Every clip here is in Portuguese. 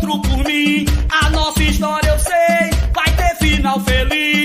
outro por mim. A nossa história eu sei, vai ter final feliz.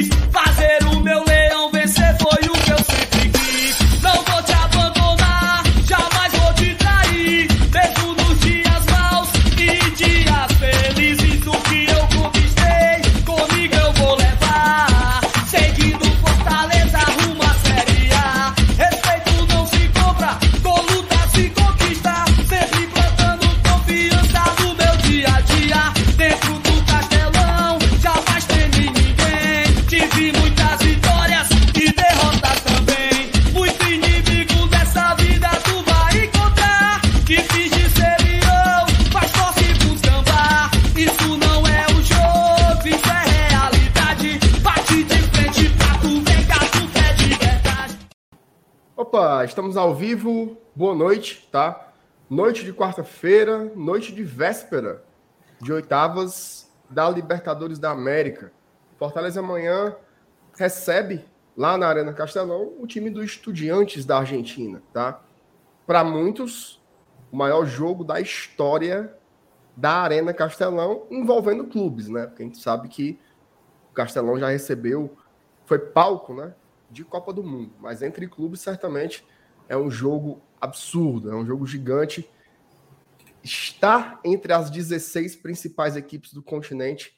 Estamos ao vivo. Boa noite, tá? Noite de quarta-feira, noite de véspera de oitavas da Libertadores da América. Fortaleza amanhã recebe lá na Arena Castelão o time do Estudiantes da Argentina, tá? Para muitos, o maior jogo da história da Arena Castelão envolvendo clubes, né? Porque a gente sabe que o Castelão já recebeu, foi palco, né? de Copa do Mundo, mas entre clubes certamente é um jogo absurdo, é um jogo gigante. Estar entre as 16 principais equipes do continente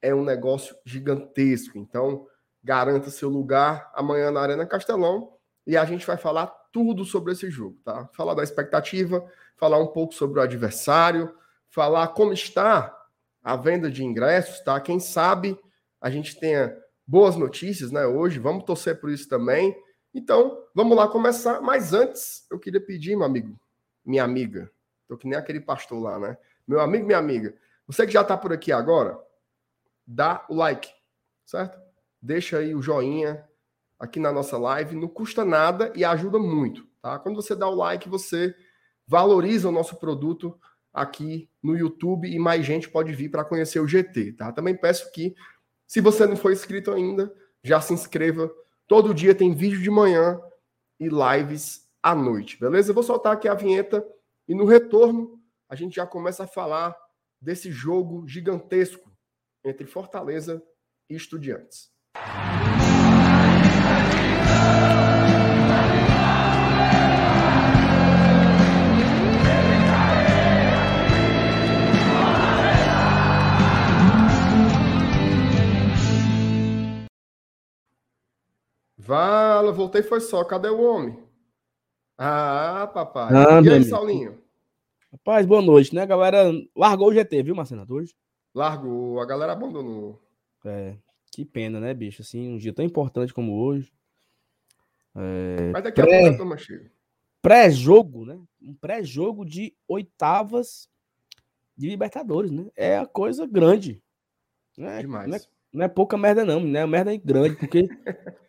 é um negócio gigantesco. Então, garanta seu lugar amanhã na Arena Castelão e a gente vai falar tudo sobre esse jogo, tá? Falar da expectativa, falar um pouco sobre o adversário, falar como está a venda de ingressos, tá? Quem sabe a gente tenha boas notícias, né? Hoje, vamos torcer por isso também. Então, vamos lá começar. Mas antes, eu queria pedir, meu amigo, minha amiga, tô que nem aquele pastor lá, né? Meu amigo, minha amiga, você que já tá por aqui agora, dá o like, certo? Deixa aí o joinha aqui na nossa live, não custa nada e ajuda muito, tá? Quando você dá o like, você valoriza o nosso produto aqui no YouTube e mais gente pode vir para conhecer o GT, tá? Também peço que se você não for inscrito ainda, já se inscreva. Todo dia tem vídeo de manhã e lives à noite, beleza? Eu vou soltar aqui a vinheta e no retorno a gente já começa a falar desse jogo gigantesco entre Fortaleza e Estudiantes. Vala, voltei foi só. Cadê o homem? Ah, papai. Ah, e aí, amigo. Saulinho? Rapaz, boa noite, né? A galera largou o GT, viu, Marcelo? Hoje. Largou, a galera abandonou. É, que pena, né, bicho? Assim, um dia tão importante como hoje. É, Mas daqui a pré- pouco a turma chega. pré-jogo, né? Um pré-jogo de oitavas de Libertadores, né? É a coisa grande. Não é, Demais. não é- não é pouca merda, não, né? É merda grande, porque.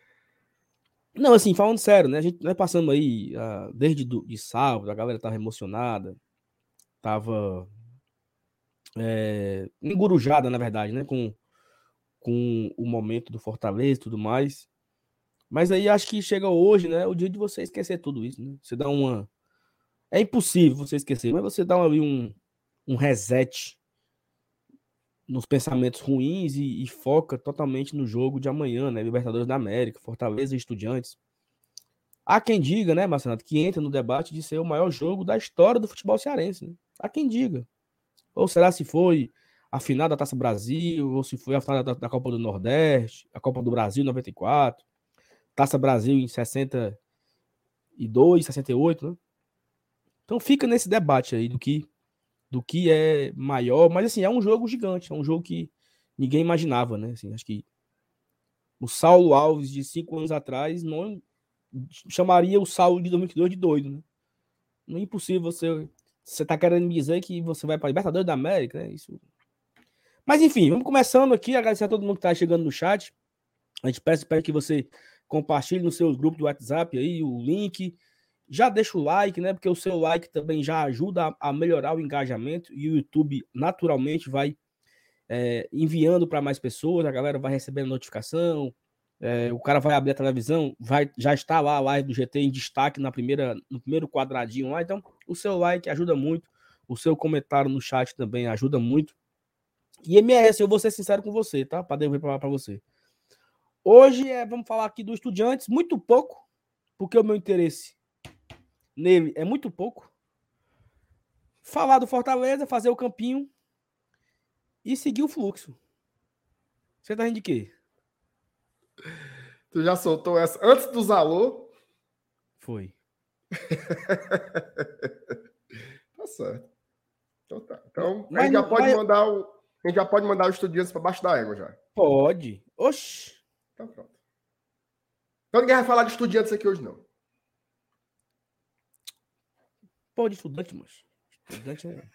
não, assim, falando sério, né? A gente nós passamos aí ah, desde do, de sábado, a galera tava emocionada, tava é, engurujada, na verdade, né? Com, com o momento do Fortaleza e tudo mais. Mas aí acho que chega hoje, né? O dia de você esquecer tudo isso, né? Você dá uma. É impossível você esquecer, mas você dá ali um, um reset nos pensamentos ruins e, e foca totalmente no jogo de amanhã, né? Libertadores da América, Fortaleza e Estudiantes. Há quem diga, né, Marcelo, que entra no debate de ser o maior jogo da história do futebol cearense. Né? Há quem diga. Ou será se foi a final da Taça Brasil, ou se foi a final da, da Copa do Nordeste, a Copa do Brasil em 94, Taça Brasil em 62, 68, né? Então fica nesse debate aí do que do que é maior, mas assim, é um jogo gigante, é um jogo que ninguém imaginava, né? Assim, acho que o Saulo Alves de cinco anos atrás não chamaria o Saulo de 2022 de doido, né? Não é impossível você você tá querendo me dizer que você vai para Libertadores da América, né? Isso. Mas enfim, vamos começando aqui, agradecer a todo mundo que tá chegando no chat. A gente peça, espera que você compartilhe nos seus grupos de WhatsApp aí o link. Já deixa o like, né? Porque o seu like também já ajuda a, melhorar o engajamento e o YouTube naturalmente vai é, enviando para mais pessoas, a galera vai recebendo notificação, é, o cara vai abrir a televisão, vai já está lá a live do GT em destaque na primeira, no primeiro quadradinho lá. Então, o seu like ajuda muito, o seu comentário no chat também ajuda muito. E MS, eu vou ser sincero com você, tá? Para devolver para você. Hoje é, vamos falar aqui do Estudiantes, muito pouco, porque o meu interesse nele é muito pouco. Falar do Fortaleza, fazer o campinho e seguir o fluxo. Você tá rindo de quê? Tu já soltou essa antes dos alô? Foi. tá certo. Então tá. Então, mas, a gente já pode mas... mandar o. A gente já pode mandar os estudiantes para baixo da égua já. Pode. Oxi. Então pronto. Então ninguém vai falar de estudiantes aqui hoje, não. Pode estudante, mas. Estudante é.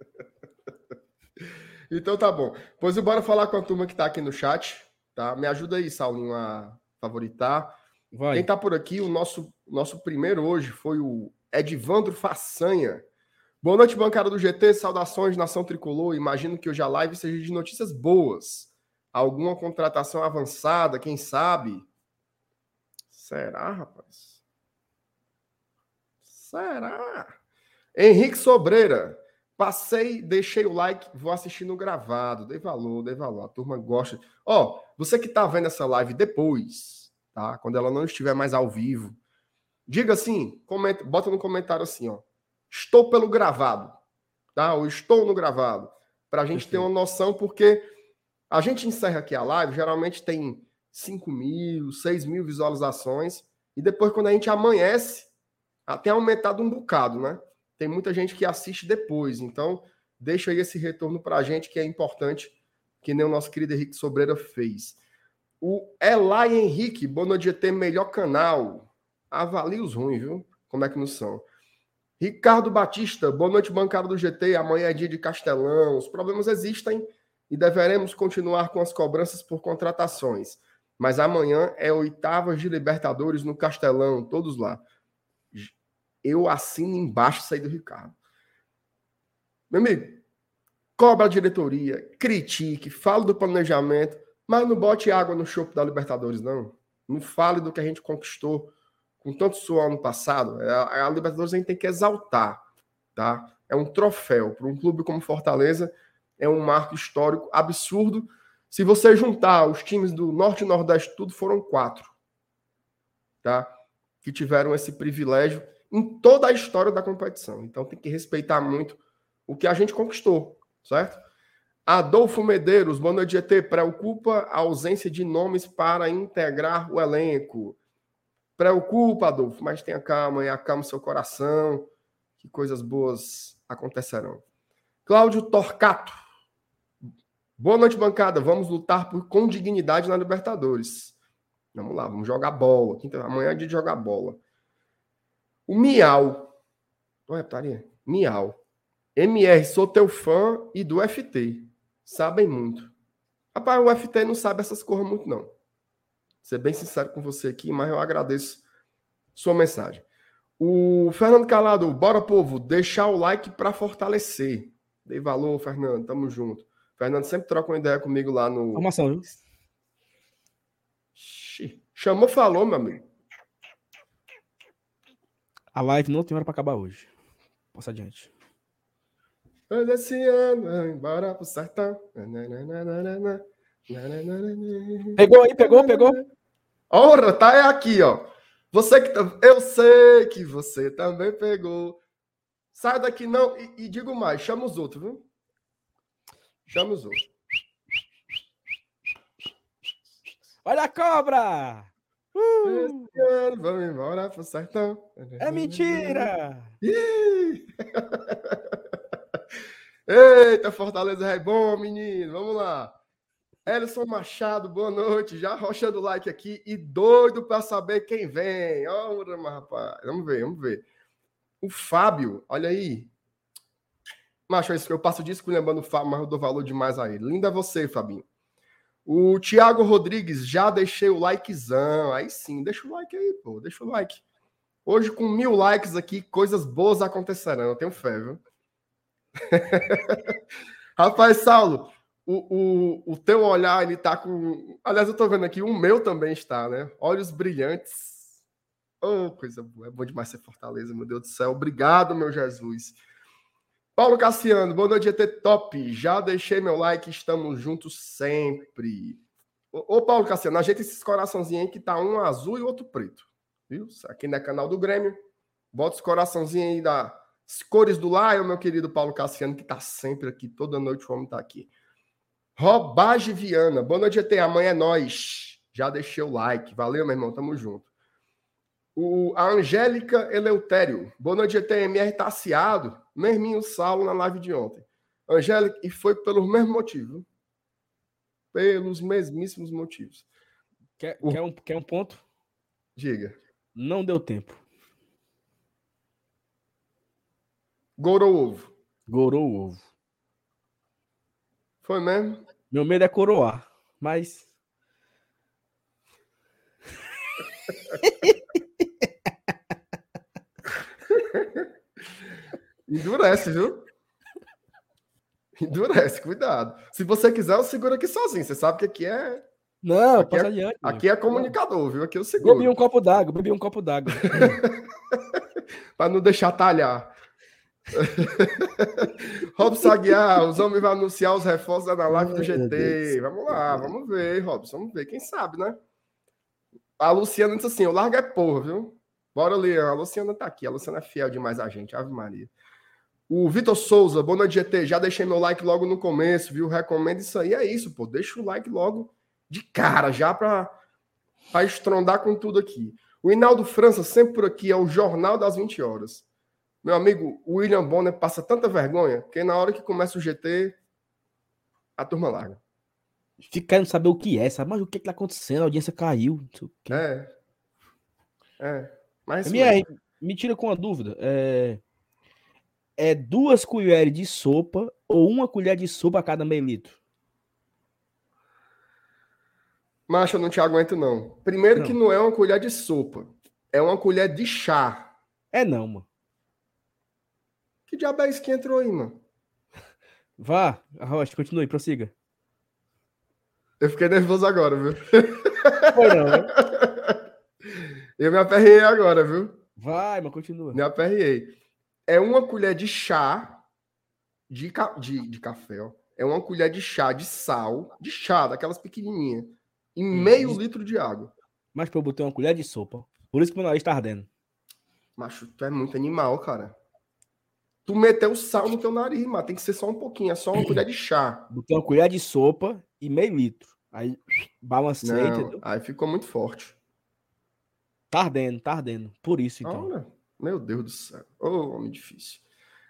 então tá bom. Pois bora falar com a turma que tá aqui no chat. Tá? Me ajuda aí, Saulinho, a favoritar. Vai. Quem tá por aqui, o nosso, nosso primeiro hoje foi o Edvandro Façanha. Boa noite, bancada do GT. Saudações, nação tricolor. Imagino que hoje a live seja de notícias boas. Alguma contratação avançada, quem sabe? Será, rapaz? Será? Henrique Sobreira. Passei, deixei o like, vou assistir no gravado. Dei valor, dei valor. A turma gosta. Ó, oh, você que tá vendo essa live depois, tá? Quando ela não estiver mais ao vivo, diga assim, comenta, bota no comentário assim, ó. Estou pelo gravado, tá? Ou estou no gravado, para a gente ter uma noção, porque a gente encerra aqui a live, geralmente tem 5 mil, 6 mil visualizações, e depois, quando a gente amanhece, até aumentado um bocado, né? tem muita gente que assiste depois. Então, deixa aí esse retorno para a gente, que é importante, que nem o nosso querido Henrique Sobreira fez. O Elai Henrique, boa noite, GT, melhor canal. Avalie os ruins, viu? Como é que não são? Ricardo Batista, boa noite, bancada do GT. Amanhã é dia de Castelão. Os problemas existem e deveremos continuar com as cobranças por contratações. Mas amanhã é oitavas de Libertadores no Castelão, todos lá eu assino embaixo aí do Ricardo. Meu amigo, cobra a diretoria, critique, fale do planejamento, mas não bote água no chope da Libertadores, não. Não fale do que a gente conquistou com tanto suor ano passado. É, a, a Libertadores a gente tem que exaltar, tá? É um troféu. Para um clube como Fortaleza, é um marco histórico absurdo. Se você juntar os times do Norte e Nordeste, tudo foram quatro, tá? Que tiveram esse privilégio em toda a história da competição. Então tem que respeitar muito o que a gente conquistou, certo? Adolfo Medeiros, boa noite, GT. Preocupa a ausência de nomes para integrar o elenco. Preocupa, Adolfo, mas tenha calma e acalme seu coração, que coisas boas acontecerão. Cláudio Torcato. Boa noite, bancada. Vamos lutar por, com dignidade na Libertadores. Vamos lá, vamos jogar bola. Amanhã é dia de jogar bola. O Miau. Olha, putaria. Miau. MR, sou teu fã e do FT. Sabem muito. Rapaz, o FT não sabe essas coisas muito, não. Vou ser bem sincero com você aqui, mas eu agradeço sua mensagem. O Fernando Calado, bora, povo, deixar o like para fortalecer. Dei valor, Fernando, tamo junto. Fernando sempre troca uma ideia comigo lá no. Informação, viu? Chamou, falou, meu amigo. A live não tem hora para acabar hoje. Passa adiante. Esse ano, embora pro sertão. Pegou aí, pegou, pegou. Ora, tá é aqui, ó. Você que tá... Eu sei que você também pegou. Sai daqui não e, e digo mais, chama os outros, viu? Chama os outros. Olha a cobra! Uh! Ano, vamos embora pro sertão. É mentira! Eita, Fortaleza é bom, menino. Vamos lá. Elson Machado, boa noite. Já rochando o like aqui e doido para saber quem vem. Ora, rapaz. Vamos ver, vamos ver. O Fábio, olha aí. Macho, eu passo disso lembrando o Fábio, mas eu dou valor demais a ele. Linda você, Fabinho. O Thiago Rodrigues, já deixei o likezão. Aí sim, deixa o like aí, pô. Deixa o like. Hoje, com mil likes aqui, coisas boas acontecerão. Eu tenho fé, viu? Rapaz, Saulo, o, o, o teu olhar, ele tá com. Aliás, eu tô vendo aqui, o meu também está, né? Olhos brilhantes. Oh, coisa boa. É bom demais ser Fortaleza, meu Deus do céu. Obrigado, meu Jesus. Paulo Cassiano, boa noite, GT Top. Já deixei meu like, estamos juntos sempre. Ô, Paulo Cassiano, ajeita esses coraçãozinhos aí que tá um azul e outro preto. Viu? Aqui não é canal do Grêmio. Bota os coraçãozinhos aí das cores do Lion, meu querido Paulo Cassiano, que tá sempre aqui, toda noite o homem tá aqui. Robage Viana, boa noite, GT. Amanhã é nós. Já deixei o like. Valeu, meu irmão, tamo junto. O, a Angélica Eleutério. Boa noite, GTMR. Tá aciado. Merminho Saulo na live de ontem. Angélica, e foi pelo mesmo motivo. Pelos mesmíssimos motivos. Quer, o... quer, um, quer um ponto? Diga. Não deu tempo. Gorou ovo. Gorou ovo. Foi mesmo? Meu medo é coroar, mas. Endurece, viu? Endurece, cuidado. Se você quiser, eu seguro aqui sozinho. Você sabe que aqui é. Não, aqui passa é, adiante. Aqui é comunicador, viu? Aqui eu seguro. Bebi um copo d'água, bebi um copo d'água. Para não deixar talhar. Robson Aguiar, os homens vão anunciar os reforços da live do GT. Vamos lá, vamos ver, Robson, vamos ver, quem sabe, né? A Luciana disse assim: o largo é porra, viu? Bora, Leão. A Luciana tá aqui. A Luciana é fiel demais a gente. Ave Maria. O Vitor Souza, boa noite, GT. Já deixei meu like logo no começo, viu? Recomendo isso aí. É isso, pô. Deixa o like logo de cara, já para estrondar com tudo aqui. O Hinaldo França, sempre por aqui, é o Jornal das 20 Horas. Meu amigo, o William Bonner passa tanta vergonha que na hora que começa o GT, a turma larga. Fica querendo saber o que é, sabe? Mas o que, é que tá acontecendo? A audiência caiu. É. É. Mas. Minha, me tira com uma dúvida. É... é duas colheres de sopa ou uma colher de sopa a cada meio litro? Macho, eu não te aguento, não. Primeiro não. que não é uma colher de sopa. É uma colher de chá. É não, mano. Que diabo é isso que entrou aí, mano? Vá, Rocha, continue, prossiga. Eu fiquei nervoso agora, viu? Foi não, né? Eu me aperrei agora, viu? Vai, mas continua. Me aperrei. É uma colher de chá de, ca... de, de café, ó. É uma colher de chá de sal, de chá, daquelas pequenininhas, e hum, meio litro de água. Mas eu botar uma colher de sopa. Por isso que meu nariz tá ardendo. Macho, tu é muito animal, cara. Tu meteu sal no teu nariz, mano. Tem que ser só um pouquinho, é só uma colher de chá. Botei uma colher de sopa e meio litro. Aí balancei, Não, entendeu? Aí ficou muito forte. Tá ardendo, tá ardendo. Por isso, então. Olha, meu Deus do céu. Ô, oh, homem difícil.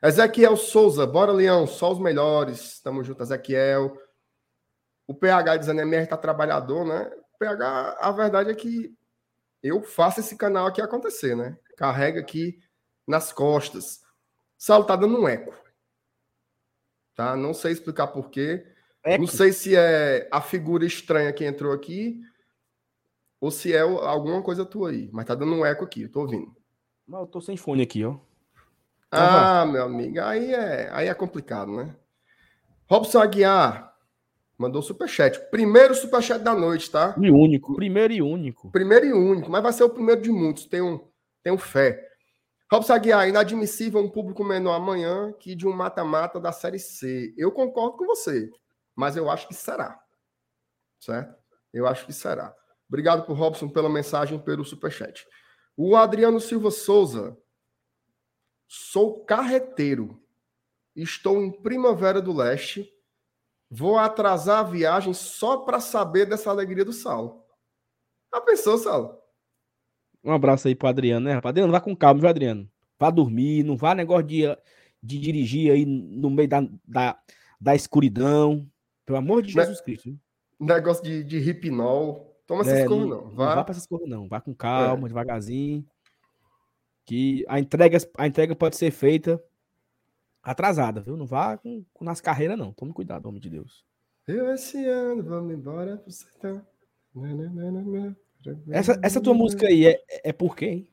Ezequiel Souza, bora, Leão. Só os melhores. Tamo junto, Ezequiel. O PH dizendo MR tá trabalhador, né? O PH, a verdade é que eu faço esse canal aqui acontecer, né? Carrega aqui nas costas. Saulo tá dando um eco. Tá? Não sei explicar por quê. Eco. Não sei se é a figura estranha que entrou aqui ou se é alguma coisa tua aí. Mas tá dando um eco aqui, eu tô ouvindo. Mas eu tô sem fone aqui, ó. Ah, meu amigo, aí é, aí é complicado, né? Robson Aguiar mandou superchat. Primeiro superchat da noite, tá? E único. Primeiro e único. Primeiro e único, mas vai ser o primeiro de muitos. Tenho, tenho fé. Robson Aguiar, inadmissível um público menor amanhã que de um mata-mata da Série C. Eu concordo com você, mas eu acho que será. Certo? Eu acho que será. Obrigado por Robson pela mensagem pelo superchat. O Adriano Silva Souza. Sou carreteiro. Estou em Primavera do Leste. Vou atrasar a viagem só para saber dessa alegria do Saulo. Já pensou, Saulo? Um abraço aí pro Adriano, né, rapaz? Adriano, vá com calma, viu, Adriano? Vá dormir, não vá negócio de, de dirigir aí no meio da, da, da escuridão. Pelo amor de Jesus Cristo. Negócio de, de hipnol. Toma essas é, coisas, não. Vá... Não vá para essas coisas, não. Vá com calma, é. devagarzinho. Que a entrega, a entrega pode ser feita atrasada, viu? Não vá com, com nas carreiras, não. Tome cuidado, homem de Deus. Eu esse ano, vamos embora pro sertão. Essa, essa tua música aí é, é por quê, hein?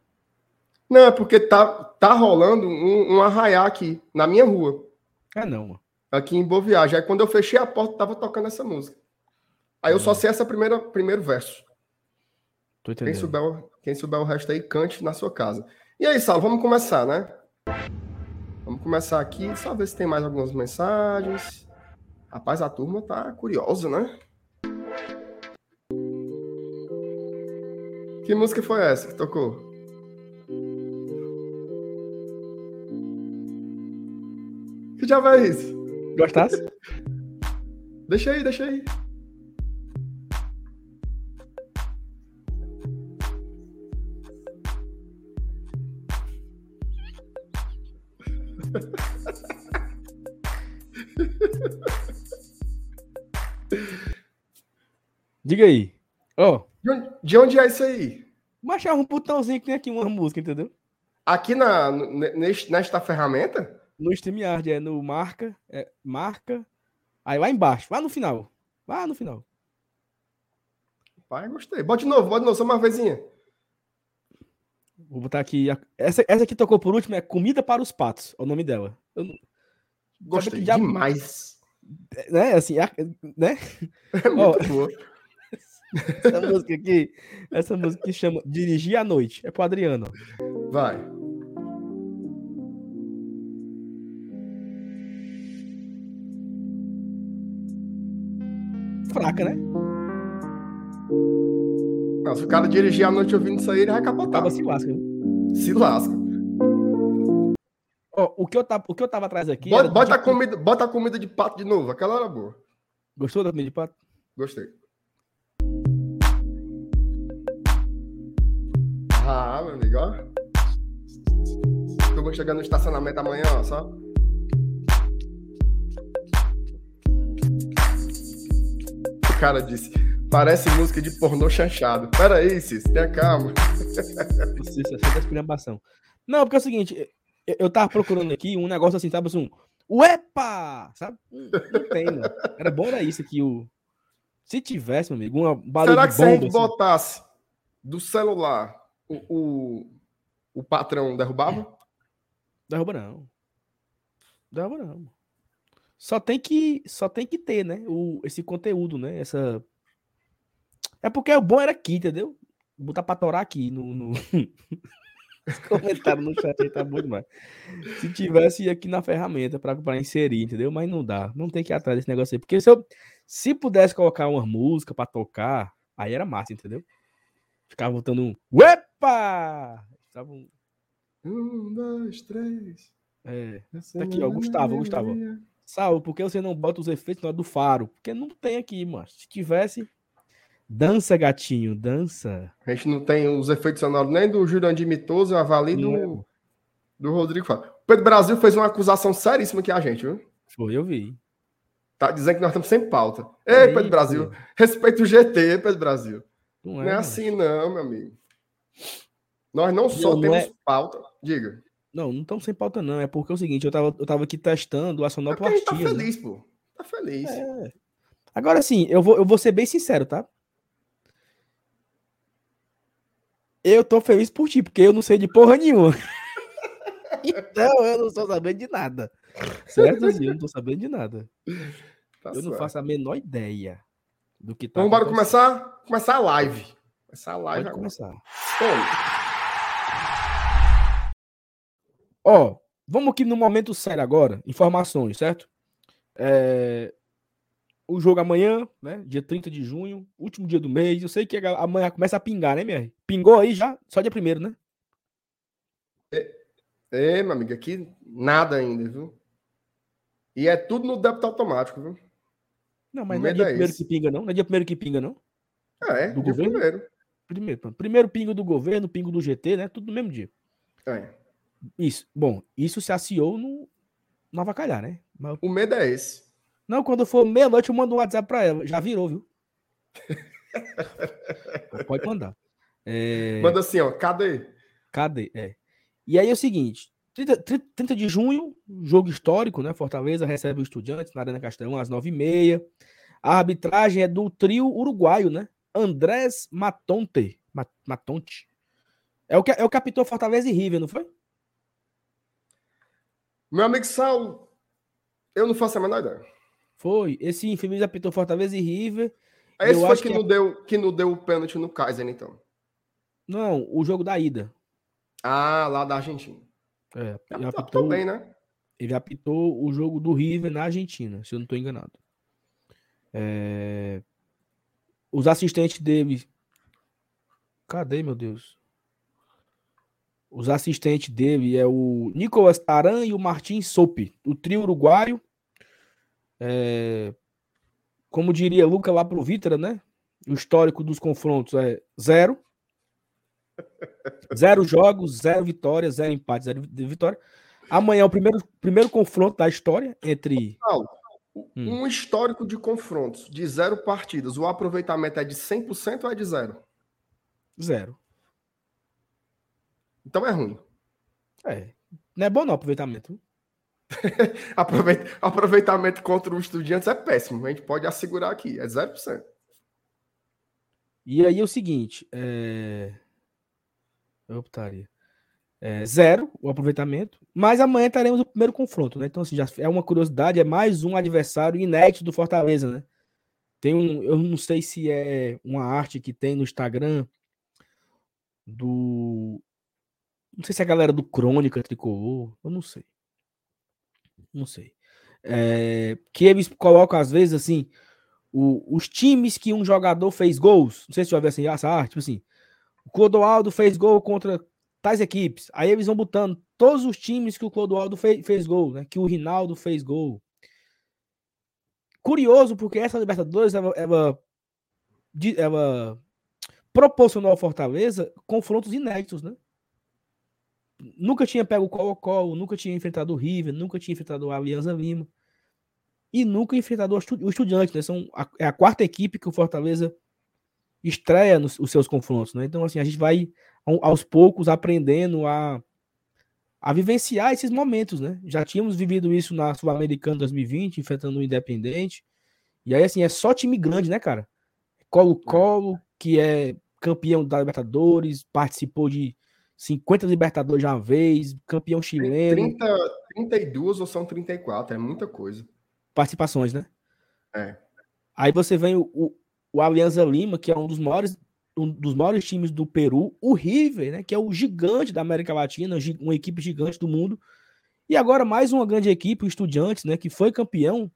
Não, é porque tá, tá rolando um, um arraiá aqui, na minha rua. Ah, não, mano. Aqui em Boa Viagem. Aí quando eu fechei a porta, tava tocando essa música. Aí eu só sei essa primeira primeiro verso. Quem souber, quem souber o resto aí, cante na sua casa. E aí, Sal, vamos começar, né? Vamos Vamos começar aqui, só ver se tem mais algumas mensagens. Rapaz, a turma tá curiosa, né? Que música foi essa que tocou? Que diabo é isso? Gostasse? Deixa aí, deixa aí. Diga aí. Ó, De onde, de onde é isso aí? machar um botãozinho que tem aqui uma música, entendeu? Aqui na, nesta ferramenta? No StreamYard é no marca, é marca, aí lá embaixo, lá no final. Lá no final. Pai, gostei. Bota de novo, bota de novo, só uma vezinha. Vou botar aqui. Essa, essa que tocou por último é Comida para os Patos, é o nome dela. Eu Gostei diabo- demais. é, né, assim, a- né? É muito boa. Essa música aqui, essa música que chama Dirigir à Noite, é pro Adriano. Vai. Fraca, né? Não, se o cara dirigir à noite ouvindo isso aí, ele vai capotar. Se lasca. viu? Se lasca. Ó, o, que eu tava, o que eu tava atrás aqui. Bota, bota, a comida, bota a comida de pato de novo. Aquela era boa. Gostou da comida de pato? Gostei. Ah, meu amigo, ó. Turma chegando no estacionamento amanhã, ó, só. O cara disse, parece música de pornô chanchado. Pera aí, Cis, tenha calma. Isso, essa é esculhambação. Não, porque é o seguinte, eu, eu tava procurando aqui um negócio assim, tava assim, um Uepa! Sabe? Não, tem, mano. Era bom era isso aqui, o. Se tivesse, meu amigo, uma barulho Será que se a gente assim, botasse do celular o, o, patrão derrubava? derruba não. Derruba não. Só tem que, só tem que ter, né? O, esse conteúdo, né? Essa. É porque o bom era aqui, entendeu? Botar pra torar aqui no. no... Os comentários no chat aí tá bom demais. Se tivesse aqui na ferramenta pra inserir, entendeu? Mas não dá. Não tem que ir atrás desse negócio aí. Porque se eu se pudesse colocar uma música pra tocar, aí era massa, entendeu? Ficava botando um. Uepa! Ficava um- Um, dois, três. É. Tá aqui, ó, Gustavo, Gustavo. Saul, por que você não bota os efeitos na hora do faro? Porque não tem aqui, mano. Se tivesse. Dança, gatinho, dança. A gente não tem os efeitos sonoros nem do Jurandir Mitoso, avalio Não é, do, do Rodrigo Fábio. O Pedro Brasil fez uma acusação seríssima aqui a gente, viu? Foi, eu vi. Tá dizendo que nós estamos sem pauta. Ei, Pedro Brasil, respeita o GT, Pedro Brasil. Não Não é, é, assim, não, meu amigo. Nós não só não temos é- pauta. Diga. Não, não estão sem pauta, não. É porque é o seguinte, eu tava, eu tava aqui testando a É porque a gente tá sonoplastia. né? feliz, pô. Tá feliz. É. Agora sim, eu vou, eu vou ser bem sincero, tá? Eu tô feliz por ti, porque eu não sei de porra nenhuma. então eu não tô sabendo de nada. Certo, Zinho? Eu não tô sabendo de nada. Tá eu não certo. faço a menor ideia do que tá Vamos começar? Começar a live. Começar a live Pode agora. começar. Ó, vamos aqui no momento sério agora. Informações, certo? É, O jogo amanhã, né? Dia 30 de junho, último dia do mês. Eu sei que amanhã começa a pingar, né, MR? Pingou aí já? Só dia primeiro, né? É, meu amigo, aqui nada ainda, viu? E é tudo no débito automático, viu? Não, mas não é dia é primeiro esse. que pinga, não? Não é dia primeiro que pinga, não? É, Do dia governo? primeiro. Primeiro, primeiro pingo do governo, pingo do GT, né? Tudo no mesmo dia. É. Isso. Bom, isso se aciou no, no avacalhar, né? Mas- O medo é esse. Não, quando for meia-noite eu mando um WhatsApp pra ela. Já virou, viu? Pode mandar. É... Manda assim, ó, cadê? Cadê? É. E aí é o seguinte: 30, 30 30 de junho, jogo histórico, né? Fortaleza recebe o Estudiantes na Arena Castelão às 9h30. A arbitragem é do trio uruguaio, né? Andrés Matonte. Ma- Matonte. É o que, é o capitão Fortaleza e River, não foi? Meu amigo Saulo, eu não faço a menor ideia. Foi. Esse infeliz apitou Fortaleza e River. Esse Eu foi que, que não deu, que não deu o pênalti no Kaiser, então. Não, o jogo da ida. Ah, lá da Argentina. É, Já ele tá apitou bem, né? Ele apitou o jogo do River na Argentina, se eu não estou enganado. É... Os assistentes dele. Cadê, meu Deus? Os assistentes dele é o Nicolas Taran e o Martin Sope, o trio uruguaio. É... Como diria Luca lá pro Vitra, né? O histórico dos confrontos é zero. Zero jogos, zero vitórias, zero empates, zero vitória. Amanhã é o primeiro, primeiro confronto da história entre. Não, um hum. histórico de confrontos de zero partidas. O aproveitamento é de 100% ou é de zero? Zero. Então é ruim. É. Não é bom não aproveitamento. aproveitamento contra os estudiantes é péssimo. A gente pode assegurar aqui. É 0%. E aí é o seguinte. É... Eu optaria. É, zero o aproveitamento, mas amanhã teremos o primeiro confronto, né? Então, assim, já é uma curiosidade, é mais um adversário inédito do Fortaleza, né? Tem um, eu não sei se é uma arte que tem no Instagram do. Não sei se é a galera do Crônica Tricolor, eu não sei. Não sei. É, que eles colocam, às vezes, assim, o, os times que um jogador fez gols. Não sei se já viu assim, essa arte, tipo assim. O Clodoaldo fez gol contra tais equipes. Aí eles vão botando todos os times que o Clodoaldo fez, fez gol, né? Que o Rinaldo fez gol. Curioso, porque essa Libertadores ela, ela, ela proporcionou ao Fortaleza confrontos inéditos, né? Nunca tinha pego o Colo-Colo, nunca tinha enfrentado o River, nunca tinha enfrentado o Alianza Lima e nunca enfrentado o Estudiante, né? São a, é a quarta equipe que o Fortaleza estreia nos os seus confrontos, né? Então, assim, a gente vai aos poucos aprendendo a, a vivenciar esses momentos, né? Já tínhamos vivido isso na Sul-Americana 2020, enfrentando o Independente. E aí, assim, é só time grande, né, cara? Colo-Colo, que é campeão da Libertadores, participou de 50 Libertadores já uma vez, campeão chileno. 30, 32 ou são 34, é muita coisa. Participações, né? É. Aí você vem o, o, o Alianza Lima, que é um dos maiores um dos maiores times do Peru, o River, né, que é o gigante da América Latina, uma equipe gigante do mundo. E agora mais uma grande equipe, o Estudiantes, né, que foi campeão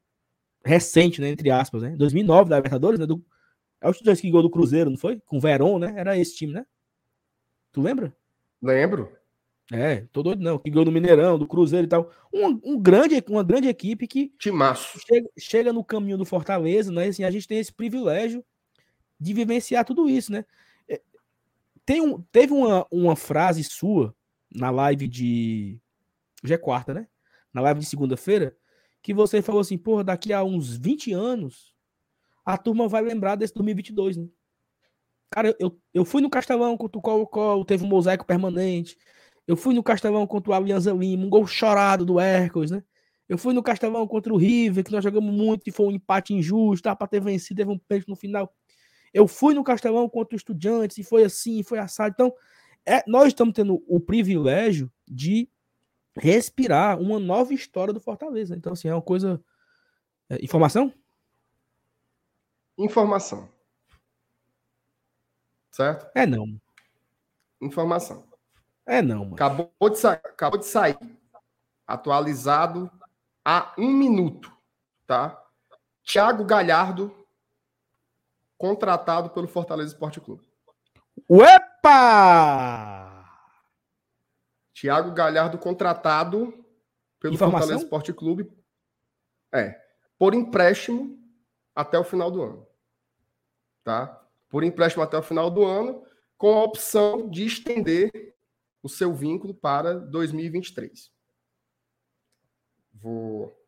recente, né, entre aspas, né, 2009 da Libertadores, né, do, é o Estudiantes que ganhou do Cruzeiro, não foi? Com o Verón, né? Era esse time, né? Tu lembra? Lembro. É, tô doido não, que ganhou do Mineirão, do Cruzeiro e tal. Um, um grande, uma grande equipe que Timaço. Chega, chega no caminho do Fortaleza, né? Assim, a gente tem esse privilégio de vivenciar tudo isso, né? É, tem um, teve uma, uma frase sua na live de. Hoje é quarta, né? Na live de segunda-feira, que você falou assim: porra, daqui a uns 20 anos, a turma vai lembrar desse 2022, né? Cara, eu, eu fui no Castelão contra o Colo-Colo, teve um mosaico permanente. Eu fui no Castelão contra o Alianza Lima, um gol chorado do Hércules, né? Eu fui no Castelão contra o River, que nós jogamos muito e foi um empate injusto, dá para ter vencido, teve um pênalti no final. Eu fui no Castelão contra o Estudiantes e foi assim, foi assado. Então, é, nós estamos tendo o privilégio de respirar uma nova história do Fortaleza. Então, assim, é uma coisa. É, informação? Informação. Certo? É não. Informação. É não, mano. Acabou de, sa acabou de sair. Atualizado há um minuto, tá? Thiago Galhardo contratado pelo Fortaleza Esporte Clube. Uepa! Tiago Galhardo contratado pelo Informação? Fortaleza Esporte Clube. É, por empréstimo até o final do ano. Tá? Por empréstimo até o final do ano, com a opção de estender o seu vínculo para 2023. Vou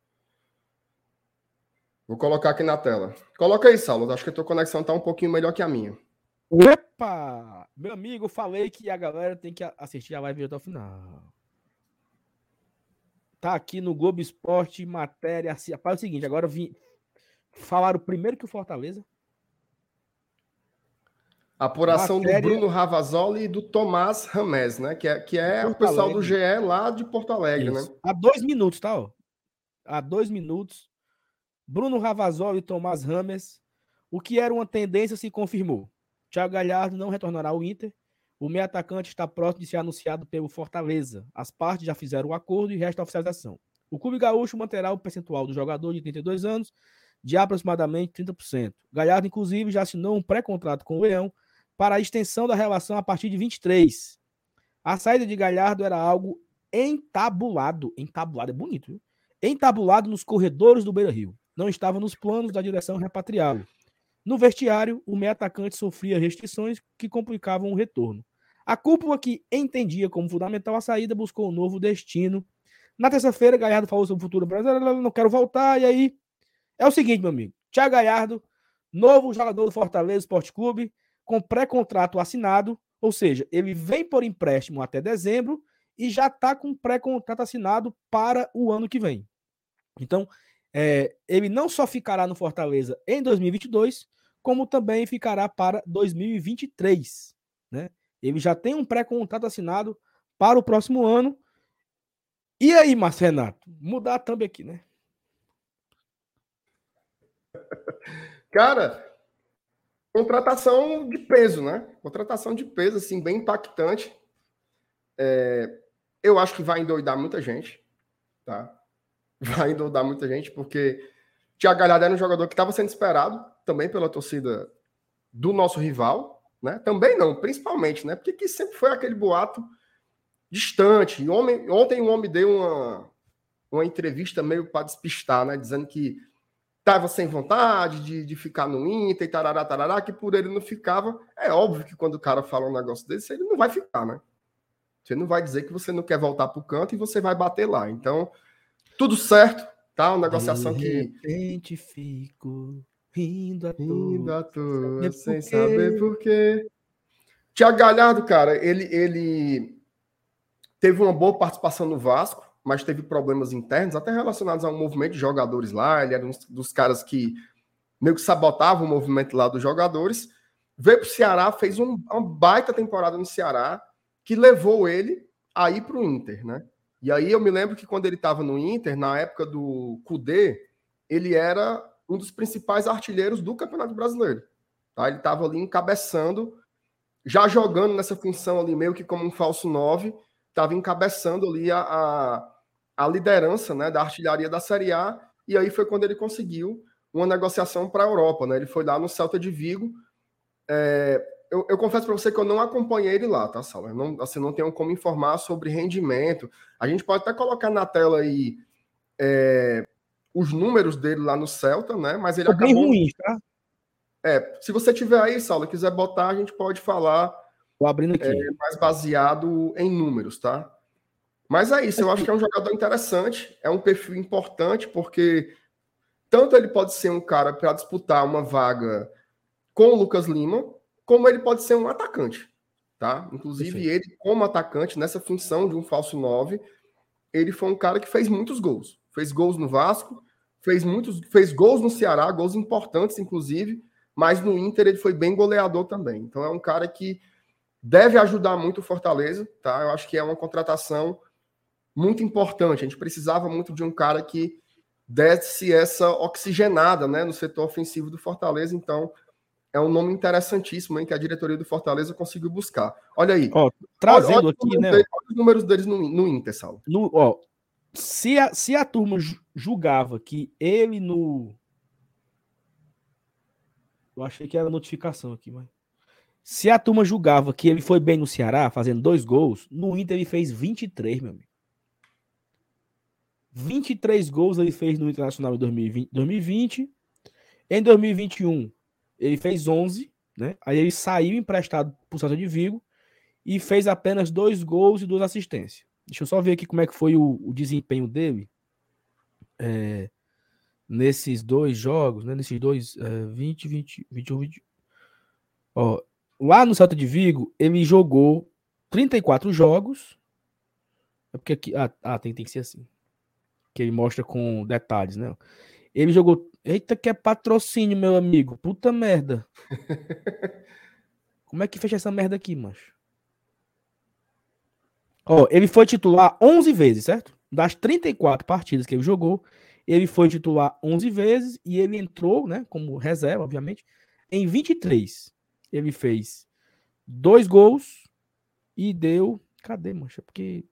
Vou colocar aqui na tela. Coloca aí, Saulo. Acho que a tua conexão está um pouquinho melhor que a minha. Opa! Meu amigo, falei que a galera tem que assistir a live até o final. Tá aqui no Globo Esporte, matéria. Assim, rapaz, é o seguinte, agora vim. Falaram primeiro que o Fortaleza. Apuração matéria... do Bruno Ravazoli e do Tomás Ramés, né? Que é, que é o pessoal do GE lá de Porto Alegre, Isso. né? Há dois minutos, tá? Ó. Há dois minutos Bruno Ravazol e Tomás Rames. O que era uma tendência se confirmou. Thiago Galhardo não retornará ao Inter. O meio atacante está próximo de ser anunciado pelo Fortaleza. As partes já fizeram o acordo e resta a oficialização. O Clube Gaúcho manterá o percentual do jogador de 32 anos de aproximadamente 30%. Galhardo, inclusive, já assinou um pré-contrato com o Leão para a extensão da relação a partir de 23. A saída de Galhardo era algo entabulado. Entabulado é bonito, viu? Entabulado nos corredores do Beira Rio. Não estava nos planos da direção repatriá-lo. No vestiário, o meio atacante sofria restrições que complicavam o retorno. A cúpula, que entendia como fundamental a saída, buscou um novo destino. Na terça-feira, Galhardo falou sobre o futuro brasileiro. Não quero voltar. E aí, é o seguinte, meu amigo. Thiago Galhardo, novo jogador do Fortaleza Esporte Clube, com pré-contrato assinado. Ou seja, ele vem por empréstimo até dezembro e já está com pré-contrato assinado para o ano que vem. Então, é, ele não só ficará no Fortaleza em 2022, como também ficará para 2023. Né? Ele já tem um pré-contrato assinado para o próximo ano. E aí, Márcio Renato? Mudar a thumb aqui, né? Cara, contratação de peso, né? Contratação de peso, assim, bem impactante. É, eu acho que vai endoidar muita gente, tá? Vai endoidar muita gente, porque Thiago Galhardo era um jogador que estava sendo esperado também pela torcida do nosso rival, né? Também não, principalmente, né? Porque que sempre foi aquele boato distante. Homem, ontem o homem deu uma, uma entrevista meio para despistar, né? Dizendo que estava sem vontade de, de ficar no Inter e tarará, tarará, que por ele não ficava. É óbvio que quando o cara fala um negócio desse, ele não vai ficar, né? Você não vai dizer que você não quer voltar para o canto e você vai bater lá. Então, tudo certo, tá? Uma negociação De que. repente fico rindo à toa. Rindo à toa, sem saber por quê. Tiago Galhardo, cara, ele, ele teve uma boa participação no Vasco, mas teve problemas internos, até relacionados ao movimento de jogadores lá. Ele era um dos caras que meio que sabotava o movimento lá dos jogadores. Veio para o Ceará, fez um- uma baita temporada no Ceará, que levou ele a ir para o Inter, né? E aí eu me lembro que quando ele estava no Inter, na época do Cudê, ele era um dos principais artilheiros do Campeonato Brasileiro. Tá? Ele estava ali encabeçando, já jogando nessa função ali, meio que como um falso 9, estava encabeçando ali a, a, a liderança né, da artilharia da Série A, e aí foi quando ele conseguiu uma negociação para a Europa. Né? Ele foi lá no Celta de Vigo. É, eu, eu confesso para você que eu não acompanhei ele lá, tá, Sala? Eu Não, assim, não tenho como informar sobre rendimento. A gente pode até colocar na tela aí é, os números dele lá no Celta, né? Mas ele bem acabou. ruim, tá? É, se você tiver aí, Saulo, quiser botar, a gente pode falar Tô abrindo aqui. é, mais baseado em números, tá? Mas é isso, eu acho que é um jogador interessante, é um perfil importante, porque tanto ele pode ser um cara para disputar uma vaga com o Lucas Lima, como ele pode ser um atacante, tá? Inclusive, Perfeito. ele, como atacante, nessa função de um falso 9, ele foi um cara que fez muitos gols. Fez gols no Vasco, fez muitos, fez gols no Ceará, gols importantes, inclusive, mas no Inter ele foi bem goleador também. Então é um cara que deve ajudar muito o Fortaleza, tá? Eu acho que é uma contratação muito importante. A gente precisava muito de um cara que desse essa oxigenada, né, no setor ofensivo do Fortaleza. Então é um nome interessantíssimo, hein, que a diretoria do Fortaleza conseguiu buscar. Olha aí. Ó, trazendo olha, olha aqui, né? dele- olha os números deles no, no Inter, Saulo. No, ó, se a, se a turma ju- julgava que ele no. Eu achei que era notificação aqui, mas. Se a turma julgava que ele foi bem no Ceará, fazendo dois gols, no Inter ele fez 23, meu amigo. 23 gols ele fez no Internacional em 2020. 2020. Em 2021, ele fez 11, né? Aí ele saiu emprestado pro Celta de Vigo e fez apenas dois gols e duas assistências. Deixa eu só ver aqui como é que foi o, o desempenho dele é, nesses dois jogos, né? Nesses dois, é, 20, 20, 21, 20. Ó, lá no Celta de Vigo, ele jogou 34 jogos. É porque aqui. Ah, ah, tem, tem que ser assim. Que ele mostra com detalhes, né? Ele jogou. Eita, que é patrocínio, meu amigo. Puta merda. Como é que fecha essa merda aqui, macho? Ó, ele foi titular 11 vezes, certo? Das 34 partidas que ele jogou, ele foi titular 11 vezes e ele entrou, né, como reserva, obviamente, em 23. Ele fez dois gols e deu. Cadê, mancha? Porque.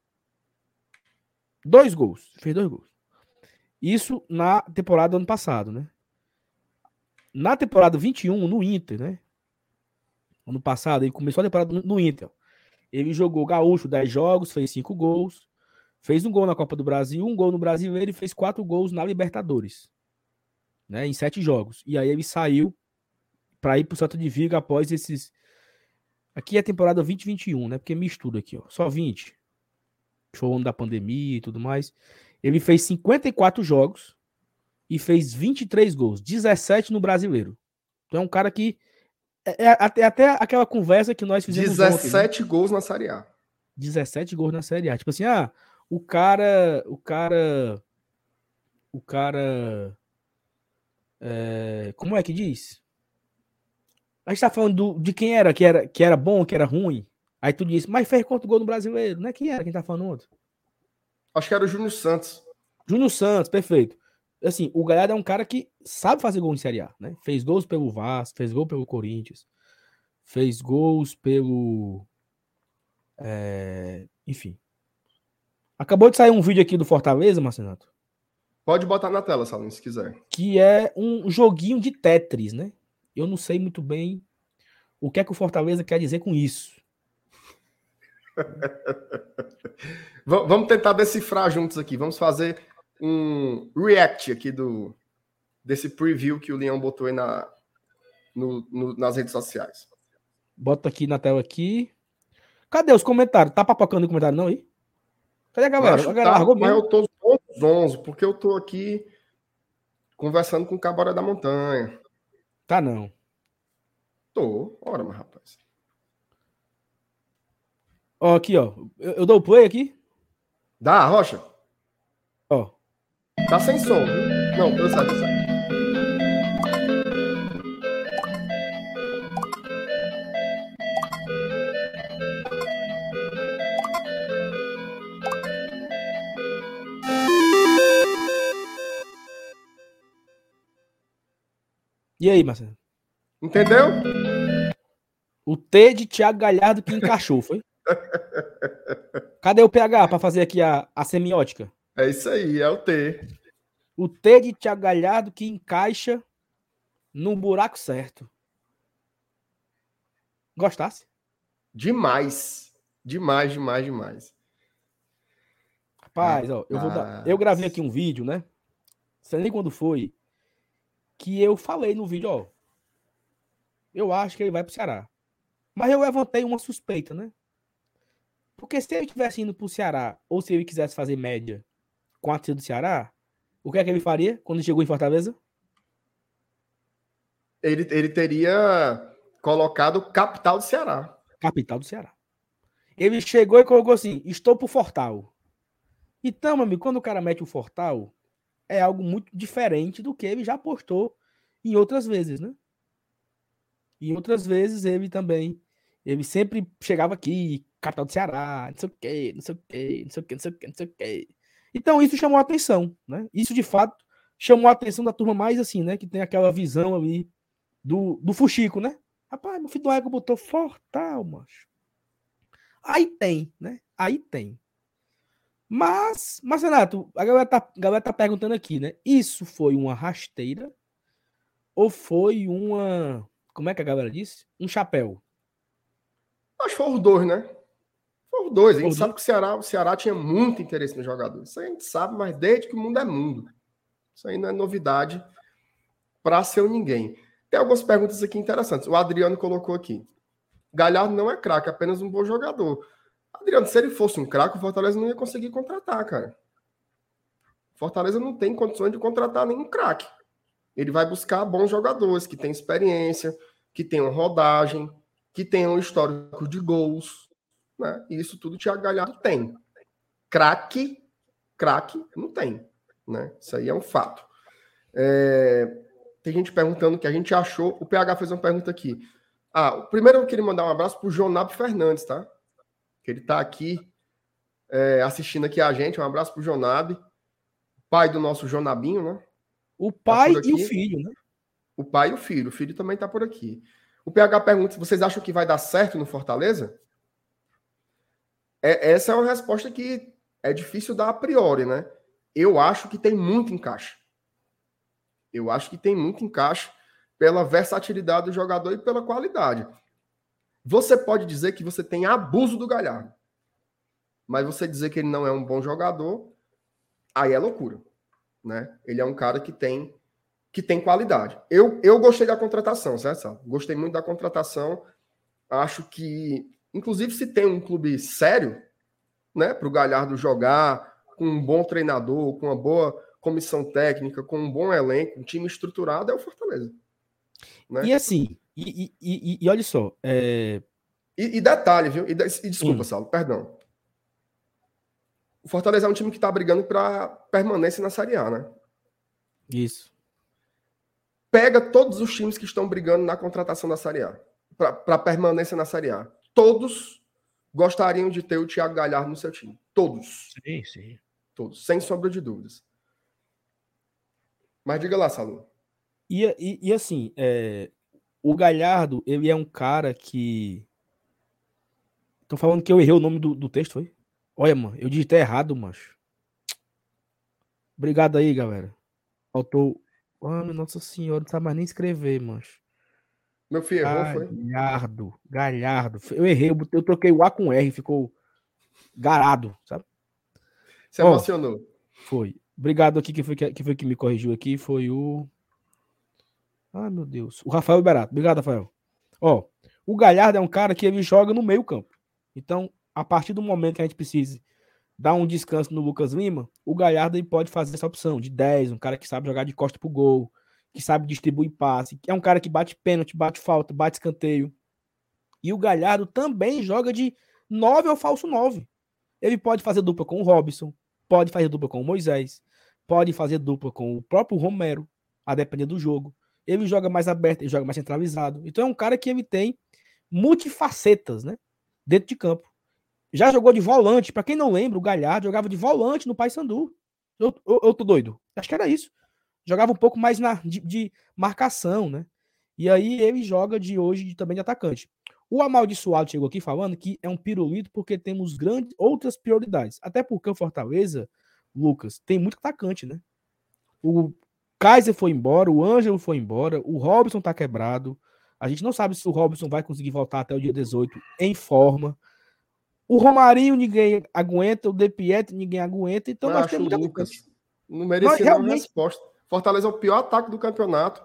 Dois gols. Fez dois gols. Isso na temporada do ano passado, né? Na temporada 21, no Inter, né? Ano passado, ele começou a temporada no Inter. Ele jogou gaúcho 10 jogos, fez 5 gols, fez um gol na Copa do Brasil, um gol no Brasileiro e fez 4 gols na Libertadores. Né, em 7 jogos. E aí ele saiu para ir pro Santo de Viga após esses. Aqui é a temporada 2021, né? Porque mistura aqui, ó. Só 20. Show ano da pandemia e tudo mais. Ele fez 54 jogos e fez 23 gols, 17 no brasileiro. Então é um cara que. É, é até, até aquela conversa que nós fizemos. 17 ontem, né? gols na Série A. 17 gols na Série A. Tipo assim, ah, o cara. O cara. O cara. É, como é que diz? A gente tá falando do, de quem era que, era, que era bom, que era ruim. Aí tu disse, mas fez quanto gol no brasileiro? Não é quem era quem tá falando outro? Acho que era o Júnior Santos. Júnior Santos, perfeito. Assim, o Galhardo é um cara que sabe fazer gol em Série A, né? Fez gols pelo Vasco, fez gol pelo Corinthians, fez gols pelo. É... Enfim. Acabou de sair um vídeo aqui do Fortaleza, Marcenato. Pode botar na tela, Salim, se quiser. Que é um joguinho de Tetris, né? Eu não sei muito bem o que é que o Fortaleza quer dizer com isso. Vamos tentar decifrar juntos aqui. Vamos fazer um react aqui do desse preview que o Leão botou aí na, no, no, nas redes sociais. Bota aqui na tela aqui. Cadê os comentários? Tá papocando o comentário não aí? Cadê a galera? A galera tá, mas eu tô zonzo, porque eu tô aqui conversando com o Cabaré da Montanha. Tá não. Tô. Ora, meu rapaz. Ó, aqui, ó. Eu, eu dou o play aqui? Dá, Rocha. Ó. Tá sem som. Não, eu sei, eu sei. E aí, Marcelo? Entendeu? O T de Thiago Galhardo que encaixou, foi? Cadê o PH para fazer aqui a, a semiótica? É isso aí, é o T. O T de Thiago Galhardo que encaixa no buraco certo. Gostasse? Demais. Demais, demais, demais. Rapaz, ó, eu vou dar. Eu gravei aqui um vídeo, né? Sei nem quando foi. Que eu falei no vídeo, ó. Eu acho que ele vai pro Ceará. Mas eu levantei uma suspeita, né? Porque se ele tivesse indo pro Ceará, ou se ele quisesse fazer média com a torcida do Ceará, o que é que ele faria quando chegou em Fortaleza? Ele, ele teria colocado capital do Ceará. Capital do Ceará. Ele chegou e colocou assim: estou pro Fortal. Então, meu amigo, quando o cara mete o Fortal, é algo muito diferente do que ele já postou em outras vezes, né? E outras vezes ele também, ele sempre chegava aqui, capital do Ceará, não sei o quê, não sei o quê, não sei o quê, não sei o quê, não sei o quê. Então isso chamou a atenção, né? Isso de fato chamou a atenção da turma mais assim, né? Que tem aquela visão ali do, do fuxico, né? Rapaz, meu filho do Ego botou fortal, macho. Aí tem, né? Aí tem. Mas, mas Renato, a galera tá, a galera tá perguntando aqui, né? Isso foi uma rasteira ou foi uma. Como é que a galera disse? Um chapéu. Acho que foi os dois, né? Dois. A gente sabe que o Ceará, o Ceará tinha muito interesse no jogador. Isso a gente sabe, mas desde que o mundo é mundo. Isso aí não é novidade para ser ninguém. Tem algumas perguntas aqui interessantes. O Adriano colocou aqui. Galhardo não é craque, é apenas um bom jogador. Adriano, se ele fosse um craque, o Fortaleza não ia conseguir contratar, cara. Fortaleza não tem condições de contratar nenhum craque. Ele vai buscar bons jogadores que têm experiência, que tenham rodagem, que tenham histórico de gols. Né? E isso tudo o Thiago Galhardo tem. Craque, craque, não tem. Né? Isso aí é um fato. É... Tem gente perguntando o que a gente achou. O PH fez uma pergunta aqui. Ah, primeiro eu queria mandar um abraço para o Jonab Fernandes, tá? Que ele está aqui é, assistindo aqui a gente. Um abraço para o Jonab, pai do nosso Jonabinho, né? O tá pai tá e o filho, né? O pai e o filho. O filho também está por aqui. O PH pergunta: vocês acham que vai dar certo no Fortaleza? É, essa é uma resposta que é difícil dar a priori, né? eu acho que tem muito encaixe. Eu acho que tem muito encaixe pela versatilidade do jogador e pela qualidade. Você pode dizer que você tem abuso do Galhardo. Mas você dizer que ele não é um bom jogador, aí é loucura. Né? Ele é um cara que tem que tem qualidade. Eu, eu gostei da contratação, certo? Gostei muito da contratação. Acho que, inclusive, se tem um clube sério, né, para o Galhardo jogar com um bom treinador, com uma boa comissão técnica, com um bom elenco, um time estruturado, é o Fortaleza. Né? E assim, e, e, e, e olha só. É... E, detalhe, viu? E, desculpa, hum. Saulo, perdão. O Fortaleza é um time que está brigando para permanência na Série A, né? Isso. Pega todos os times que estão brigando na contratação da Série A, para permanência na Série A. Todos gostariam de ter o Thiago Galhardo no seu time. Todos. Sim, sim. Todos, sem sombra de dúvidas. Mas diga lá, Salu. E, e, e assim, é, o Galhardo, ele é um cara que. Estão falando que eu errei o nome do, do texto, foi? Olha, mano, eu digitei errado, macho. Obrigado aí, galera. Faltou. Ah, oh, nossa senhora, não sabe mais nem escrever, macho. Meu filho errou, foi? Galhardo, Galhardo. Eu errei, eu, eu troquei o A com R, ficou garado, sabe? Você oh, emocionou. Foi. Obrigado aqui, que foi que, foi que me corrigiu aqui, foi o. Ah, meu Deus. O Rafael Barato. Obrigado, Rafael. Ó, o Galhardo é um cara que ele joga no meio campo. Então, a partir do momento que a gente precise dar um descanso no Lucas Lima, o Galhardo ele pode fazer essa opção de 10, um cara que sabe jogar de costa pro gol, que sabe distribuir passe, que é um cara que bate pênalti, bate falta, bate escanteio. E o Galhardo também joga de 9 ao falso 9. Ele pode fazer dupla com o Robson, pode fazer dupla com o Moisés, pode fazer dupla com o próprio Romero, a depender do jogo. Ele joga mais aberto, ele joga mais centralizado. Então é um cara que ele tem multifacetas, né? Dentro de campo. Já jogou de volante. Para quem não lembra, o Galhardo jogava de volante no Paysandu. Eu, eu, eu tô doido. Acho que era isso. Jogava um pouco mais na, de, de marcação, né? E aí ele joga de hoje de, também de atacante. O amaldiçoado chegou aqui falando que é um pirulito porque temos grandes outras prioridades. Até porque o Fortaleza, Lucas, tem muito atacante, né? O Kaiser foi embora, o Ângelo foi embora, o Robson tá quebrado. A gente não sabe se o Robson vai conseguir voltar até o dia 18 em forma. O Romarinho ninguém aguenta, o De Pietro ninguém aguenta, então nós temos muita Lucas, Não merecia realmente... resposta. Fortaleza é o pior ataque do campeonato.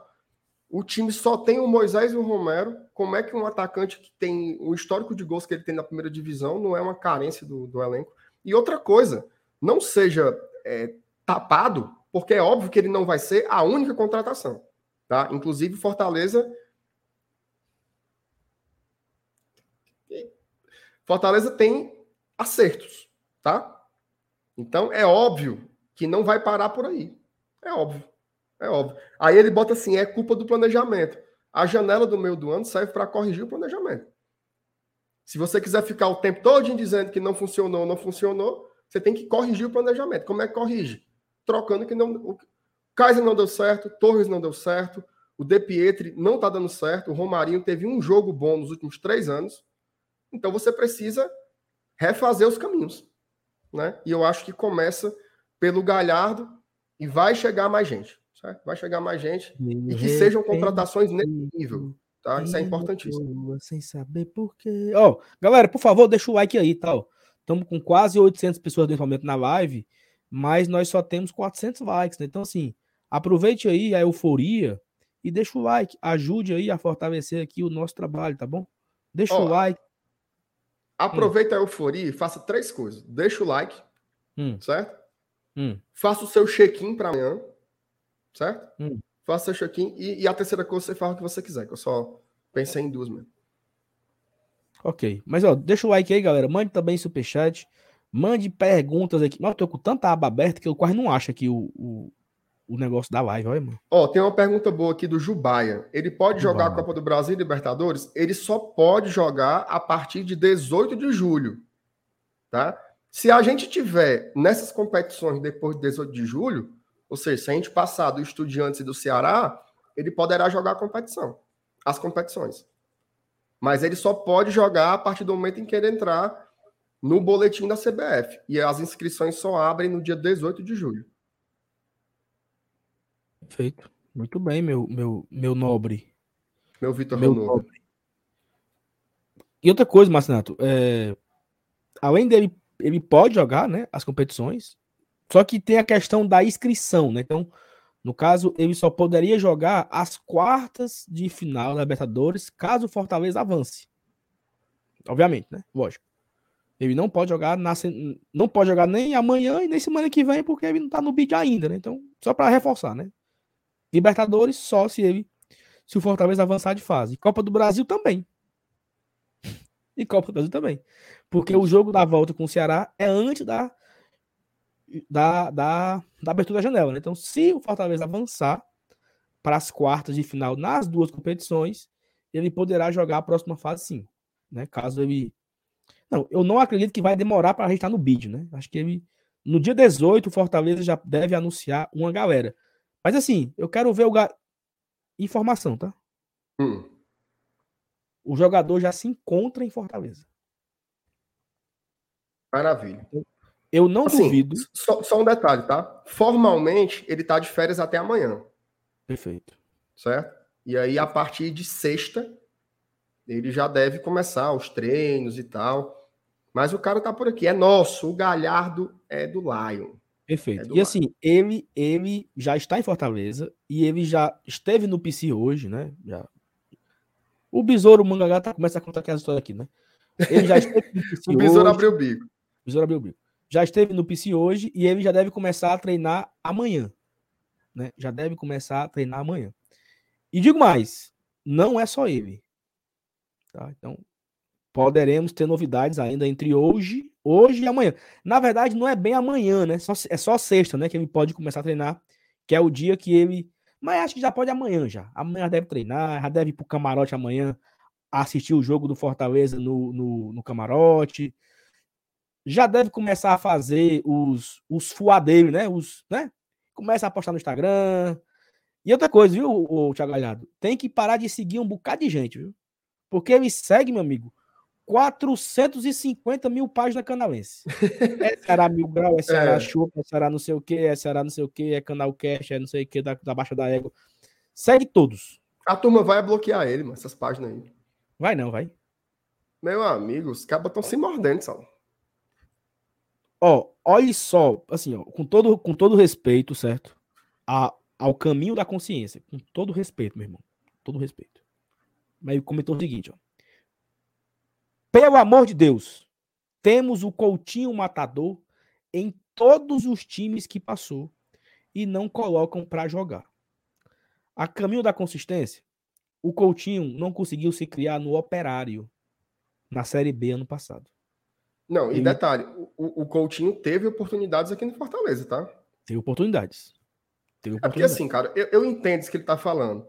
O time só tem o Moisés e o Romero. Como é que um atacante que tem o histórico de gols que ele tem na primeira divisão não é uma carência do, do elenco? E outra coisa, não seja é, tapado porque é óbvio que ele não vai ser a única contratação. Tá? Inclusive, Fortaleza. Fortaleza tem acertos, tá? Então é óbvio que não vai parar por aí. É óbvio. É óbvio. Aí ele bota assim: é culpa do planejamento. A janela do meio do ano serve para corrigir o planejamento. Se você quiser ficar o tempo todo dizendo que não funcionou, não funcionou, você tem que corrigir o planejamento. Como é que corrige? trocando que não. O Kaiser não deu certo, Torres não deu certo, o De Pietri não está dando certo, o Romarinho teve um jogo bom nos últimos três anos. Então você precisa refazer os caminhos. Né? E eu acho que começa pelo Galhardo e vai chegar mais gente. Vai chegar mais gente e que sejam contratações nesse nível. Tá? Isso é importantíssimo. Sem saber por quê. Ó, oh, galera, por favor, deixa o like aí, tal. Tá? Estamos com quase 800 pessoas nesse momento na live mas nós só temos 400 likes, né? Então, assim, aproveite aí a euforia e deixa o like. Ajude aí a fortalecer aqui o nosso trabalho, tá bom? Deixa Ó, o like. Aproveita hum. a euforia e faça três coisas. Deixa o like, hum. certo? Hum. Faça o seu check-in para amanhã, certo? Hum. Faça o seu check-in e, e, a terceira coisa você faz o que você quiser, que eu só pensei em duas mesmo. Ok. Mas, ó, deixa o like aí, galera. Mande também superchat. Mande perguntas aqui. Mas eu tô com tanta aba aberta que eu quase não acho aqui o, o, o negócio da live, olha, mano. Ó, tem uma pergunta boa aqui do Jubaia. Ele pode Jubaia. jogar a Copa do Brasil e Libertadores? Ele só pode jogar a partir de 18 de julho, tá? Se a gente tiver nessas competições depois de 18 de julho, ou seja, se a gente passar do Estudiantes e do Ceará, ele poderá jogar a competição, as competições. Mas ele só pode jogar a partir do momento em que ele entrar no boletim da CBF. E as inscrições só abrem no dia 18 de julho. Perfeito. Muito bem, meu, meu, meu nobre. Meu Vitor Meu nobre. E outra coisa, Marcinato, é, além dele, ele pode jogar, né, as competições, só que tem a questão da inscrição, né? Então, no caso, ele só poderia jogar as quartas de final da Libertadores caso o Fortaleza avance. Obviamente, né? Lógico. Ele não pode jogar na, não pode jogar nem amanhã e nem semana que vem porque ele não tá no bid ainda, né? Então, só para reforçar, né? Libertadores só se ele se o Fortaleza avançar de fase. Copa do Brasil também. E Copa do Brasil também. Porque o jogo da volta com o Ceará é antes da, da, da, da abertura da janela. Né? Então, se o Fortaleza avançar para as quartas de final nas duas competições, ele poderá jogar a próxima fase sim. Né? Caso ele. Não, eu não acredito que vai demorar para a gente estar no vídeo, né? Acho que ele. No dia 18, o Fortaleza já deve anunciar uma galera. Mas assim, eu quero ver o. Ga... Informação, tá? Hum. O jogador já se encontra em Fortaleza. Maravilha. Eu não Assim, duvido. só, só um detalhe, tá? Formalmente, ele tá de férias até amanhã, Perfeito. certo? E aí, a partir de sexta, ele já deve começar os treinos e tal. Mas o cara tá por aqui. É nosso. O Galhardo é do Lion. Perfeito. É do e lado. assim, ele, ele já está em Fortaleza e ele já esteve no PC hoje, né? Já. O Besouro Mangagá tá, começa a contar aqui as histórias aqui, né? Ele já esteve no PC O Besouro hoje. abriu o bico. Besouro abriu o bico. Já esteve no PC hoje e ele já deve começar a treinar amanhã. Né? Já deve começar a treinar amanhã. E digo mais, não é só ele. Tá? Então, poderemos ter novidades ainda entre hoje, hoje e amanhã. Na verdade, não é bem amanhã, né? Só- é só sexta, né? Que ele pode começar a treinar, que é o dia que ele. Mas acho que já pode amanhã já. Amanhã deve treinar, já deve ir pro camarote amanhã assistir o jogo do Fortaleza no, no, no camarote. Já deve começar a fazer os, os dele, né? Os, né? Começa a postar no Instagram. E outra coisa, viu, o, Thiago Galhardo? Tem que parar de seguir um bocado de gente, viu? Porque ele segue, meu amigo, 450 mil páginas canalense. É Ceará Mil Grau, é Ceará É. Chupa, é Ceará não sei o que, é Ceará não sei o que, é Canal Cash, é não sei o que, da, da Baixa da Égua. Segue todos. A turma vai bloquear ele, mas essas páginas aí. Vai não, vai. Meu amigo, os cabas estão se mordendo, Sal. Ó, olhe só, assim, ó, com todo, com todo respeito, certo? A, ao caminho da consciência. Com todo respeito, meu irmão. Todo respeito. Mas ele comentou o seguinte, ó. Pelo amor de Deus, temos o Coutinho Matador em todos os times que passou e não colocam pra jogar. A caminho da consistência, o Coutinho não conseguiu se criar no Operário na Série B ano passado. Não, e detalhe, o, o Coutinho teve oportunidades aqui no Fortaleza, tá? Teve oportunidades. Teve É porque oportunidades. assim, cara, eu, eu entendo isso que ele tá falando.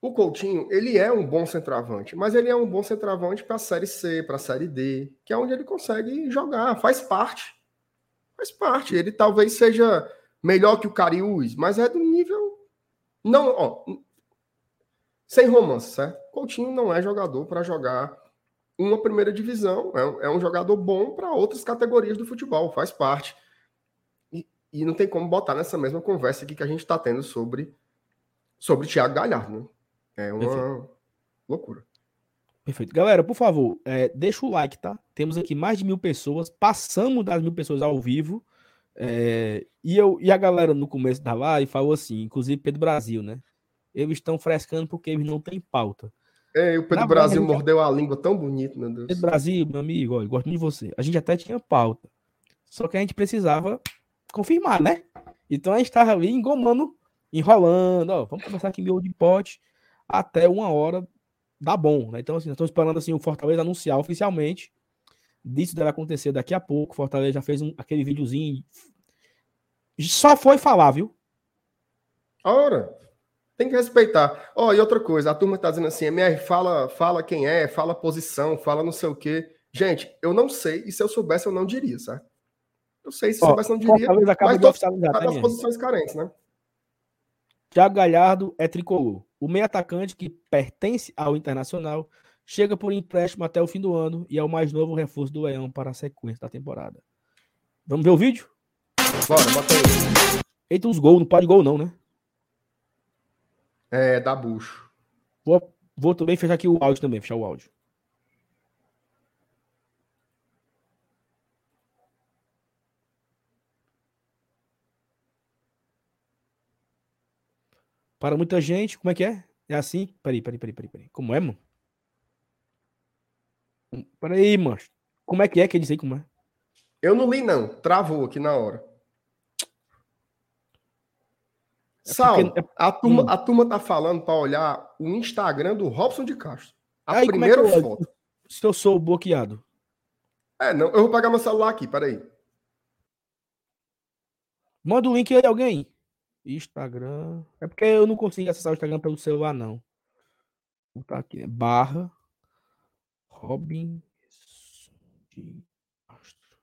O Coutinho, ele é um bom centroavante, mas ele é um bom centroavante para a Série C, para a Série D, que é onde ele consegue jogar, faz parte. Faz parte. Ele talvez seja melhor que o Cariús, mas é do nível. Não, ó. Sem romance, certo? Coutinho não é jogador para jogar uma primeira divisão, é um, é jogador bom para outras categorias do futebol, faz parte. E, e não tem como botar nessa mesma conversa aqui que a gente está tendo sobre, sobre Thiago Galhardo, né? É uma Perfeito. loucura. Perfeito. Galera, por favor, é, deixa o like, tá? Temos aqui mais de mil pessoas, passamos das mil pessoas ao vivo. é, e, eu, e a galera no começo da live falou assim, inclusive Pedro Brasil, né? Eles estão frescando porque eles não têm pauta. Ei, o Pedro Na Brasil verdade, mordeu a língua tão bonito, meu Deus. Pedro Brasil, meu amigo, olha, gosto muito de você. A gente até tinha pauta. Só que a gente precisava confirmar, né? Então a gente estava ali engomando, enrolando, ó, vamos começar aqui meu de pote até uma hora dá bom, né? Então, assim, nós estamos esperando assim, o Fortaleza anunciar oficialmente. Disso deve acontecer daqui a pouco. Fortaleza já fez um, aquele videozinho. Só foi falar, viu? Ora, tem que respeitar. Ó, e outra coisa, a turma tá dizendo assim, MR, fala, fala quem é, fala posição, fala não sei o quê. Gente, eu não sei, e se eu soubesse, eu não diria, certo? Eu sei, se eu Ó, soubesse, eu não diria. Fortaleza acaba mas de tô- oficializar, Tá posições carentes, né? Thiago Galhardo é tricolor. O meio atacante que pertence ao Internacional chega por empréstimo até o fim do ano e é o mais novo reforço do Leão para a sequência da temporada. Vamos ver o vídeo? Bora, bota aí. Eita, uns gols, não pode gol não, né? É, da bucho. Vou, vou também fechar aqui o áudio também, fechar o áudio. Para muita gente, como é que é? É assim? Peraí, peraí, peraí, peraí, peraí. Como é, mano? Peraí, mano. Como é que é que ele diz aí como é? Eu não li, não. Travou aqui na hora. É Saulo, porque- é- a, turma, Hum. a turma tá falando para olhar o Instagram do Robson de Castro. A Aí, é primeira olho? foto. Se eu sou bloqueado. É, não, eu vou pegar meu celular aqui, peraí. Manda o link aí, alguém. Instagram. É porque eu não consigo acessar o Instagram pelo celular, não. Vou botar aqui. né? Barra. Robin. de Castro.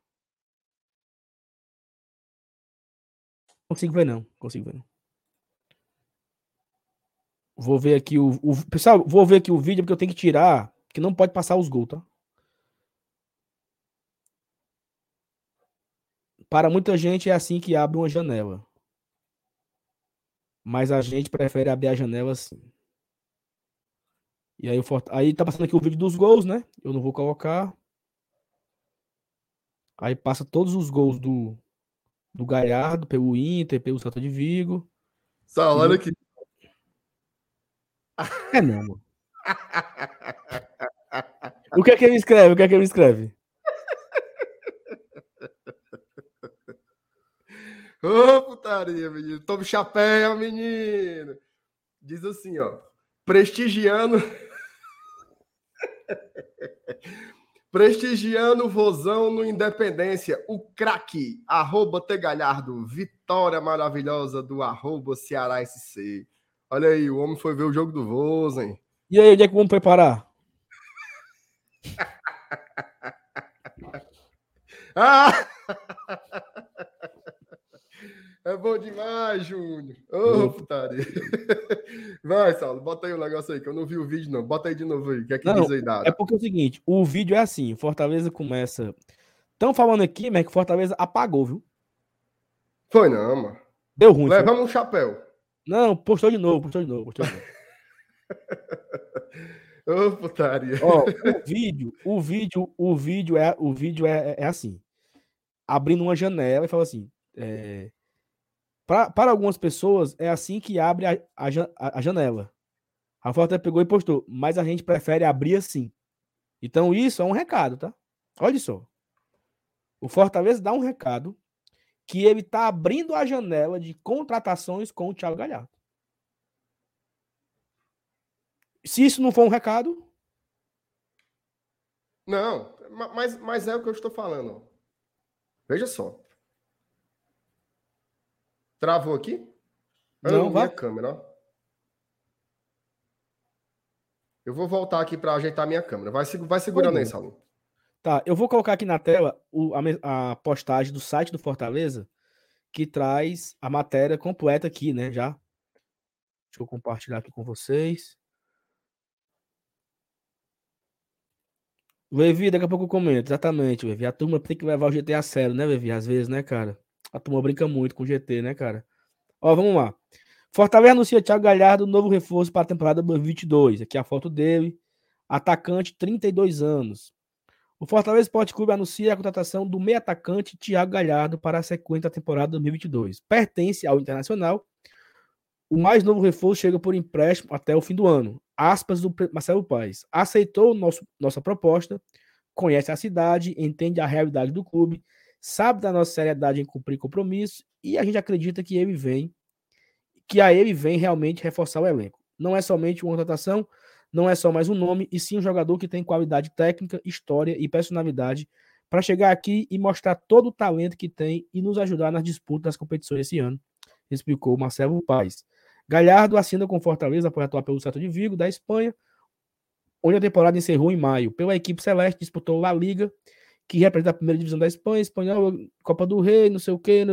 Consigo ver, não. Consigo ver, não. Vou ver aqui o, o. Pessoal, vou ver aqui o vídeo porque eu tenho que tirar. Que não pode passar os gols, tá? Para muita gente é assim que abre uma janela. Mas a gente prefere abrir a janela assim. E aí, o Forta- aí tá passando aqui o vídeo dos gols, né? Eu não vou colocar. Aí passa todos os gols do, do Galhardo, pelo Inter, pelo Santa de Vigo. Saulo, olha aqui. É mano. O que é que ele escreve? O que é que ele escreve? Ô, putaria, menino. Tome chapéu, menino. Diz assim, ó. Prestigiando. Prestigiando o Vozão no Independência. O craque, arroba Tegalhardo. Vitória maravilhosa do arroba Ceará SC. Olha aí, o homem foi ver o jogo do Vozen. E aí, onde é que vamos preparar? Ah! É bom demais, Júnior. Ô, Ô. putaria. Vai, Saulo, bota aí o negócio aí, que eu não vi o vídeo, não. Bota aí de novo aí. O que é que Não, diz aí, Dara? É porque é o seguinte, o vídeo é assim, Fortaleza começa... Estão falando aqui, mas que Fortaleza apagou, viu? Foi não, mano. Deu ruim. foi? Levamos um chapéu. Não, postou de novo, postou de novo, postou de novo. Ô, putaria. Ó, o vídeo, o vídeo, o vídeo é, o vídeo é, é assim, abrindo uma janela e fala assim, é, pra, para algumas pessoas é assim que abre a, a- a janela. A foto até pegou e postou, mas a gente prefere abrir assim. Então isso é um recado, tá? Olha só. O Fortaleza dá um recado que ele tá abrindo a janela de contratações com o Thiago Galhardo. Se isso não for um recado, Não, ma- mas, mas é o que eu estou falando. Veja só. Travou aqui? Eu Não, vai. a câmera, ó. Eu vou voltar aqui para ajeitar minha câmera. Vai, vai segurando aí, bom. Tá, eu vou colocar aqui na tela o- a, a postagem do site do Fortaleza que traz a matéria completa aqui, né? Já. Deixa eu compartilhar aqui com vocês. Levi, daqui a pouco eu comento. Exatamente, Levi. A turma tem que levar o GT a sério, né, Levi? Às vezes, né, cara? A turma brinca muito com o GT, né, cara? Ó, vamos lá. Fortaleza anuncia Thiago Galhardo, novo reforço para a temporada 2022. Aqui a foto dele. Atacante, 32 anos. O Fortaleza Esporte Clube anuncia a contratação do meio atacante Thiago Galhardo para a sequência da temporada 2022. Pertence ao Internacional. O mais novo reforço chega por empréstimo até o fim do ano. Aspas do Marcelo Paes. Aceitou nosso, nossa proposta, conhece a cidade, entende a realidade do clube, sabe da nossa seriedade em cumprir compromisso e a gente acredita que ele vem, que a ele vem realmente reforçar o elenco. Não é somente uma contratação, não é só mais um nome, e sim um jogador que tem qualidade técnica, história e personalidade para chegar aqui e mostrar todo o talento que tem e nos ajudar nas disputas das competições esse ano, explicou Marcelo Paes. Galhardo assina com Fortaleza para atuar pelo Celta de Vigo, da Espanha, onde a temporada encerrou em maio. Pela equipe celeste, disputou La Liga, que representa a primeira divisão da Espanha, Espanhol, Copa do Rei, não sei o quê.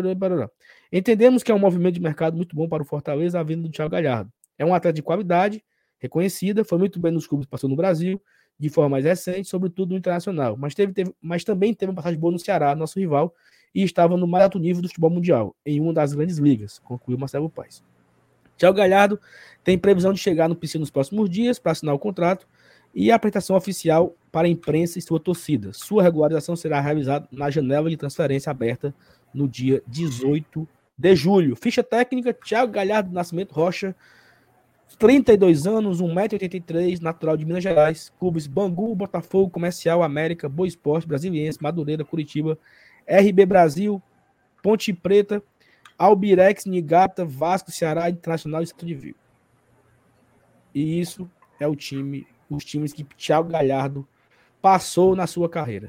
Entendemos que é um movimento de mercado muito bom para o Fortaleza, a vinda do Thiago Galhardo. É um atleta de qualidade, reconhecida, foi muito bem nos clubes que passou no Brasil, de forma mais recente, sobretudo no internacional, mas, teve, teve, mas também teve uma passagem boa no Ceará, nosso rival, e estava no mais alto nível do futebol mundial, em uma das grandes ligas, concluiu Marcelo Paes. Thiago Galhardo tem previsão de chegar no PC nos próximos dias para assinar o contrato e a apresentação oficial para a imprensa e sua torcida. Sua regularização será realizada na janela de transferência aberta no dia 18 de julho. Ficha técnica: Thiago Galhardo Nascimento Rocha, 32 anos, 1,83m, natural de Minas Gerais. Clubes Bangu, Botafogo, Comercial, América, Boa Esporte, Brasiliense, Madureira, Curitiba, RB Brasil, Ponte Preta, Albirex, Nigata, Vasco, Ceará, Internacional e Santo de Vigo. E isso é o time os times que Thiago Galhardo passou na sua carreira.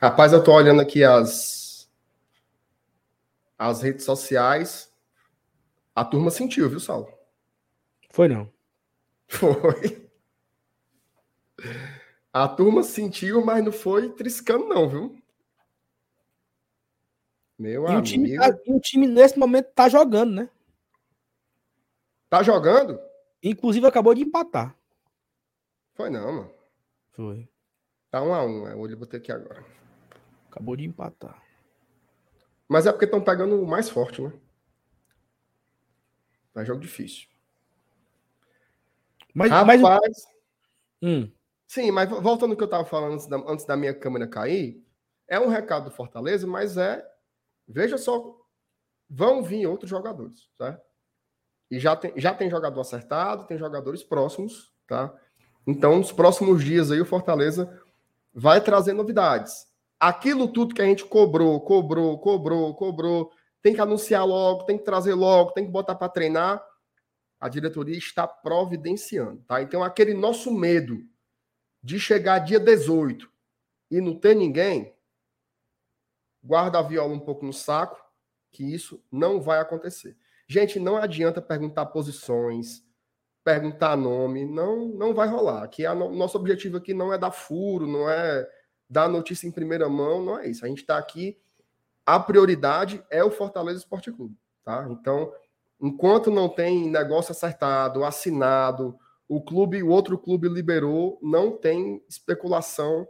Rapaz, eu tô olhando aqui as as redes sociais. A turma sentiu, viu, Saulo? Foi não. Foi. A turma sentiu, mas não foi triscando, não, viu? Meu e amigo. O time, tá, e o time, nesse momento, tá jogando, né? Tá jogando? Inclusive acabou de empatar. Foi não, mano. Foi. Tá um a um, é. Olho ter aqui agora. Acabou de empatar. Mas é porque estão pegando o mais forte, né? É jogo difícil. Mas, Rapaz, mas... Hum. Sim, mas voltando ao que eu tava falando antes da, antes da minha câmera cair, é um recado do Fortaleza, mas é. Veja só, vão vir outros jogadores, certo? E já tem, já tem jogador acertado, tem jogadores próximos, tá? Então, nos próximos dias aí, o Fortaleza vai trazer novidades. Aquilo tudo que a gente cobrou, cobrou, cobrou, cobrou, tem que anunciar logo, tem que trazer logo, tem que botar para treinar. A diretoria está providenciando, tá? Então, aquele nosso medo de chegar dia 18 e não ter ninguém, guarda a viola um pouco no saco, que isso não vai acontecer. Gente, não adianta perguntar posições, perguntar nome, não não vai rolar. Que nosso objetivo aqui não é dar furo, não é dar notícia em primeira mão, não é isso. A gente está aqui, a prioridade é o Fortaleza Esporte Clube, tá? Então, enquanto não tem negócio acertado, assinado, o clube, o outro clube liberou, não tem especulação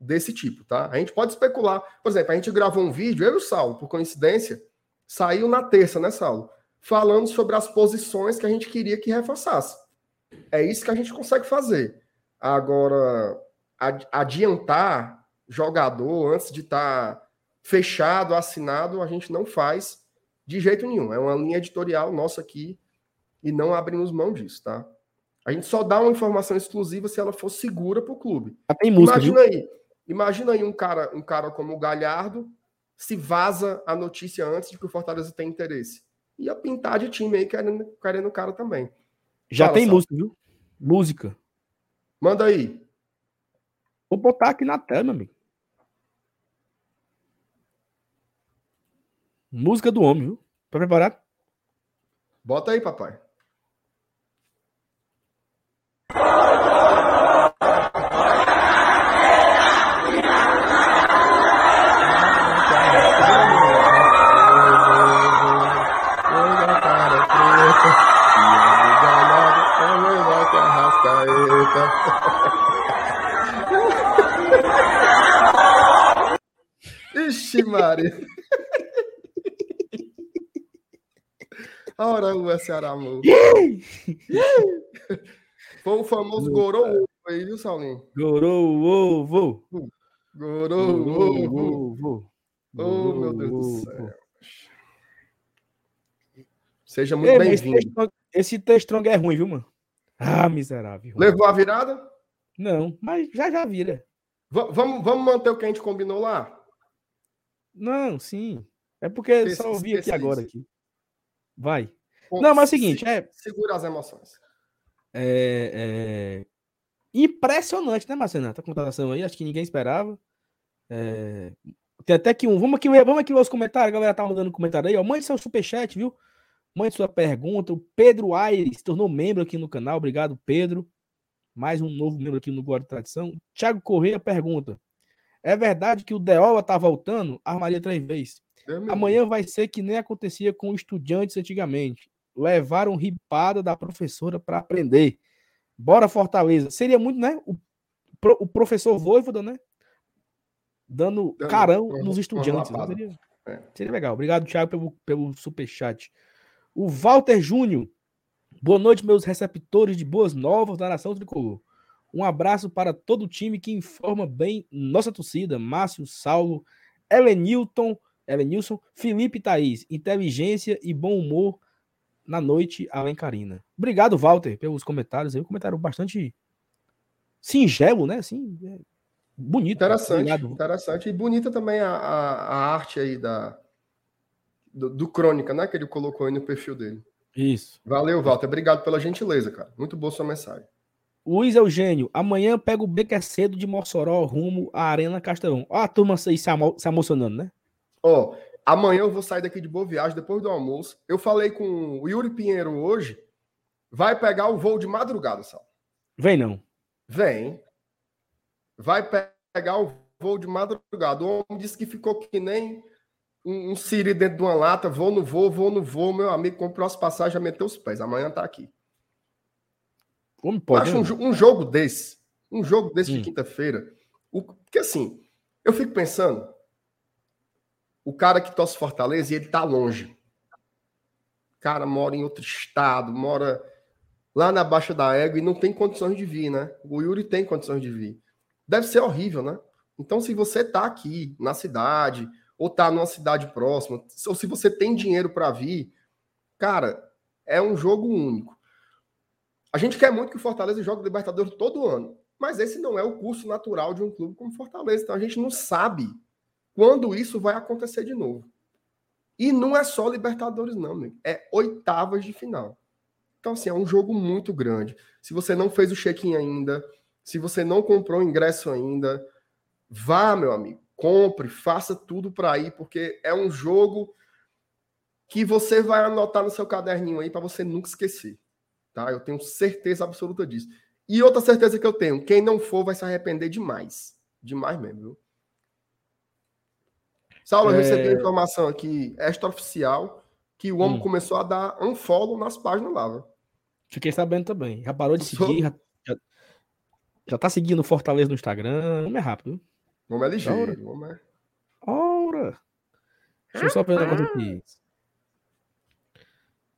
desse tipo, tá? A gente pode especular. Por exemplo, a gente gravou um vídeo, eu e o Saulo, por coincidência, saiu na terça, né, Saulo? falando sobre as posições que a gente queria que reforçasse. É isso que a gente consegue fazer. Agora, adiantar jogador antes de estar tá fechado, assinado, a gente não faz de jeito nenhum. É uma linha editorial nossa aqui e não abrimos mão disso, tá? A gente só dá uma informação exclusiva se ela for segura para o clube. Música, imagina viu? aí, imagina aí um cara, um cara como o Galhardo se vaza a notícia antes de que o Fortaleza tenha interesse ia pintar de time aí querendo, querendo o cara também. Já Fala, tem Sal. música, viu? Música. Manda aí. Vou botar aqui na tela, meu amigo. Música do homem, viu? Tá preparado? Bota aí, papai. Ixi, Maria. Ora, o Ceará, amor. Foi o famoso gorou aí, viu, Saulinho? Gorou ovo. Gorou ovo. Oh, meu Deus do céu. Seja muito bem-vindo. Esse textão é ruim, viu, mano? Ah, miserável. Levou a virada? Não, mas já já vira. V vamos, vamos manter o que a gente combinou lá? Não, sim. É porque eu só ouvi aqui agora aqui. Vai. Bom, não, mas é o seguinte, é. Segura as emoções. É, é... Impressionante, né, Marcena? A contratação aí, acho que ninguém esperava. É... Tem até que um. Vamos aqui, vamos aqui os comentários, a galera tá mandando comentário aí, ó. Mande seu superchat, viu? Mande sua pergunta. O Pedro Aires se tornou membro aqui no canal. Obrigado, Pedro. Mais um novo membro aqui no Guarda Tradição. Thiago Correia pergunta: É verdade que o Deola tá voltando? Armaria três vezes. Amanhã vai ser que nem acontecia com estudantes antigamente. Levaram ripada da professora para aprender. Bora, Fortaleza. Seria muito, né? O, o professor Voivoda, né? Dando carão nos estudantes. Né? Seria, É. Seria legal. Obrigado, Thiago, pelo, pelo superchat. O Walter Júnior. Boa noite, meus receptores de boas novas da Nação Tricolor. Um abraço para todo o time que informa bem nossa torcida. Márcio, Saulo, Elenilton, Elenilson, Felipe Thaís. Inteligência e bom humor na noite alencarina. Obrigado, Walter, pelos comentários. Um comentário bastante singelo, né? Assim, é bonito. Interessante, interessante. E bonita também a, a, a arte aí da, do, do, Crônica, né? Que ele colocou aí no perfil dele. Isso. Valeu, Walter. Obrigado pela gentileza, cara. Muito boa sua mensagem. Luiz Eugênio, amanhã pega o Becker cedo de Mossoró rumo à Arena Castelão. Ó, a turma se, se, se emocionando, né? Ó, amanhã eu vou sair daqui de Boa Viagem, depois do almoço. Eu falei com o Yuri Pinheiro hoje. Vai pegar o voo de madrugada, Sal. Vem não. Vem. Vai pegar o voo de madrugada. O homem disse que ficou que nem um, um Siri dentro de uma lata. Vou no voo, vou no voo. Meu amigo comprou as passagens, já meteu os pés. Amanhã tá aqui. Como pode? Eu acho um, um, jogo desse, um jogo desse hum. de quinta-feira, porque assim, eu fico pensando, o cara que torce Fortaleza e ele tá longe. O cara mora em outro estado, mora lá na Baixa da Égua e não tem condições de vir, né? O Yuri tem condições de vir. Deve ser horrível, né? Então, se você tá aqui na cidade, ou tá numa cidade próxima, ou se você tem dinheiro para vir, cara, é um jogo único. A gente quer muito que o Fortaleza jogue Libertadores todo ano, mas esse não é o curso natural de um clube como Fortaleza. Então a gente não sabe quando isso vai acontecer de novo. E não é só Libertadores, não, amigo. é oitavas de final. Então, assim, é um jogo muito grande. Se você não fez o check-in ainda, se você não comprou o ingresso ainda, vá, meu amigo, compre, faça tudo para ir, porque é um jogo que você vai anotar no seu caderninho aí para você nunca esquecer. Tá? Eu tenho certeza absoluta disso. E outra certeza que eu tenho, quem não for vai se arrepender demais. Demais mesmo, viu? Saulo, é... eu recebi a informação aqui, extraoficial, que o homem hum. começou a dar um follow nas páginas lá. Viu? Fiquei sabendo também. Já parou de seguir, já, já, já tá seguindo o Fortaleza no Instagram. O homem é rápido. O homem é ligeiro. O homem é... Ora! Deixa eu só ver um negócio aqui.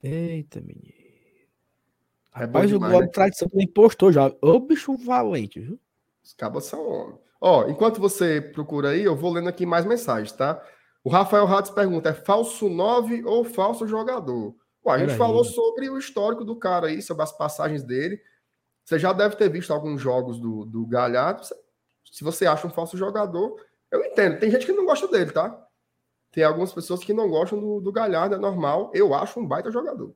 Eita, menino. É Rapaz, o Globo né? Tradição também postou já. Ô, bicho valente, viu? Os cabos são homens. Ó, enquanto você procura aí, eu vou lendo aqui mais mensagens, tá? O Rafael Ratz pergunta: é falso 9 ou falso jogador? Ué, a gente falou sobre o histórico do cara aí, sobre as passagens dele. Você já deve ter visto alguns jogos do, do Galhardo. Se você acha um falso jogador, eu entendo. Tem gente que não gosta dele, tá? Tem algumas pessoas que não gostam do, do Galhardo, é normal. Eu acho um baita jogador.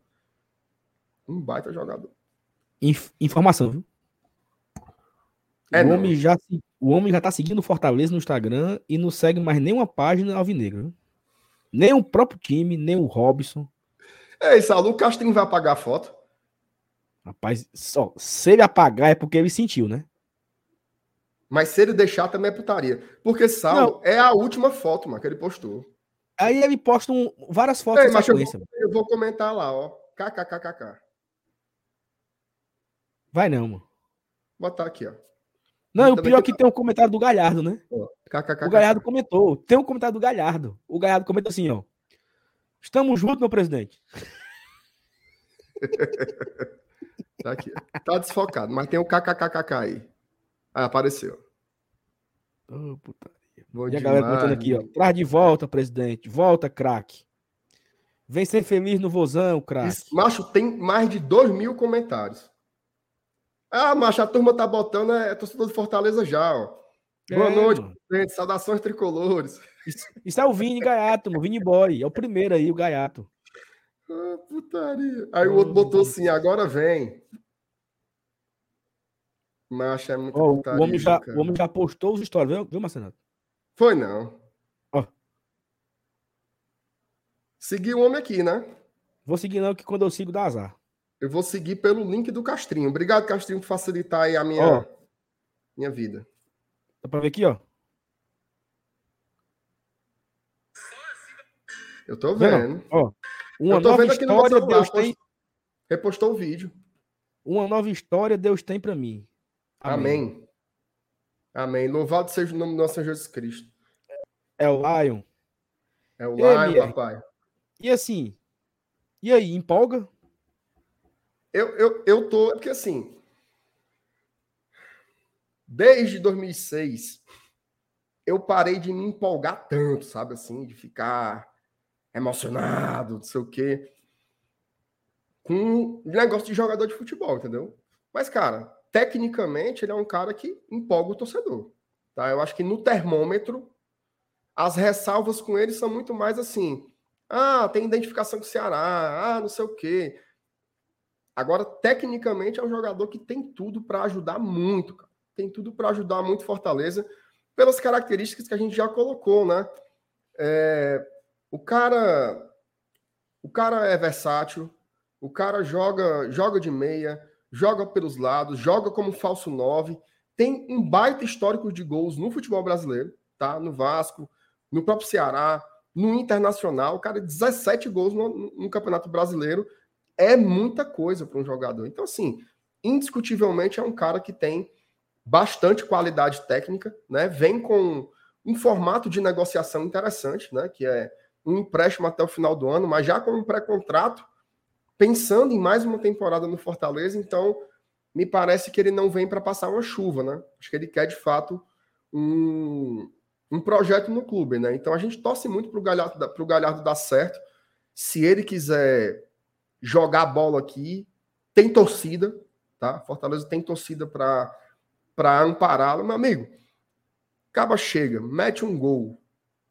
Um baita jogador. Inf informação, viu? É o, homem já, o homem já tá seguindo o Fortaleza no Instagram e não segue mais nenhuma página alvinegra. Nem o próprio time, nem o Robson. É isso, o Castrinho vai apagar a foto. Rapaz, só, se ele apagar é porque ele sentiu, né? Mas se ele deixar também é putaria. Porque Saulo é a última foto, mano, que ele postou. Aí ele posta um, várias fotos Ei, mas eu vou, eu vou comentar lá, ó. KKKKK. Vai não, mano. Vou botar aqui, ó. Não, o pior é que tem um comentário do Galhardo, né? O Galhardo comentou. Tem um comentário do Galhardo. O Galhardo comentou assim, ó. Estamos juntos, meu presidente. tá aqui. Tá desfocado, mas tem um kkkk aí. Ah, apareceu. Oh, putaria. Bom e a galera comentando aqui, ó. Traz de volta, presidente. Volta, craque. Vem ser feliz no vozão, craque. Macho, tem mais de dois mil comentários. Ah, mas a turma tá botando é, é torcedor de Fortaleza já, ó. Boa é, noite, gente. Saudações tricolores. Isso, isso, é o Vini Gaiato, o Vini Boy. É o primeiro aí, o Gaiato. Ah, putaria. Aí o outro botou assim, agora vem. Macho é muito oh, putaria, o, homem já, o homem já postou os stories, viu, viu Marcelo? Foi não. Ó. Oh. Segui o homem aqui, né? Vou seguir não, que quando eu sigo dá azar. Eu vou seguir pelo link do Castrinho. Obrigado, Castrinho, por facilitar aí a minha, minha vida. Dá pra ver aqui, ó. Eu tô vendo. Ó, uma eu tô nova vendo aqui história Deus tem. Repostou o vídeo. Uma nova história Deus tem para mim. Amém. Amém. Amém. Louvado seja o nome do nosso Jesus Cristo. É o Lion. É o Lion, papai. E assim, e aí, empolga? Eu, eu, eu tô. é Porque assim. Desde 2006, eu parei de me empolgar tanto, sabe? Assim, de ficar emocionado, não sei o quê. Com negócio de jogador de futebol, entendeu? Mas, cara, tecnicamente, ele é um cara que empolga o torcedor. Tá? Eu acho que no termômetro, as ressalvas com ele são muito mais assim. Ah, tem identificação com o Ceará, ah, não sei o quê. Agora, tecnicamente, é um jogador que tem tudo para ajudar muito, cara. Tem tudo para ajudar muito Fortaleza, pelas características que a gente já colocou, né? É, o cara. O cara é versátil, o cara joga, joga de meia, joga pelos lados, joga como falso 9, tem um baita histórico de gols no futebol brasileiro, tá? No Vasco, no próprio Ceará, no Internacional, cara 17 gols no, no Campeonato Brasileiro é muita coisa para um jogador. Então, assim, indiscutivelmente é um cara que tem bastante qualidade técnica, né? Vem com um formato de negociação interessante, né? Que é um empréstimo até o final do ano, mas já com um pré-contrato, pensando em mais uma temporada no Fortaleza, então me parece que ele não vem para passar uma chuva, né? Acho que ele quer de fato um, um projeto no clube, né? Então a gente torce muito para o Galhardo, Galhardo dar certo. Se ele quiser jogar a bola aqui, tem torcida, tá? Fortaleza tem torcida para ampará-lo, meu amigo. Caba chega, mete um gol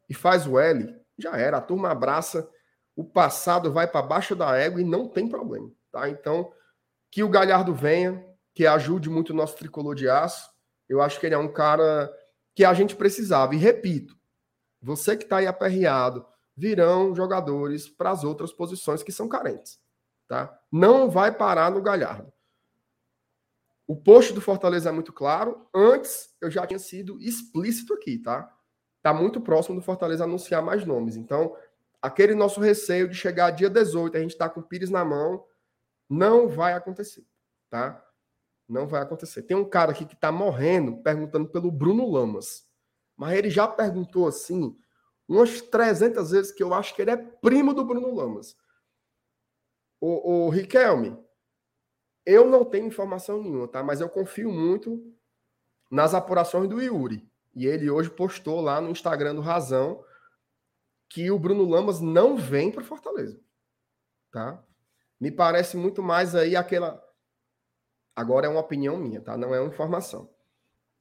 e faz o L, já era. A turma abraça, o passado vai para baixo da égua e não tem problema, tá? Então, que o Galhardo venha, que ajude muito o nosso tricolor de aço. Eu acho que ele é um cara que a gente precisava. E repito, você que está aí aperreado, virão jogadores para as outras posições que são carentes, tá? Não vai parar no Galhardo. O post do Fortaleza é muito claro. Antes eu já tinha sido explícito aqui, tá? Tá muito próximo do Fortaleza anunciar mais nomes. Então, aquele nosso receio de chegar dia 18, a gente tá com o Pires na mão, não vai acontecer, tá? Não vai acontecer. Tem um cara aqui que tá morrendo perguntando pelo Bruno Lamas. Mas ele já perguntou assim umas 300 vezes que eu acho que ele é primo do Bruno Lamas. O, o Riquelme, eu não tenho informação nenhuma, tá? Mas eu confio muito nas apurações do Yuri. E ele hoje postou lá no Instagram do Razão que o Bruno Lamas não vem para Fortaleza, tá? Me parece muito mais aí aquela. Agora é uma opinião minha, tá? Não é uma informação.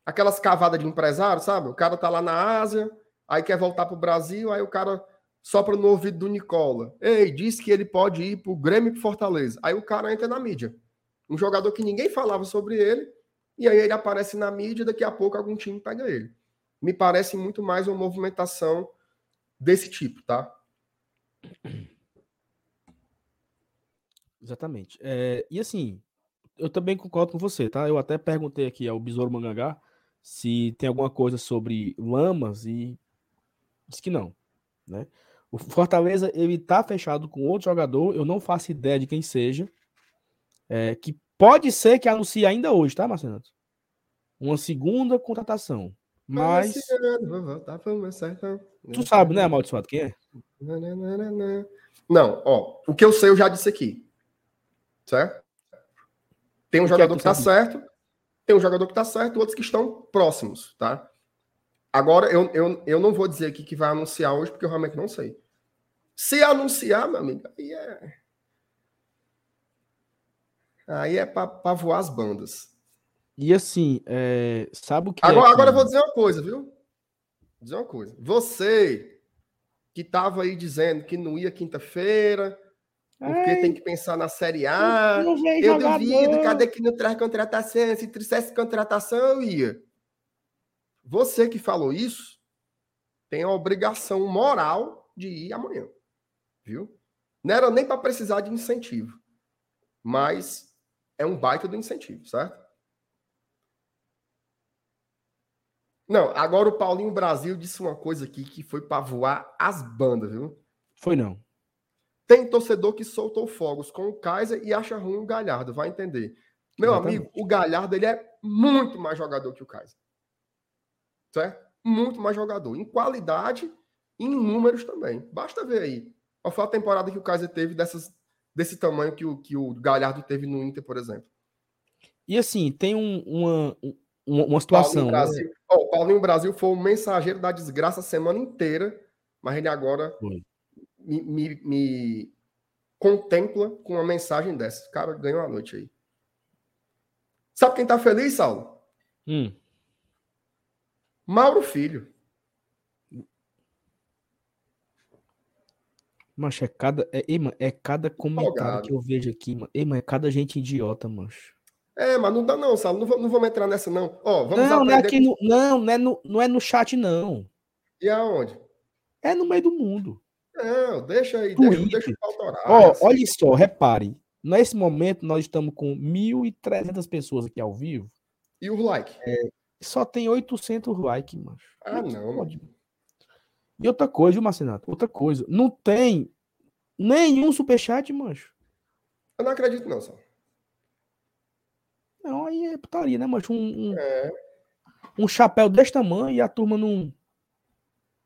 Aquelas cavadas de empresário, sabe? O cara tá lá na Ásia, aí quer voltar pro Brasil, aí o cara sopra no ouvido do Nicola. Ei, diz que ele pode ir pro Grêmio e pro Fortaleza. Aí o cara entra na mídia. Um jogador que ninguém falava sobre ele, e aí ele aparece na mídia daqui a pouco algum time pega ele. Me parece muito mais uma movimentação desse tipo, tá? Exatamente. É, e assim, eu também concordo com você, tá? Eu até perguntei aqui ao Besouro Mangangá se tem alguma coisa sobre lamas e disse que não, né? O Fortaleza, ele tá fechado com outro jogador, eu não faço ideia de quem seja, é, que pode ser que anuncie ainda hoje, tá, Marcelo? Uma segunda contratação. Mas. Tu sabe, né, amaldiçoado, quem é? Não, ó, o que eu sei eu já disse aqui. Certo? Tem um é jogador que tá sabe? certo, tem um jogador que tá certo, outros que estão próximos, tá? Agora, eu, eu, eu não vou dizer aqui que vai anunciar hoje, porque eu realmente não sei. Se anunciar, meu amigo, aí é. Aí é para voar as bandas. E assim, é, sabe o que é Agora, que- agora eu vou dizer uma coisa, viu? Vou dizer uma coisa. Você que estava aí dizendo que não ia quinta-feira, porque Ai, tem que pensar na Série A. Eu jogador. duvido, cadê que não traz contratação? Se trouxesse contratação, eu ia. Você que falou isso tem a obrigação moral de ir amanhã. Viu? Não era nem para precisar de incentivo. Mas é um baita do incentivo, certo? Não, agora o Paulinho Brasil disse uma coisa aqui que foi para voar as bandas, viu? Foi não. Tem torcedor que soltou fogos com o Kaiser e acha ruim o Galhardo, vai entender. Meu Exatamente. amigo, o Galhardo ele é muito mais jogador que o Kaiser. Certo? Muito mais jogador. Em qualidade em números também. Basta ver aí. Qual foi a temporada que o Kaiser teve dessas, desse tamanho que o, que o Galhardo teve no Inter, por exemplo? E assim, tem um, uma, uma, uma situação. Paulinho Brasil, né? oh, o Paulinho Brasil foi o mensageiro da desgraça a semana inteira, mas ele agora me, me, me, contempla com uma mensagem dessa. O cara ganhou a noite aí. Sabe quem tá feliz, Saulo? Hum. Mauro Filho. Mancho, é cada, é, é cada comentário que eu vejo aqui, mano. Ei, mano, é cada gente idiota, mancho. É, mas não dá não, Saulo. Não, não vamos entrar nessa, não. Ó, vamos não, não é, aqui no, não, não é, no, não é no chat, não. E aonde? É no meio do mundo. Não, deixa aí, deixa, deixa o autorar. Ó, assim. olha só, repare. Nesse momento, nós estamos com 1.300 pessoas aqui ao vivo. E o like? É, só tem 800 likes, mano. Ah, não. Pode... E outra coisa, viu, Marcenato? Outra coisa. Não tem nenhum superchat, mancho. Eu não acredito, não, só. Não, aí é putaria, né, mancho? Um, um, é. um chapéu desse tamanho e a turma não.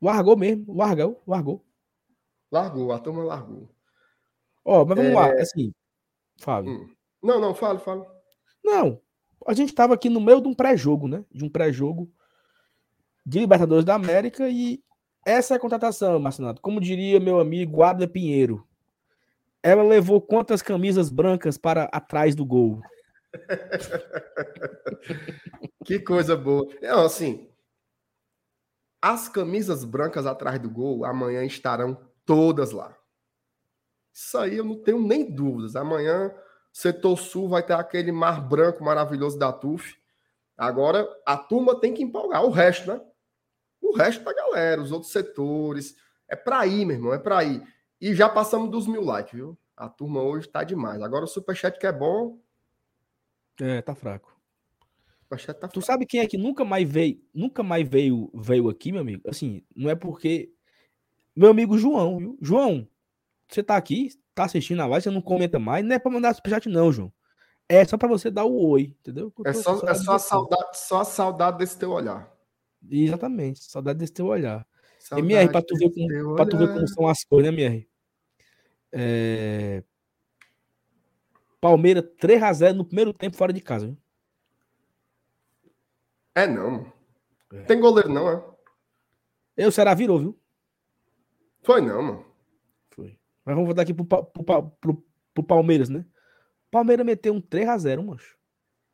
Largou mesmo. Largou, largou. Largou, a turma largou. Ó, mas vamos é... lá, assim. Fábio. Hum. Não, não, fala, fala. Não, a gente estava aqui no meio de um pré-jogo, né? De um pré-jogo de Libertadores da América e essa é a contratação, Marcinato. Como diria meu amigo Guarda Pinheiro, ela levou quantas camisas brancas para atrás do gol? que coisa boa. Não, assim, as camisas brancas atrás do gol amanhã estarão todas lá. Isso aí eu não tenho nem dúvidas. Amanhã, setor sul vai ter aquele mar branco maravilhoso da TUF. Agora, a turma tem que empolgar. O resto, né? O resto da galera, os outros setores. É para ir, meu irmão, é para ir. E já passamos dos mil likes, viu? A turma hoje tá demais. Agora o superchat que é bom. É, tá fraco. O superchat tá fraco. Tu sabe quem é que nunca mais veio, nunca mais veio, veio aqui, meu amigo? Assim, não é porque. Meu amigo João, viu? João, você tá aqui, tá assistindo a live, você não comenta mais, não é pra mandar superchat, não, João. É só pra você dar o oi, entendeu? É só, é só, a saudade, só a saudade desse teu olhar. Exatamente, saudade desse teu olhar. Saudade MR, para tu, ver como, pra tu ver como são as coisas, né, MR? É... Palmeiras 3x0 no primeiro tempo fora de casa. Viu? É não. É. Tem goleiro não, é? E o Ceará virou, viu? Foi não, mano. Mas vamos voltar aqui pro, pro, pro, pro Palmeiras, né? Palmeiras meteu um 3x0, mancho.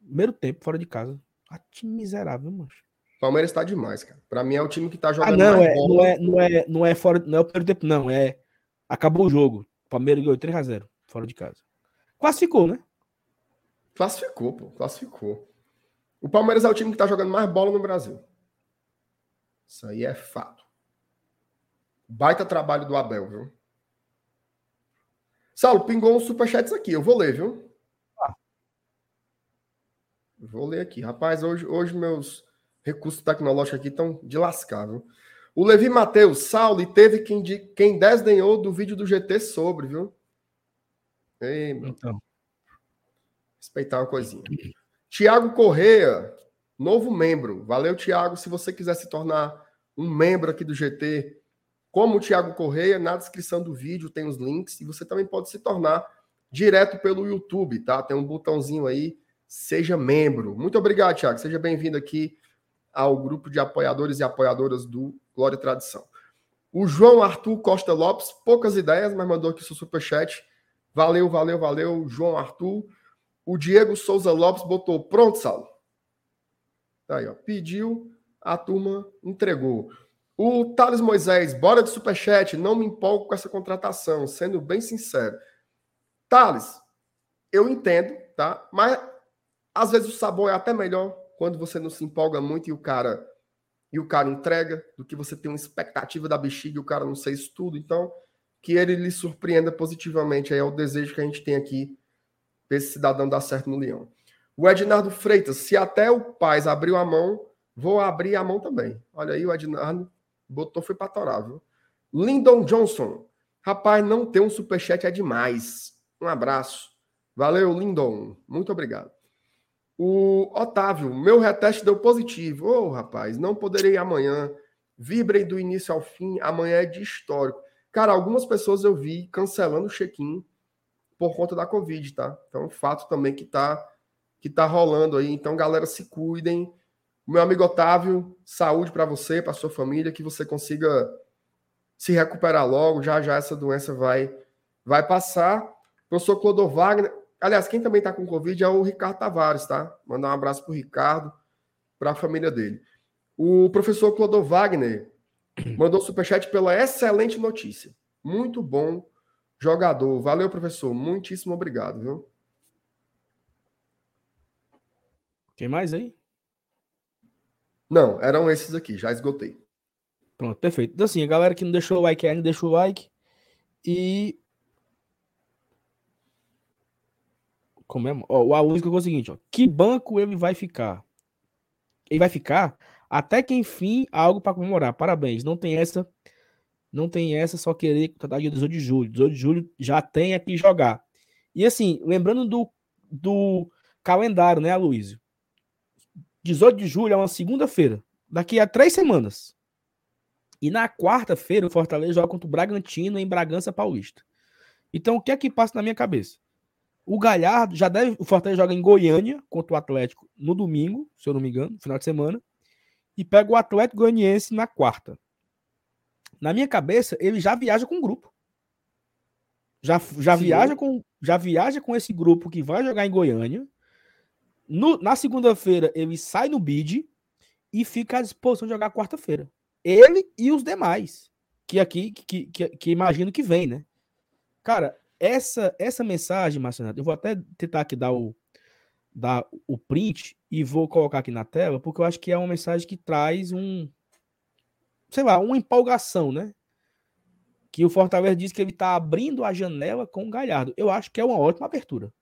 Primeiro tempo, fora de casa. Ah, time miserável, mancho. Palmeiras está demais, cara. Para mim é o time que tá ah, jogando ah, não, é, não é, não é, não é fora, não é o primeiro tempo, não, é acabou o jogo. Palmeiras ganhou 3 a 0 fora de casa. Classificou, né? Classificou, pô, classificou. O Palmeiras é o time que tá jogando mais bola no Brasil. Isso aí é fato. Baita trabalho do Abel, viu? Saulo, pingou uns superchats aqui, eu vou ler, viu? Ah. Vou ler aqui. Rapaz, hoje, hoje meus recursos tecnológicos aqui estão de lascar, viu? O Levi Matheus, Saulo, e teve quem, de, quem desdenhou do vídeo do GT sobre, viu? Ei, meu. Então. Respeitar uma coisinha. Tiago Correia, novo membro. Valeu, Tiago. Se você quiser se tornar um membro aqui do GT, como o Tiago Correia, na descrição do vídeo tem os links. E você também pode se tornar direto pelo YouTube, tá? Tem um botãozinho aí, seja membro. Muito obrigado, Tiago. Seja bem-vindo aqui ao grupo de apoiadores e apoiadoras do Glória e Tradição. O João Arthur Costa Lopes, poucas ideias, mas mandou aqui seu superchat. Valeu, valeu, valeu, João Arthur. O Diego Souza Lopes botou pronto, Saulo. Tá aí, ó. Pediu, a turma entregou. O Thales Moisés, bora de superchat, não me empolgo com essa contratação, sendo bem sincero. Thales, eu entendo, tá? Mas às vezes o sabor é até melhor quando você não se empolga muito e o cara e o cara entrega, do que você tem uma expectativa da bexiga e o cara não sei isso tudo. Então, que ele lhe surpreenda positivamente aí é o desejo que a gente tem aqui para esse cidadão dar certo no Leão. O Ednardo Freitas, se até o Paz abriu a mão, vou abrir a mão também. Olha aí, o Ednardo botou, foi para torar, viu? Lyndon Johnson, rapaz, não ter um superchat é demais. Um abraço. Valeu, Lindon. Muito obrigado. O Otávio, meu reteste deu positivo. Ô, oh, rapaz, não poderei amanhã. Vibrem do início ao fim. Amanhã é de histórico. Cara, algumas pessoas eu vi cancelando o check-in por conta da Covid, tá? Então, um fato também que tá, que tá rolando aí. Então, galera, se cuidem. Meu amigo Otávio, saúde para você, para sua família, que você consiga se recuperar logo. Já já essa doença vai, vai passar. Professor Clodovagner, Wagner. Aliás, quem também está com Covid é o Ricardo Tavares, tá? Mandar um abraço para o Ricardo, para a família dele. O professor Clodovagner Wagner mandou superchat pela excelente notícia. Muito bom jogador. Valeu, professor. Muitíssimo obrigado, viu? Quem mais aí? Não, eram esses aqui, já esgotei. Pronto, perfeito. Então, assim, a galera que não deixou o like ainda, deixa o like. E. Como é? Ó, o Aluno colocou o seguinte: ó, que banco ele vai ficar? Ele vai ficar até que enfim algo para comemorar. Parabéns. Não tem essa. Não tem essa só querer contratar dia 18 de julho. 18 de julho já tem aqui jogar. E assim, lembrando do, do calendário, né, Aloysio? 18 de julho é uma segunda-feira. Daqui a três semanas. E na quarta-feira, o Fortaleza joga contra o Bragantino em Bragança Paulista. Então, o que é que passa na minha cabeça? O Galhardo já deve. O Fortaleza joga em Goiânia contra o Atlético no domingo, se eu não me engano, final de semana. E pega o Atlético Goianiense na quarta. Na minha cabeça, ele já viaja com o grupo. Já, já, viaja com, já viaja com esse grupo que vai jogar em Goiânia. No, na segunda-feira, ele sai no bid e fica à disposição de jogar quarta-feira. Ele e os demais. Que aqui, que, que, que, imagino que vem, né? Cara, essa essa mensagem, Marcelo, eu vou até tentar aqui dar o, dar o print e vou colocar aqui na tela, porque eu acho que é uma mensagem que traz um, sei lá, uma empolgação, né? Que o Fortaleza diz que ele está abrindo a janela com o Galhardo. Eu acho que é uma ótima abertura.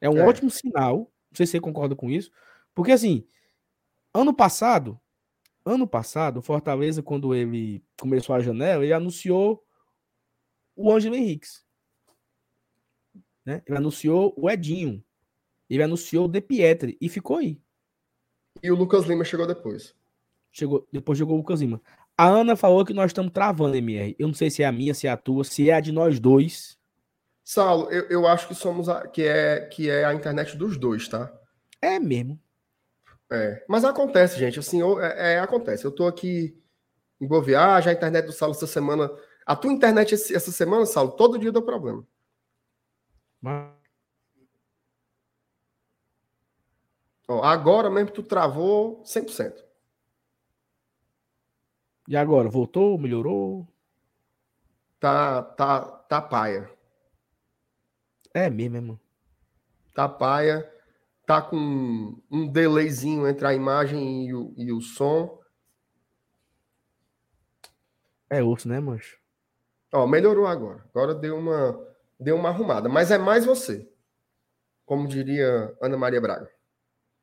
É um é. ótimo sinal. Não sei se você concorda com isso. Porque, assim, ano passado, ano passado, o Fortaleza, quando ele começou a janela, ele anunciou o Ângelo Henriques. Né? Ele anunciou o Edinho. Ele anunciou o De Pietri e ficou aí. E o Lucas Lima chegou depois. Chegou, depois chegou o Lucas Lima. A Ana falou que nós estamos travando, MR. Eu não sei se é a minha, se é a tua, se é a de nós dois. Saulo, eu, eu acho que somos a, que é que é a internet dos dois, tá? É mesmo. É, mas acontece, gente. Assim, eu, é, é, acontece. Eu tô aqui em boa viagem, a internet do Saulo essa semana. A tua internet essa semana, Saulo, todo dia deu problema. Mas... Ó, agora mesmo tu travou 100%. E agora, voltou, melhorou? Tá, tá, tá paia. É mesmo, irmão. Tá paia. Tá com um delayzinho entre a imagem e o, e o som. É osso, né, mancho? Ó, melhorou agora. Agora deu uma, deu uma arrumada. Mas é mais você. Como diria Ana Maria Braga.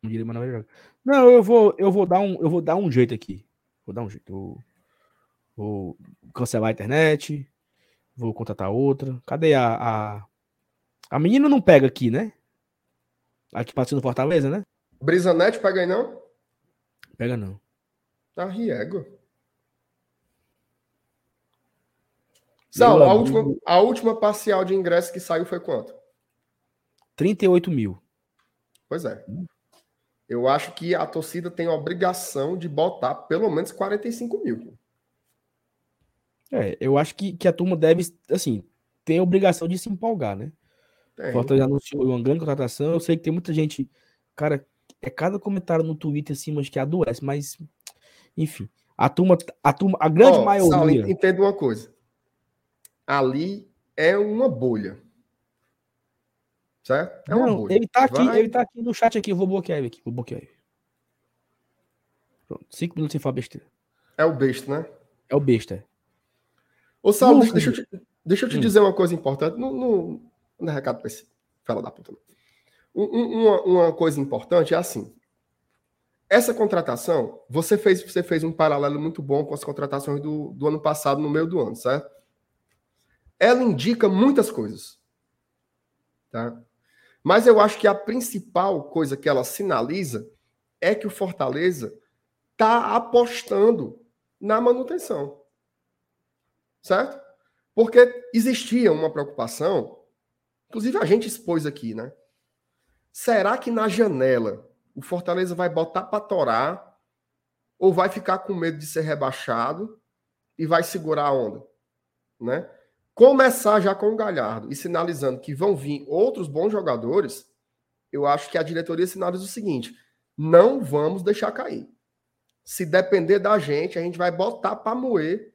Como diria Ana Maria Braga. Não, eu vou, eu vou dar um, eu vou dar um jeito aqui. Vou dar um jeito. Eu vou cancelar a internet, vou contratar outra. Cadê a. A, a menina não pega aqui, né? Aqui passando Fortaleza, né? Brisanet pega aí não? Pega não. Tá riego. Sal, a última, a última parcial de ingresso que saiu foi quanto? 38 mil. Pois é. Eu acho que a torcida tem a obrigação de botar pelo menos 45 mil. É, eu acho que, que a turma deve, assim, ter a obrigação de se empolgar, né? Tem. Fortaleza anunciou uma grande contratação. Eu sei que tem muita gente, cara, é cada comentário no Twitter assim, mas que adoece, mas enfim, a turma, a turma, a grande oh, maioria. Entenda uma coisa. Ali é uma bolha. Certo? É uma Não, bolha. Ele tá aqui, Vai... ele tá aqui no chat aqui, eu vou bloquear ele aqui, vou bloquear ele. Pronto, cinco minutos sem falar besteira. É o besta, né? É o besta. É. Ô, Saulo, deixa, deixa, eu te, deixa eu te hum. dizer uma coisa importante. Não, não, não é recado para esse fala da puta. Um, uma, uma coisa importante é assim. Essa contratação, você fez, você fez um paralelo muito bom com as contratações do, do ano passado, no meio do ano, certo? Ela indica muitas coisas. Tá? Mas eu acho que a principal coisa que ela sinaliza é que o Fortaleza está apostando na manutenção. Certo? Porque existia uma preocupação, inclusive a gente expôs aqui, né? Será que na janela o Fortaleza vai botar para torar ou vai ficar com medo de ser rebaixado e vai segurar a onda, né? Começar já com o Galhardo e sinalizando que vão vir outros bons jogadores, eu acho que a diretoria sinaliza o seguinte: não vamos deixar cair. Se depender da gente, a gente vai botar para moer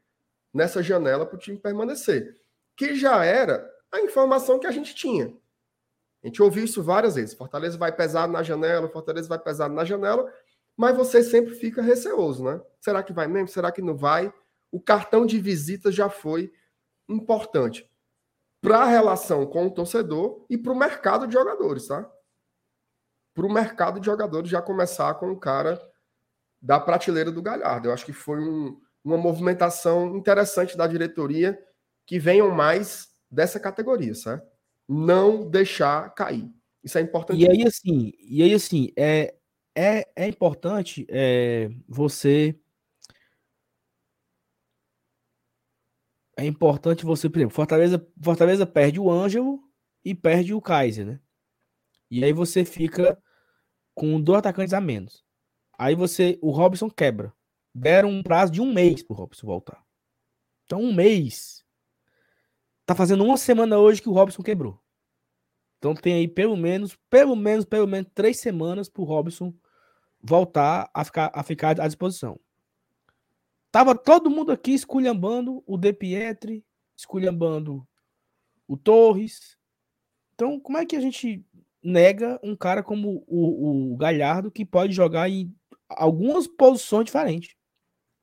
nessa janela para o time permanecer. Que já era a informação que a gente tinha. A gente ouviu isso várias vezes. Fortaleza vai pesar na janela, Fortaleza vai pesar na janela, mas você sempre fica receoso, né? Será que vai mesmo? Será que não vai? O cartão de visita já foi importante para a relação com o torcedor e para o mercado de jogadores, tá? Para o mercado de jogadores já começar com o cara da prateleira do Galhardo. Eu acho que foi um, uma movimentação interessante da diretoria que venham mais dessa categoria, certo? Não deixar cair. Isso é importante. E aí, assim, e aí, assim é, é, é importante é, você. É importante você, por exemplo, Fortaleza, Fortaleza perde o Ângelo e perde o Kaiser, né? E aí você fica com dois atacantes a menos. Aí você, o Robson quebra. Deram um prazo de um mês pro Robson voltar. Então, um mês. Tá fazendo uma semana hoje que o Robson quebrou. Então tem aí pelo menos, pelo menos, pelo menos três semanas pro Robson voltar a ficar, a ficar à disposição. Tava todo mundo aqui esculhambando o De Pietri, esculhambando o Torres. Então, como é que a gente nega um cara como o, o Galhardo que pode jogar em algumas posições diferentes.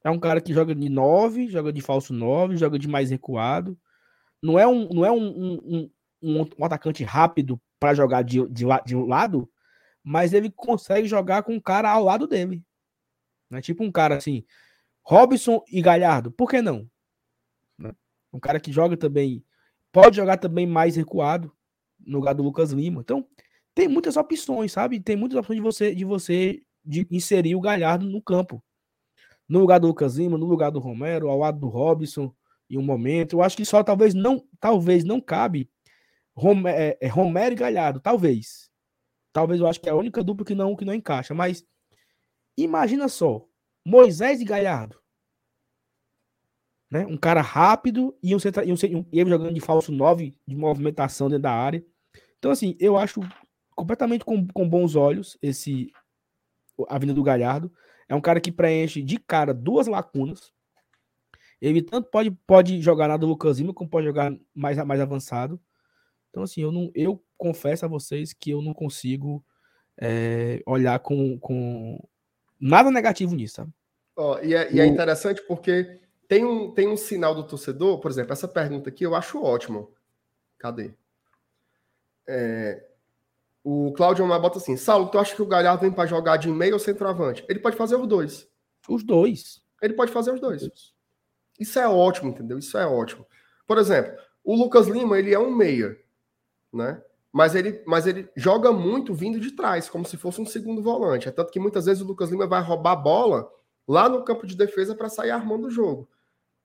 É um cara que joga de 9, joga de falso 9, joga de mais recuado. Não é um, não é um, um, um, um atacante rápido para jogar de, de, de um lado, mas ele consegue jogar com um cara ao lado dele. Né? Tipo um cara assim, Robson e Galhardo, por que não? Né? Um cara que joga também, pode jogar também mais recuado, no lugar do Lucas Lima. Então, tem muitas opções, sabe? Tem muitas opções de você, de você de inserir o Galhardo no campo. No lugar do Lucas Lima, no lugar do Romero, ao lado do Robson, em um momento. Eu acho que só talvez não, talvez não cabe é, é, Romero e Galhardo, talvez. Talvez eu acho que é a única dupla que não, que não encaixa. Mas imagina só, Moisés e Galhardo. Né? Um cara rápido e um, centra, e um, e ele jogando de falso 9 de movimentação dentro da área. Então, assim, eu acho completamente com, com bons olhos esse a vinda do Galhardo. É um cara que preenche de cara duas lacunas. Ele tanto pode, pode jogar na do Lucas Lima, como pode jogar mais, mais avançado. Então, assim, eu, não, eu confesso a vocês que eu não consigo é, olhar com, com nada negativo nisso, sabe? Oh, e, é, e é interessante porque tem um, tem um sinal do torcedor, por exemplo, essa pergunta aqui eu acho ótimo. Cadê? É, o Cláudio Omar bota assim: Saulo, tu acha que o Galhardo vem para jogar de meio ou centroavante? Ele pode fazer os dois. Os dois. Ele pode fazer os dois. Isso é ótimo, entendeu? Isso é ótimo. Por exemplo, o Lucas Lima, ele é um meia, né? Mas ele, mas ele joga muito vindo de trás, como se fosse um segundo volante. É tanto que muitas vezes o Lucas Lima vai roubar a bola lá no campo de defesa para sair armando o jogo.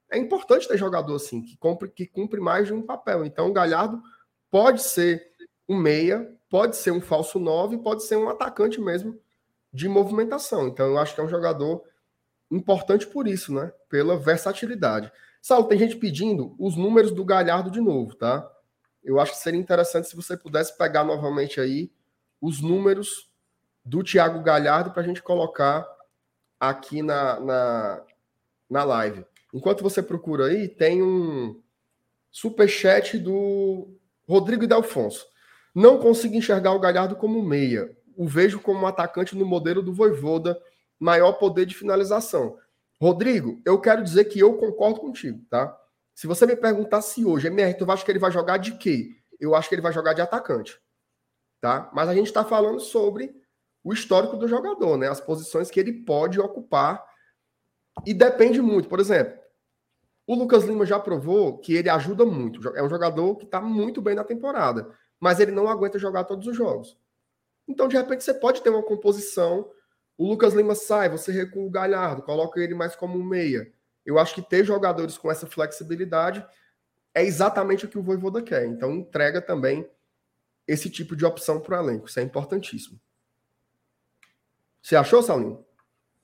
É importante ter jogador assim, que cumpre, que cumpre mais de um papel. Então, o Galhardo pode ser um meia, pode ser um falso 9, pode ser um atacante mesmo de movimentação. Então eu acho que é um jogador importante por isso, né? Pela versatilidade. Saulo, tem gente pedindo os números do Galhardo de novo, tá? Eu acho que seria interessante se você pudesse pegar novamente aí os números do Thiago Galhardo para a gente colocar aqui na, na, na live. Enquanto você procura aí, tem um superchat do Rodrigo Delfonso. Não consigo enxergar o Galhardo como meia. O vejo como um atacante no modelo do Voivoda, maior poder de finalização. Rodrigo, eu quero dizer que eu concordo contigo, tá? Se você me perguntar se hoje, MR, tu acha que ele vai jogar de quê? Eu acho que ele vai jogar de atacante, tá? Mas a gente está falando sobre o histórico do jogador, né? As posições que ele pode ocupar e depende muito. Por exemplo, o Lucas Lima já provou que ele ajuda muito. É um jogador que está muito bem na temporada mas ele não aguenta jogar todos os jogos. Então, de repente, você pode ter uma composição. O Lucas Lima sai, você recua o Galhardo, coloca ele mais como um meia. Eu acho que ter jogadores com essa flexibilidade é exatamente o que o Voivoda quer. Então, entrega também esse tipo de opção para o elenco. Isso é importantíssimo. Você achou, Salinho?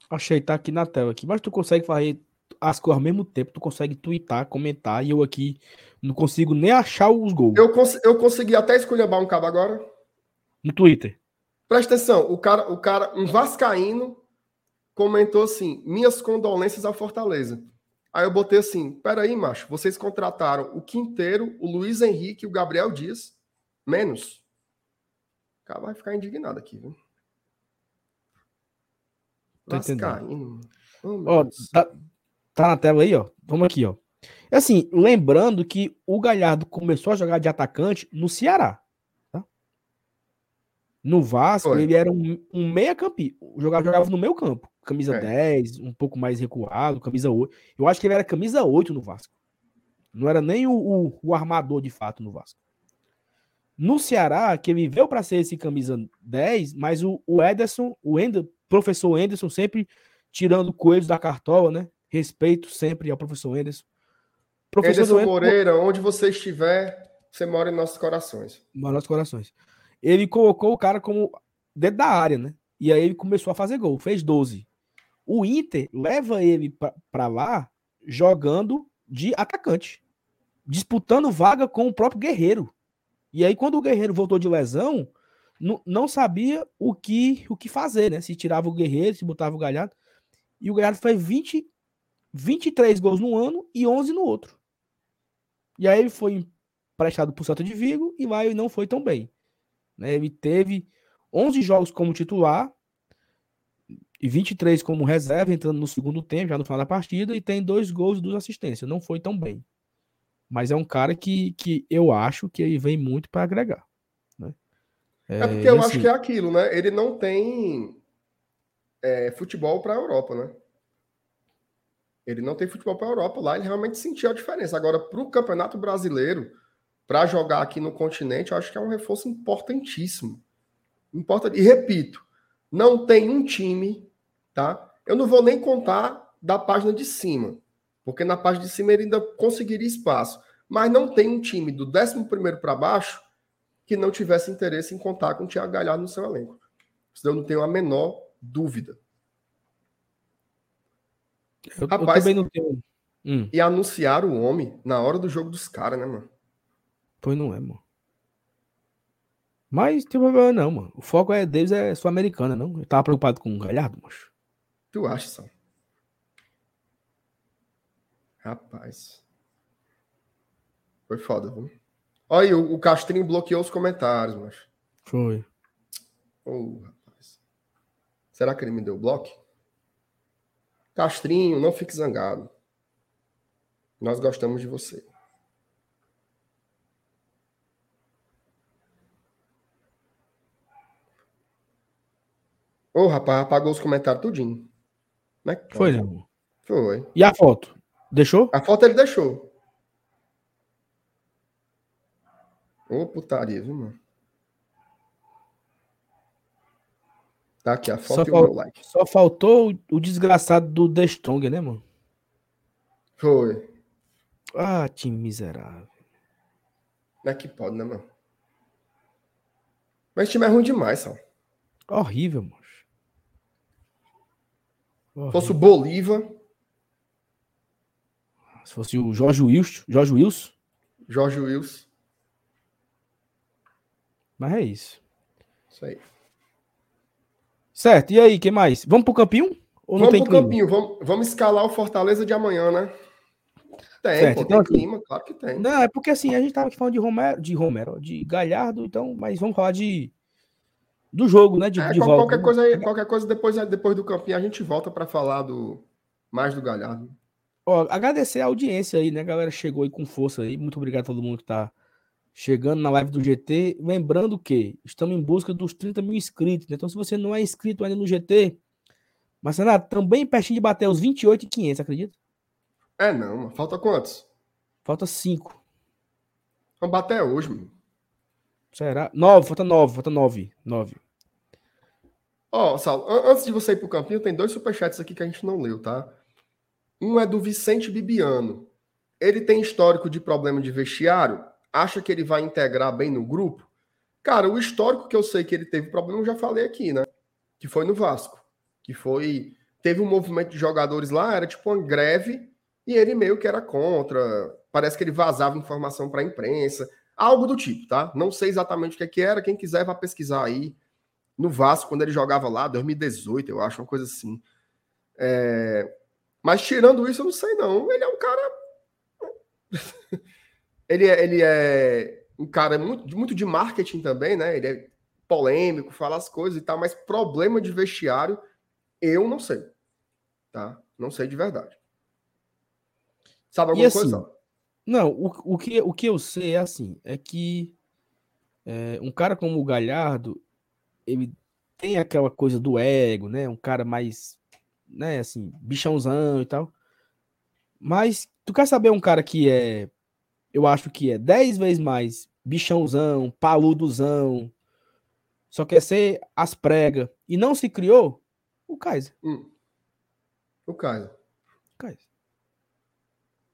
Achei, tá aqui na tela aqui. Mas tu consegue fazer as coisas ao mesmo tempo, tu consegue twittar, comentar, e eu aqui não consigo nem achar os gols. Eu, cons eu consegui até escolher um cabo agora. No Twitter. Presta atenção, o cara, o cara, um vascaíno comentou assim: minhas condolências à Fortaleza. Aí eu botei assim: peraí, macho, vocês contrataram o Quinteiro, o Luiz Henrique e o Gabriel Dias, menos. O cara vai ficar indignado aqui, viu? Vascaíno. Oh, ó, tá, tá na tela aí, ó. Vamos aqui, ó. Assim, lembrando que o Galhardo começou a jogar de atacante no Ceará. No Vasco, Foi. ele era um, um meia campi. Jogava, jogava no meio campo. Camisa é. 10, um pouco mais recuado, camisa 8. Eu acho que ele era camisa 8 no Vasco. Não era nem o, o, o armador de fato no Vasco. No Ceará, que ele veio para ser esse camisa 10, mas o, o Ederson, o Ender, professor Enderson sempre tirando coelhos da cartola, né? Respeito sempre ao professor Enderson. Professor Ederson Moreira, onde você estiver, você mora em nossos corações. Mora em nossos corações ele colocou o cara como dentro da área, né? E aí ele começou a fazer gol, fez 12. O Inter leva ele para lá jogando de atacante, disputando vaga com o próprio Guerreiro. E aí quando o Guerreiro voltou de lesão, não sabia o que o que fazer, né? Se tirava o Guerreiro, se botava o Galhardo. E o Galhardo fez 20 23 gols no ano e 11 no outro. E aí ele foi emprestado para o Santa de Vigo e lá ele não foi tão bem. Né? Ele teve 11 jogos como titular e 23 como reserva, entrando no segundo tempo, já no final da partida, e tem dois gols e duas assistências. Não foi tão bem. Mas é um cara que, que eu acho que ele vem muito para agregar. Né? É, é, porque eu assim, acho que é aquilo, né? Ele não tem é, futebol para a Europa, né? Ele não tem futebol para a Europa. Lá ele realmente sentiu a diferença. Agora, para o Campeonato Brasileiro, para jogar aqui no continente, eu acho que é um reforço importantíssimo. Importa, e repito, não tem um time, tá? Eu não vou nem contar da página de cima, porque na página de cima ele ainda conseguiria espaço. Mas não tem um time do 11 para baixo que não tivesse interesse em contar com o Thiago Galhardo no seu elenco. Isso eu não tenho a menor dúvida. Eu, Rapaz, eu também não tenho. Hum. E anunciar o homem na hora do jogo dos caras, né, mano? Pois não é, mano. Mas tem problema não, mano. O foco é deles é sul-americana, não? Eu tava preocupado com o Galhardo, macho. Tu acha, só? Rapaz. Foi foda, viu? Olha, o, o Castrinho bloqueou os comentários, macho. Foi. Oh, rapaz. Será que ele me deu bloco? Castrinho, não fique zangado. Nós gostamos de você. Ô, rapaz, apagou os comentários tudinho. Né? Foi, né? Foi. E a foto? Deixou? A foto ele deixou. Ô, putaria, viu, mano? Tá aqui a foto só e o meu like. Só faltou o, desgraçado do The Strong, né, mano? Foi. Ah, time miserável. Como é que pode, né, mano? Mas esse time é ruim demais, só. Horrível, mano. Se fosse o Bolívar. Se fosse o Jorge Wilson. Jorge Wilson. Jorge Wilson. Mas é isso. Isso aí. Certo, e aí, que mais? Vamos pro campinho? Ou vamos pro clima? campinho, vamos, vamos escalar o Fortaleza de amanhã, né? Tem, certo, pô, então, tem clima, claro que tem. Não, é porque assim, a gente tava aqui falando de Romero, de Romero, de Galhardo, então, mas vamos falar de do jogo, né? De, é, de qualquer volta. Coisa aí, qualquer coisa depois, depois do campinho a gente volta para falar do mais do Galhardo. Ó, agradecer a audiência aí, né? A galera chegou aí com força aí. Muito obrigado a todo mundo que tá chegando na live do GT. Lembrando que estamos em busca dos 30 mil inscritos. Né? Então, se você não é inscrito ainda no GT, mas Renato, também pertinho de bater os 28 e 500, acredita? É, não. Falta quantos? Falta 5. Vamos bater hoje, mano. Será? Nove, falta nove, falta nove. Nove. Ó, oh, antes de você ir pro campinho, tem dois superchats aqui que a gente não leu, tá? Um é do Vicente Bibiano. Ele tem histórico de problema de vestiário? Acha que ele vai integrar bem no grupo? Cara, o histórico que eu sei que ele teve problema, eu já falei aqui, né? Que foi no Vasco. Que foi. Teve um movimento de jogadores lá, era tipo uma greve, e ele meio que era contra. Parece que ele vazava informação para a imprensa. Algo do tipo, tá? Não sei exatamente o que, é que era. Quem quiser, vai pesquisar aí. No Vasco, quando ele jogava lá, 2018, eu acho, uma coisa assim. É... Mas tirando isso, eu não sei, não. Ele é um cara. ele, é, ele é um cara muito, muito de marketing também, né? Ele é polêmico, fala as coisas e tal, mas problema de vestiário, eu não sei. Tá? Não sei de verdade. Sabe alguma assim, coisa? Não, o, o, que, o que eu sei é assim, é que é, um cara como o Galhardo, ele tem aquela coisa do ego, né? Um cara mais, né, assim, bichãozão e tal. Mas tu quer saber um cara que é, eu acho que é 10 vezes mais bichãozão, paludozão, só quer ser as pregas e não se criou? O Kaiser. Hum. O Kaiser. O Kaiser.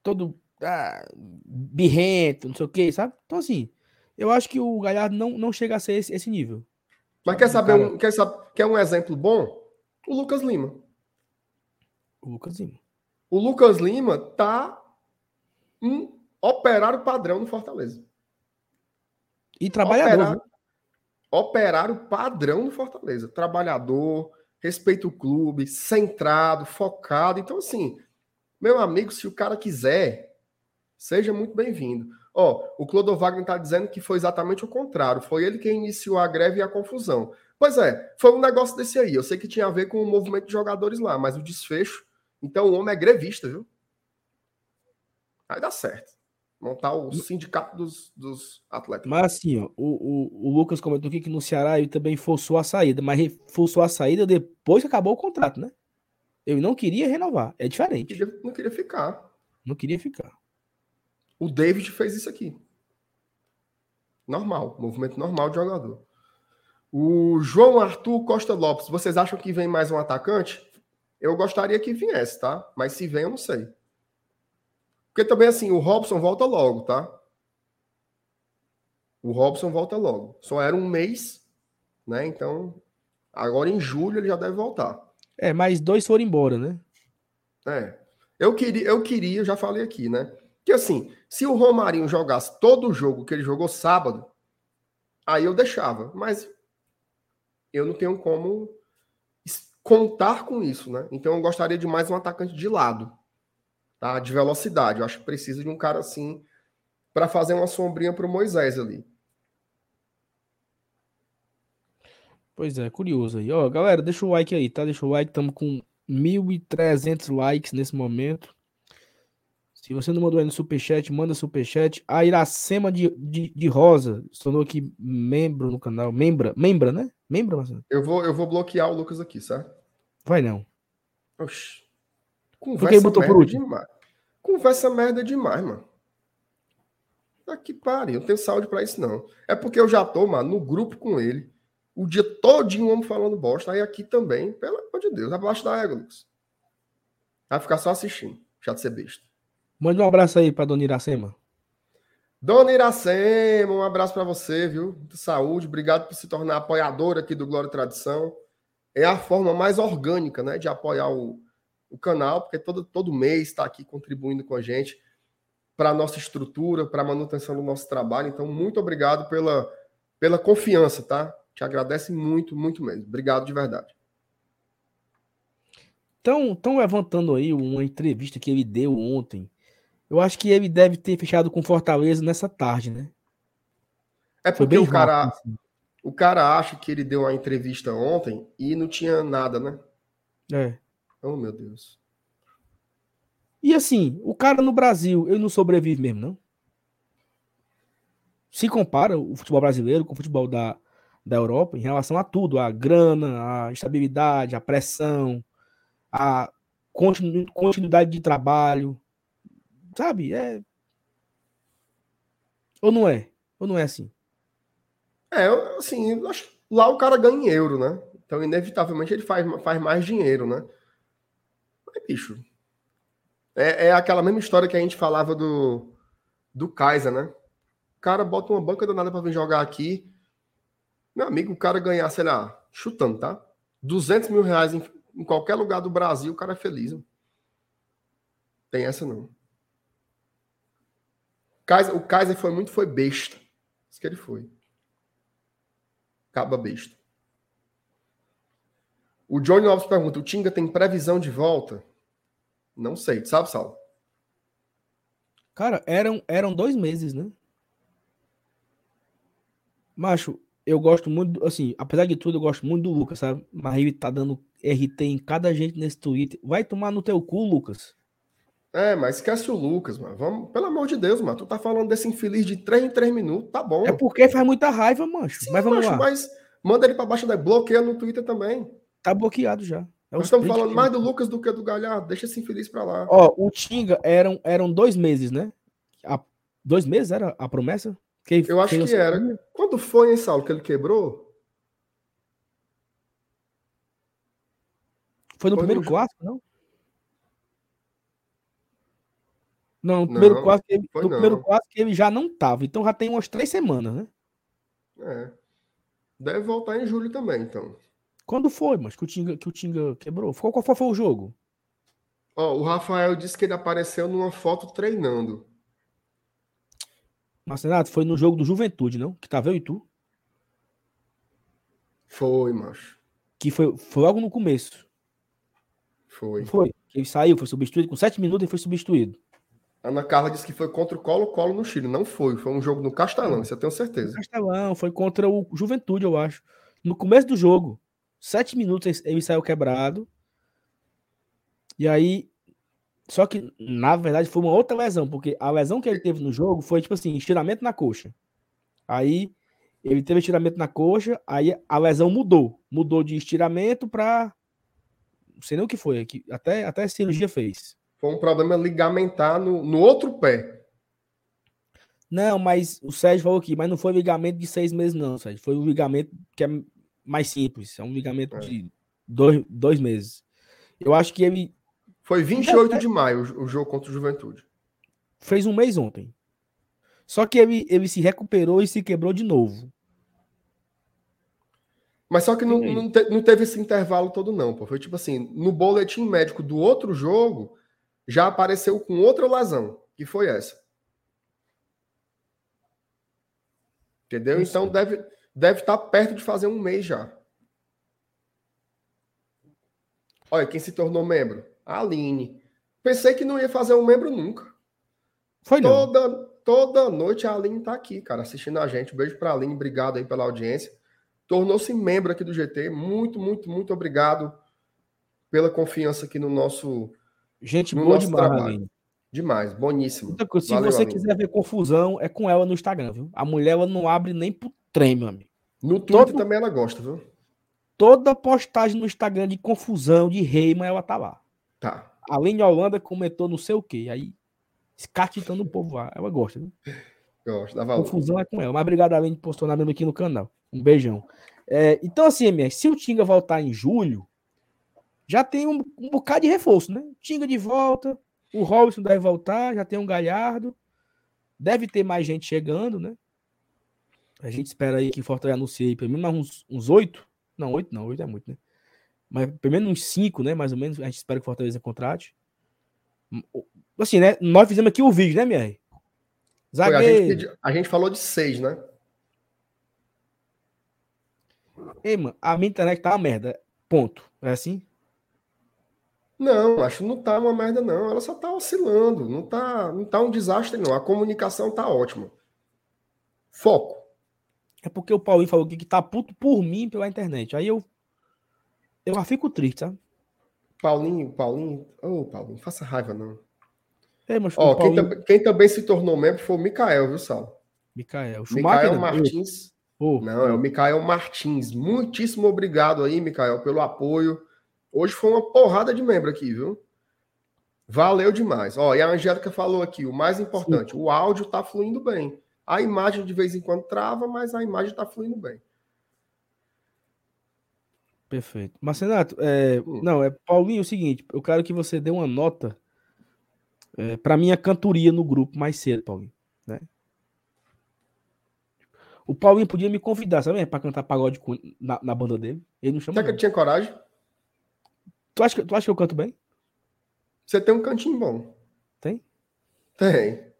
Todo ah, birrento, não sei o que, sabe? Então, assim, eu acho que o Galhardo não, não chega a ser esse, esse nível. Mas quer saber, cara... um, quer saber quer um exemplo bom? O Lucas Lima. O Lucas Lima. O Lucas Lima tá um operário padrão no Fortaleza. E trabalhador. Operário, operário padrão no Fortaleza. Trabalhador, respeita o clube, centrado, focado. Então, assim, meu amigo, se o cara quiser, seja muito bem-vindo. Ó, o Clodovagner está dizendo que foi exatamente o contrário. Foi ele quem iniciou a greve e a confusão. Pois é, foi um negócio desse aí. Eu sei que tinha a ver com o movimento de jogadores lá, mas o desfecho. Então o homem é grevista, viu? Vai dar certo. Montar o sindicato dos, dos atletas. Mas assim, ó, o, o, o Lucas comentou aqui que no Ceará ele também forçou a saída, mas forçou a saída depois que acabou o contrato, né? Eu não queria renovar. É diferente. Não queria, não queria ficar. Não queria ficar. O David fez isso aqui. Normal. Movimento normal de jogador. O João Arthur Costa Lopes. Vocês acham que vem mais um atacante? Eu gostaria que viesse, tá? Mas se vem, eu não sei. Porque também, assim, o Robson volta logo, tá? O Robson volta logo. Só era um mês, né? Então, agora em julho ele já deve voltar. É, mas dois foram embora, né? É. Eu queria, eu queria, já falei aqui, né? Que assim, se o Romarinho jogasse todo o jogo que ele jogou sábado, aí eu deixava. Mas eu não tenho como contar com isso, né? Então eu gostaria de mais um atacante de lado tá? de velocidade. Eu acho que precisa de um cara assim para fazer uma sombrinha para o Moisés ali. Pois é, curioso aí. Ó, galera, deixa o like aí, tá? Deixa o like, estamos com 1.300 likes nesse momento. Se você não mandou aí no superchat, manda superchat. A Iracema de, de, de Rosa se tornou aqui membro no canal. Membra, membra, né? Membra, Marcelo? Eu vou, eu vou bloquear o Lucas aqui, certo? Vai não. Oxi. Conversa botou por último? Demais. Conversa merda demais, mano. Aqui pare, eu não tenho saúde para isso, não. É porque eu já tô, mano, no grupo com ele. O dia todinho o homem falando bosta. Aí aqui também, pelo amor de Deus, abaixo da égua, Lucas. Vai ficar só assistindo. Já de ser besta. Manda um abraço aí pra dona Iracema. Dona Iracema, um abraço para você, viu? De saúde, obrigado por se tornar apoiadora aqui do Glória e Tradição. É a forma mais orgânica, né, de apoiar o, o canal, porque todo, todo mês está aqui contribuindo com a gente para a nossa estrutura, para a manutenção do nosso trabalho. Então, muito obrigado pela, pela confiança, tá? Te agradece muito, muito mesmo. Obrigado de verdade. Estão levantando aí uma entrevista que ele deu ontem. Eu acho que ele deve ter fechado com Fortaleza nessa tarde, né? É porque o cara, rápido, assim. o cara acha que ele deu uma entrevista ontem e não tinha nada, né? É. Oh, meu Deus. E assim, o cara no Brasil, ele não sobrevive mesmo, não? Se compara o futebol brasileiro com o futebol da, da Europa em relação a tudo, a grana, a estabilidade, a pressão, a continu, continuidade de trabalho, sabe? É ou não é? Ou não é assim? É, assim, lá o cara ganha em euro, né? Então, inevitavelmente, ele faz, faz mais dinheiro, né? Mas, bicho, É, é aquela mesma história que a gente falava do, do Kaiser, né? O cara bota uma banca danada para vir jogar aqui. Meu amigo, o cara ganhar, sei lá, chutando, tá? 200 mil reais em, em qualquer lugar do Brasil, o cara é feliz. Tem essa não. Kaiser, o Kaiser foi muito, foi besta. Isso que ele foi. Caba besta. O Johnny Alves pergunta: o Tinga tem previsão de volta? Não sei, tu sabe, Sal? Cara, eram, eram dois meses, né? Macho, eu gosto muito, assim, apesar de tudo, eu gosto muito do Lucas, sabe? Mas ele tá dando RT em cada gente nesse Twitter. Vai tomar no teu cu, Lucas. É, mas esquece o Lucas, mano. Vamos, pelo amor de Deus, mano. Tu tá falando desse infeliz de 3 em 3 minutos, tá bom. É porque faz muita raiva, mancho. Sim, mas vamos macho, lá. mas manda ele pra baixo da bloqueia no Twitter também. Tá bloqueado já. É Nós estamos falando que- mais do Lucas do que do Galhardo. Deixa esse infeliz pra lá. Ó, o Tinga eram, eram dois meses, né? A- dois meses era a promessa? Quem- Eu acho que era. Quando foi, hein, Saulo, que ele quebrou? Foi no Foi primeiro no- clássico, não? Não, no primeiro Não, clássico, ele, foi no primeiro não. clássico ele já não tava. Então já tem umas três semanas, né? É. Deve voltar em julho também, então. Quando foi, mas que o Tinga, que o Tinga quebrou? Qual, qual foi o jogo? Ó, o Rafael disse que ele apareceu numa foto treinando. Marcenato, foi no jogo do Juventude, não? Que tava eu e tu? Foi, macho. Que foi, foi logo no começo. Foi. Não foi? Que ele saiu, foi substituído. Com sete minutos ele foi substituído. Ana Carla disse que foi contra o Colo-Colo no Chile. Não foi. Foi um jogo no Castelão, isso eu tenho certeza. Castelão, foi contra o Juventude, eu acho. No começo do jogo, sete minutos ele saiu quebrado. E aí. Só que, na verdade, foi uma outra lesão, porque a lesão que ele teve no jogo foi, tipo assim, estiramento na coxa. Aí, ele teve estiramento na coxa, aí a lesão mudou. Mudou de estiramento pra. Não sei nem o que foi, até, até a cirurgia fez. Foi um problema ligamentar no, no outro pé. Não, mas o Sérgio falou aqui, mas não foi ligamento de seis meses, não, Sérgio. Foi um ligamento que é mais simples. É um ligamento É. de dois, dois meses. Eu acho que ele Foi 28 de maio o, jogo contra o Juventude. fez um mês ontem. Só que ele, ele se recuperou e se quebrou de novo. Mas só que não, não, te- não teve esse intervalo todo, não. Pô. Foi tipo assim: no boletim médico do outro jogo, já apareceu com outra lesão, que foi essa. Entendeu? Isso. Então deve, deve estar perto de fazer um mês já. Olha, quem se tornou membro? A Aline. Pensei que não ia fazer um membro nunca. Foi não. Toda, toda noite a Aline tá aqui, cara, assistindo a gente. Um beijo pra Aline, obrigado aí pela audiência. Tornou-se membro aqui do GT. Muito, muito, muito obrigado pela confiança aqui no nosso. Gente no boa demais. Aline. Demais, boníssimo. Coisa, Se Valeu, você Aline. quiser ver confusão, é com ela no Instagram, viu? A mulher ela não abre nem pro trem, meu amigo. No Twitter Todo- também ela gosta, viu? Toda postagem no Instagram de confusão, de reima, ela tá lá. Tá. Além de Holanda, comentou não sei o quê. Aí, escatitando o povo lá. Ela gosta, né? Gosto, dá valor. Confusão é com ela. Mas obrigado, além de postar nada aqui no canal. Um beijão. É, então, assim, MS, se o Tinga voltar em julho, já tem um, um bocado de reforço, né? Tinga de volta, o Robson deve voltar, já tem um Galhardo. Deve ter mais gente chegando, né? A gente espera aí que Fortaleza anuncie aí pelo menos uns, oito. Não, oito não, oito é muito, né? Mas pelo menos uns cinco, né? Mais ou menos, a gente espera que Fortaleza contrate. Assim, né? Nós fizemos aqui o vídeo, né, MR? Foi, a, gente Zagueiro. pediu- a gente falou de seis, né? Ei, mano, a minha internet tá uma merda. Ponto. É assim? Não, acho que não tá uma merda, não. Ela só tá oscilando. Não tá, não tá um desastre, não. A comunicação tá ótima. Foco. É porque o Paulinho falou que tá puto por mim pela internet. Aí eu. Eu já fico triste, sabe? Paulinho, Paulinho. Ô, Paulinho, faça raiva, não. É, mas Ó, o quem, Paulinho. tam- quem também se tornou membro foi o Mikael, viu, Sal? Schumacher. Mikael não. Martins. Ô, Não, é o Mikael Martins. Muitíssimo obrigado aí, Mikael, pelo apoio. Hoje foi uma porrada de membro aqui, viu? Valeu demais. Ó, e a Angélica falou aqui, o mais importante, o áudio tá fluindo bem. A imagem de vez em quando trava, mas a imagem tá fluindo bem. Perfeito. Marcenato, é, Hum. não, é Paulinho, é o seguinte, eu quero que você dê uma nota é, para mim, a cantoria no grupo mais cedo, Paulinho. Né? O Paulinho podia me convidar, sabe? Para cantar pagode na, na, banda dele. Ele não chama. Será que ele tinha coragem? Tu acha, que, tu acha que eu canto bem? Você tem um cantinho bom. Tem? Tem.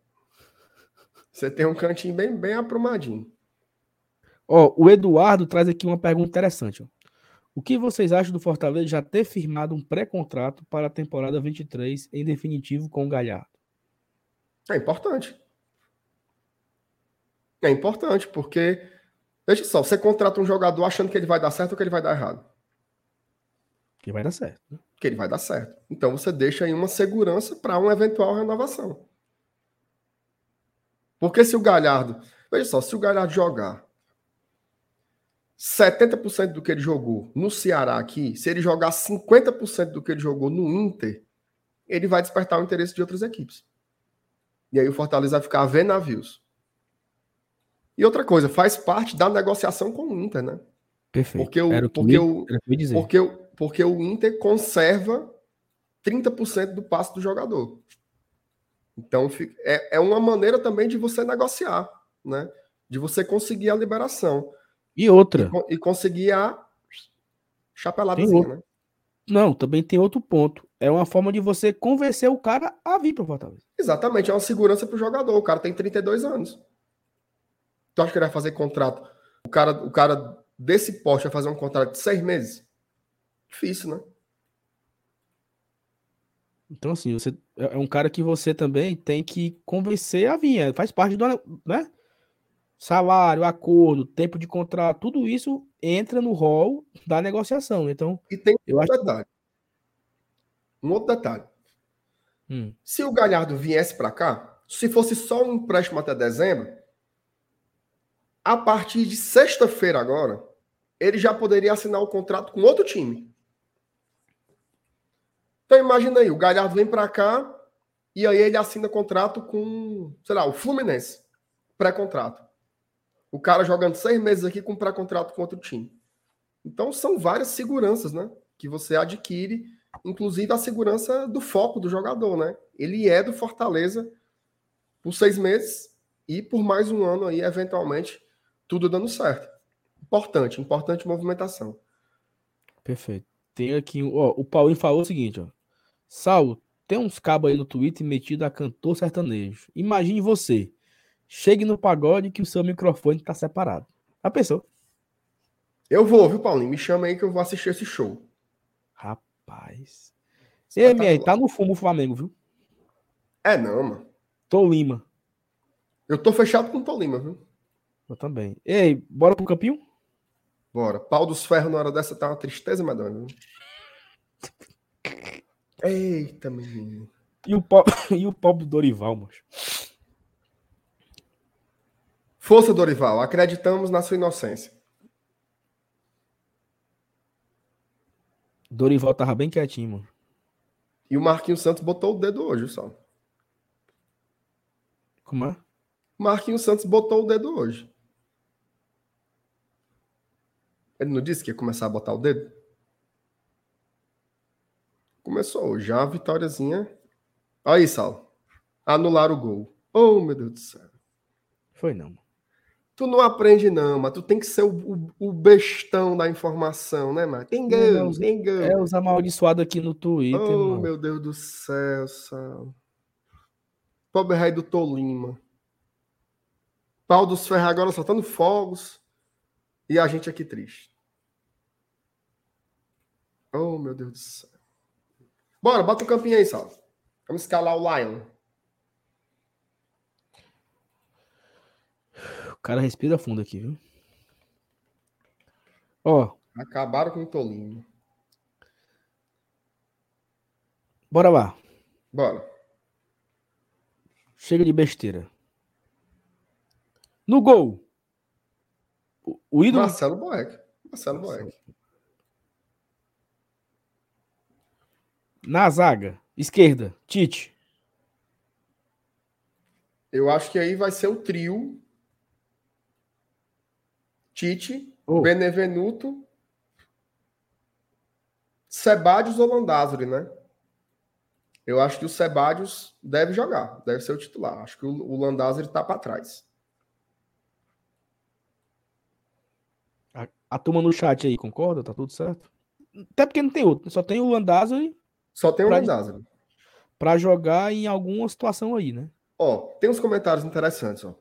Você tem um cantinho bem, bem aprumadinho. Ó, o Eduardo traz aqui uma pergunta interessante. Ó. O que vocês acham do Fortaleza já ter firmado um pré-contrato para a temporada 23 em definitivo com o Galhardo? É importante. É importante, porque. Veja só, você contrata um jogador achando que ele vai dar certo ou que ele vai dar errado. Que vai dar certo. Né? Que ele vai dar certo. Então você deixa aí uma segurança para uma eventual renovação. Porque se o Galhardo. Veja só, se o Galhardo jogar 70% do que ele jogou no Ceará aqui, se ele jogar 50% do que ele jogou no Inter, ele vai despertar o interesse de outras equipes. E aí o Fortaleza vai ficar a ver navios. E outra coisa, faz parte da negociação com o Inter, né? Perfeito. Porque o, o porque, o, porque, o, porque o Inter conserva 30% do passe do jogador. Então é, é uma maneira também de você negociar, né? De você conseguir a liberação. E outra. E, e conseguir a chapeladazinha, né? Não, também tem outro ponto. É uma forma de você convencer o cara a vir para o Fortaleza. Exatamente, é uma segurança para o jogador. O cara tem 32 anos. Tu acha que ele vai fazer contrato? O cara, o cara desse poste vai fazer um contrato de seis meses? Difícil, né? Então, assim, você é, é um cara que você também tem que convencer a vir. É, faz parte do, né? salário, acordo, tempo de contrato, tudo isso entra no rol da negociação. Então, e tem um outro acho... detalhe. Um outro detalhe. Hum. Se o Galhardo viesse para cá, se fosse só um empréstimo até dezembro, a partir de sexta-feira agora, ele já poderia assinar o contrato com outro time. Então imagina aí, o Galhardo vem para cá e aí ele assina contrato com, sei lá, o Fluminense, pré-contrato. O cara jogando seis meses aqui com pré-contrato com outro time. Então são várias seguranças, né? Que você adquire, inclusive a segurança do foco do jogador, né? Ele é do Fortaleza por seis meses e por mais um ano aí, eventualmente, tudo dando certo. Importante, importante movimentação. Perfeito. Tem aqui, ó, o Paulinho falou o seguinte, ó. Saulo, tem uns cabos aí no Twitter metido a cantor sertanejo. Imagine você, Chegue no pagode que o seu microfone tá separado. A pessoa. Eu vou, viu, Paulinho? Me chama aí que eu vou assistir esse show. Rapaz. Ei, MR, tá no fumo o Flamengo, viu? É não, mano. Tolima. Eu tô fechado com o Tolima, viu? Eu também. Ei, bora pro campinho? Bora. Pau dos ferros na hora dessa tá uma tristeza, madonna. Eita, menino. E o, po... e o pobre Dorival, moço. Força, Dorival, acreditamos na sua inocência. Dorival tava bem quietinho, mano. E o Marquinhos Santos botou o dedo hoje, só. Como é? Marquinhos Santos botou o dedo hoje. Ele não disse que ia começar a botar o dedo? Começou. Já uma vitóriazinha. Aí, Sal. Anular o gol. Oh, meu Deus do céu. Foi não. Tu não aprende, não, mas tu tem que ser o, o, o bestão da informação, né, mano? Tem gol, tem gol. É os amaldiçoados aqui no Twitter. Oh, mano. meu Deus do céu, Sal. Pobre rei do Tolima. Pau dos ferros agora soltando fogos. E a gente aqui triste. Oh, meu Deus do céu. Bora, bota o campinho aí, Sal. Vamos escalar o Lion. O cara respira fundo aqui, viu? Ó. Acabaram com o Tolinho. Bora lá. Bora. Chega de besteira. No gol. O, o ídolo. Marcelo Boeck. Marcelo Boeck. Na zaga. Esquerda. Tite. Eu acho que aí vai ser o trio Tite, oh. Benevenuto, Sebadios ou Landázuri, né? Eu acho que o Sebadios deve jogar, deve ser o titular. Acho que o, o Landázuri está para trás. A, a, turma no chat aí concorda? Tá tudo certo? Até porque não tem outro, só tem o Landázuri. Só tem o Landázuri. Para jogar em alguma situação aí, né? Ó, tem uns comentários interessantes, ó.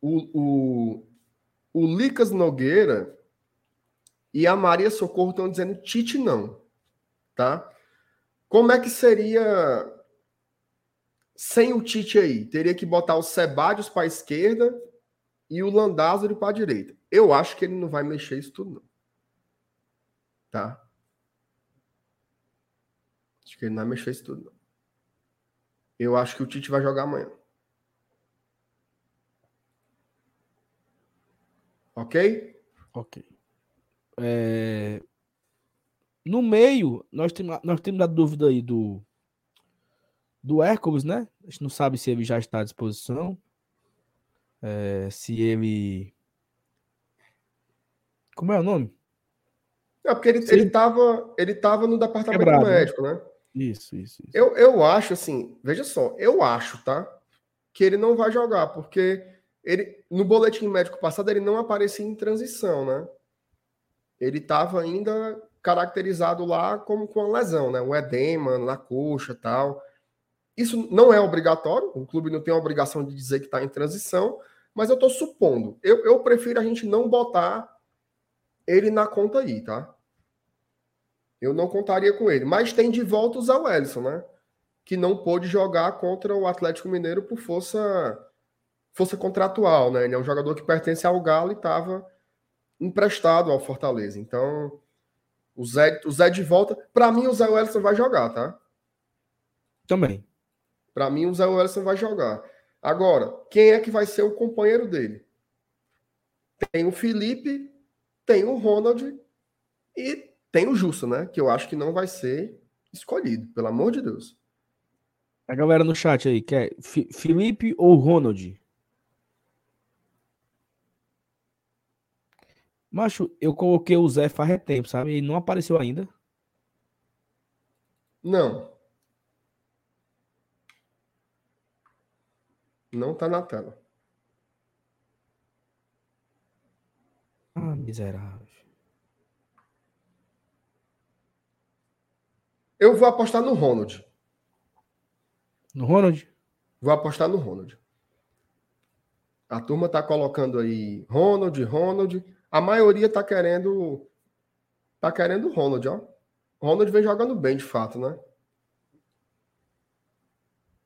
O, o, o Licas Nogueira e a Maria Socorro estão dizendo Tite não, tá? Como é que seria sem o Tite aí? Teria que botar o Sebadios para a esquerda e o Landázuri para a direita. Eu acho que ele não vai mexer isso tudo, não. Tá? Acho que ele não vai mexer isso tudo, não. Eu acho que o Tite vai jogar amanhã. Ok? Ok. É... No meio, nós temos, nós temos a dúvida aí do, do Hércules, né? A gente não sabe se ele já está à disposição. É, se ele. Como é o nome? É porque ele, ele, tava, ele tava no departamento Quebrado, né? médico, né? Isso, isso, isso. Eu, eu acho assim, veja só, eu acho, tá? Que ele não vai jogar, porque ele, no boletim médico passado ele não aparecia em transição, né? Ele estava ainda caracterizado lá como com uma lesão, né? Um edema na coxa tal. Isso não é obrigatório, o clube não tem a obrigação de dizer que está em transição, mas eu estou supondo. Eu, eu prefiro a gente não botar ele na conta aí, tá? Eu não contaria com ele. Mas tem de volta o Zé Wellison, né? Que não pôde jogar contra o Atlético Mineiro por força, força contratual, né? Ele é um jogador que pertence ao Galo e estava emprestado ao Fortaleza. Então, o Zé, o Zé de volta. Para mim, o Zé Wellison vai jogar, tá? Também. Para mim, o Zé Wellison vai jogar. Agora, quem é que vai ser o companheiro dele? Tem o Felipe, tem o Ronald e tem o Justo, né? Que eu acho que não vai ser escolhido, pelo amor de Deus. A galera no chat aí, quer Felipe ou Ronald? Macho, eu coloquei o Zé faz tempo, sabe? E não apareceu ainda. Não. Não tá na tela. Ah, miserável. Eu vou apostar no Ronald. No Ronald? Vou apostar no Ronald. A turma tá colocando aí Ronald, Ronald. A maioria tá querendo. Tá querendo o Ronald, ó. Ronald vem jogando bem, de fato, né?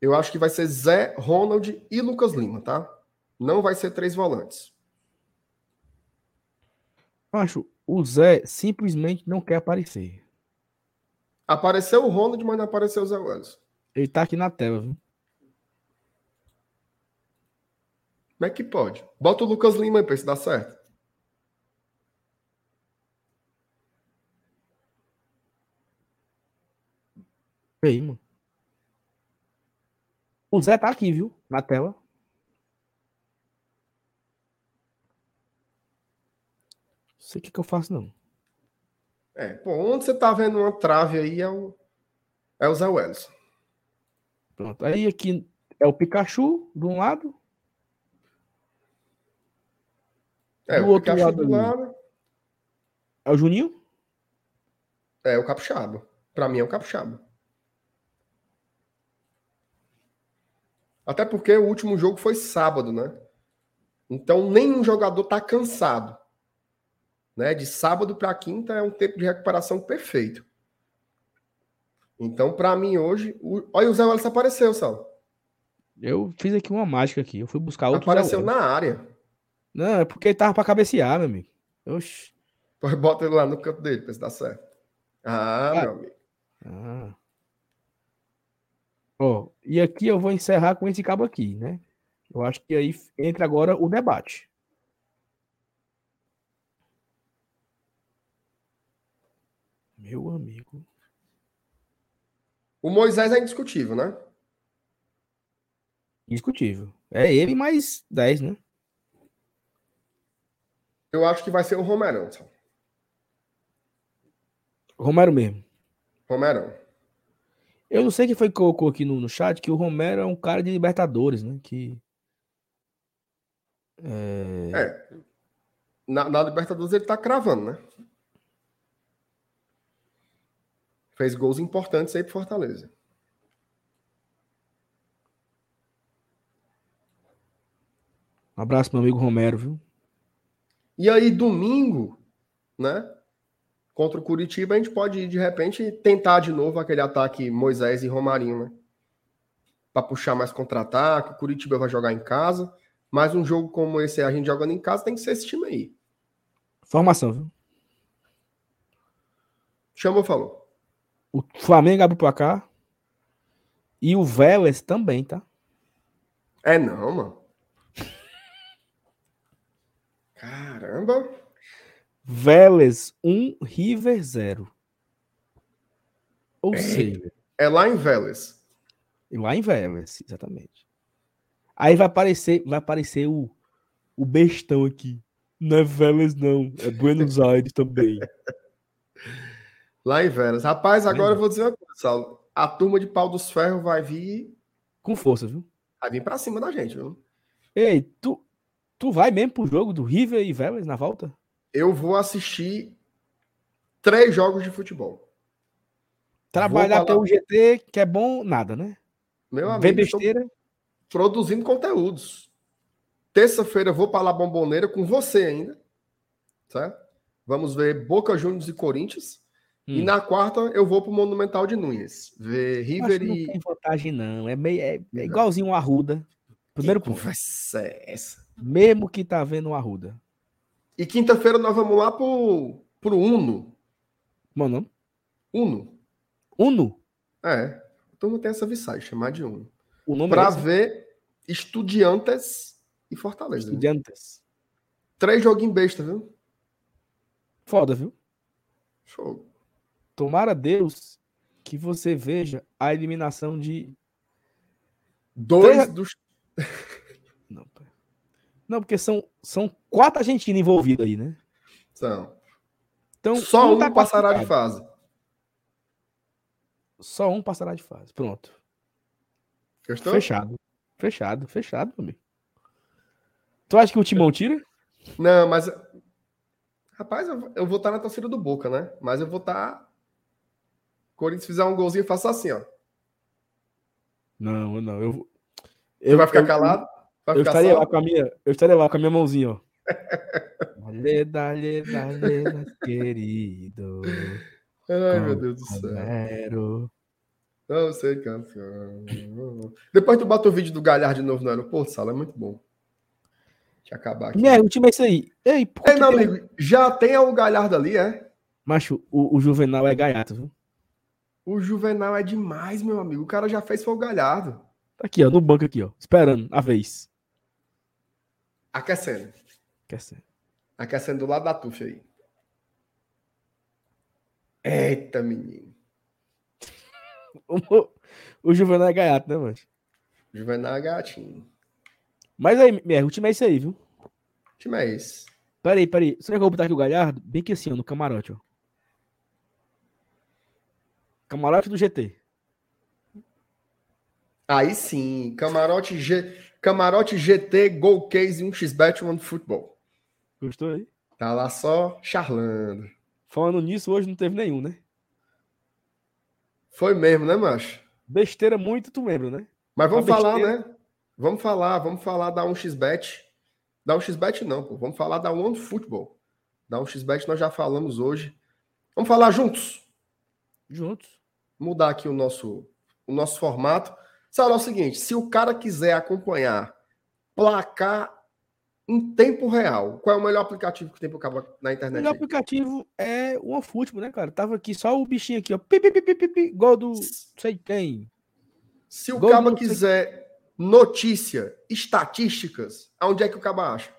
Eu acho que vai ser Zé, Ronald e Lucas Lima, tá? Não vai ser três volantes. Acho, o Zé simplesmente não quer aparecer. Apareceu o Ronald, mas não apareceu o Zé Welles. Ele tá aqui na tela, viu? Como é que pode? Bota o Lucas Lima aí pra isso dar certo. aí, mano. O Zé tá aqui, viu? Na tela. Não sei o que, que eu faço, não. É, pô, onde você tá vendo uma trave aí é o, é o Zé Welles. Pronto. Aí aqui é o Pikachu de um lado. É, do o outro Pikachu lado, do lado. É o Juninho? É, o Capixaba. Pra mim é o Capixaba. Até porque o último jogo foi sábado, né? Então nenhum jogador tá cansado. Né? De sábado para quinta é um tempo de recuperação perfeito. Então, para mim hoje, o... olha o Zé Wallace apareceu, Sal. Eu fiz aqui uma mágica aqui. Eu fui buscar outro. Apareceu na área. Não, é porque ele tava para cabecear, meu amigo. Oxi. Pois bota ele lá no canto dele, pra se dar certo. Ah, ah. meu amigo. Ah. Ó, e aqui eu vou encerrar com esse cabo aqui, né? Eu acho que aí entra agora o debate. Meu amigo. O Moisés é indiscutível, né? Indiscutível. É ele mais 10, né? Eu acho que vai ser o Romerão. Romero mesmo. Romerão. Eu não sei quem foi que colocou aqui no, no chat que o Romero é um cara de Libertadores, né? Que. É... É. Na, na Libertadores ele tá cravando, né? Fez gols importantes aí pro Fortaleza. Um abraço, meu amigo Romero, viu? E aí, domingo, né? Contra o Curitiba, a gente pode, de repente, tentar de novo aquele ataque Moisés e Romarinho, né? Para puxar mais contra-ataque. O Curitiba vai jogar em casa. Mas um jogo como esse a gente jogando em casa tem que ser esse time aí. Formação, viu? Chamou, falou. O Flamengo abre o placar. E o Vélez também, tá? É não, mano. Caramba. Vélez 1, River 0. Ou É. seja, É lá em Vélez. lá em Vélez, exatamente. Aí vai aparecer, vai aparecer o, o bestão aqui. Não é Vélez, não. É Buenos Aires também. Lá em Vélez. Rapaz, agora eu vou dizer uma coisa, Saulo. A turma de pau dos ferros vai vir, Com força, viu? vai vir pra cima da gente, viu? Ei, tu, tu vai mesmo pro jogo do River e Vélez na volta? Eu vou assistir três jogos de futebol. Trabalhar falar- pelo GT, que é bom, nada, né? Meu amigo, estou besteira. produzindo conteúdos. Terça-feira eu vou para La Bomboneira com você ainda, certo? Vamos ver Boca Juniors e Corinthians. E Hum. na quarta eu vou pro Monumental de Nunes. Ver River que não e. tem vantagem, não. É, meio, é, é Não. igualzinho o Arruda. Primeiro que ponto. conversa é essa? Mesmo que tá vendo o Arruda. E quinta-feira nós vamos lá pro, pro Uno. Mano, Uno. Uno. É. A turma tem essa visagem, chamar de Uno. O nome Pra é ver Estudiantes e Fortaleza. viu? Estudiantes. Três joguinhos besta, viu? Foda, viu? Show. Tomara Deus que você veja a eliminação de. Dois Três- dos. Não, não porque são, são quatro argentinos envolvidos aí, né? São. Então, Só um tá passará de fase. Só um passará de fase. Pronto. Fechado. Fechado, fechado, meu amigo. Tu acha que o Timão tira? Não, mas. Rapaz, eu, eu vou estar na torcida do Boca, né? Mas eu vou estar. Corinthians fizer um golzinho, eu faço assim, ó. Não, não. Eu, Você vai ficar eu- calado? Vai Eu ficar estaria lá com a minha, eu estaria lá com a minha mãozinha, ó. Dale, dale, dale, querido. Ai, meu Deus do céu. Não sei canção. Depois tu bota o vídeo do Galhardo de novo no aeroporto, Sala, é muito bom. Deixa eu acabar aqui. Minha, o time é isso aí. Ei, por meu tem- amigo, já tem o Galhardo ali, é? Macho, o, o Juvenal é gaiato, viu? O Juvenal é demais, meu amigo. O cara já fez foi o Galhardo. Tá aqui, ó, no banco aqui, ó. Esperando a vez. Aquecendo. Ser. Aquecendo do lado da tufa aí. Eita, menino. O, o Juvenal é gaiato, né, mano? Juvenal é gatinho. Mas aí, minha, o time é isso aí, viu? Que time é esse? Peraí, peraí. Será que eu vou botar aqui o Galhardo? Bem que assim, ó, no camarote, ó. Camarote do GT. Aí sim, camarote, G... camarote GT, Gol Case e um xbet One Futebol. Gostou aí? Tá lá só charlando. Falando nisso, hoje não teve nenhum, né? Foi mesmo, né, macho? Besteira muito, tu lembra, né? Mas vamos Uma falar, besteira. né? Vamos falar, vamos falar da 1xBet. Da 1xBet não, pô. Vamos falar da One Football. Da 1xBet nós já falamos hoje. Vamos falar juntos. Juntos. Mudar aqui o nosso, o nosso formato. Sabe, é o seguinte, se o cara quiser acompanhar placar em tempo real, qual é o melhor aplicativo que tem para acabar na O internet? melhor aí? aplicativo é o OneFootball, né, cara? Tava aqui só o bichinho aqui, ó. Pi, pi, pi, pi, pi, pi, gol do. Não sei quem. Se o cara quiser notícia, estatísticas, aonde é que o cara acha?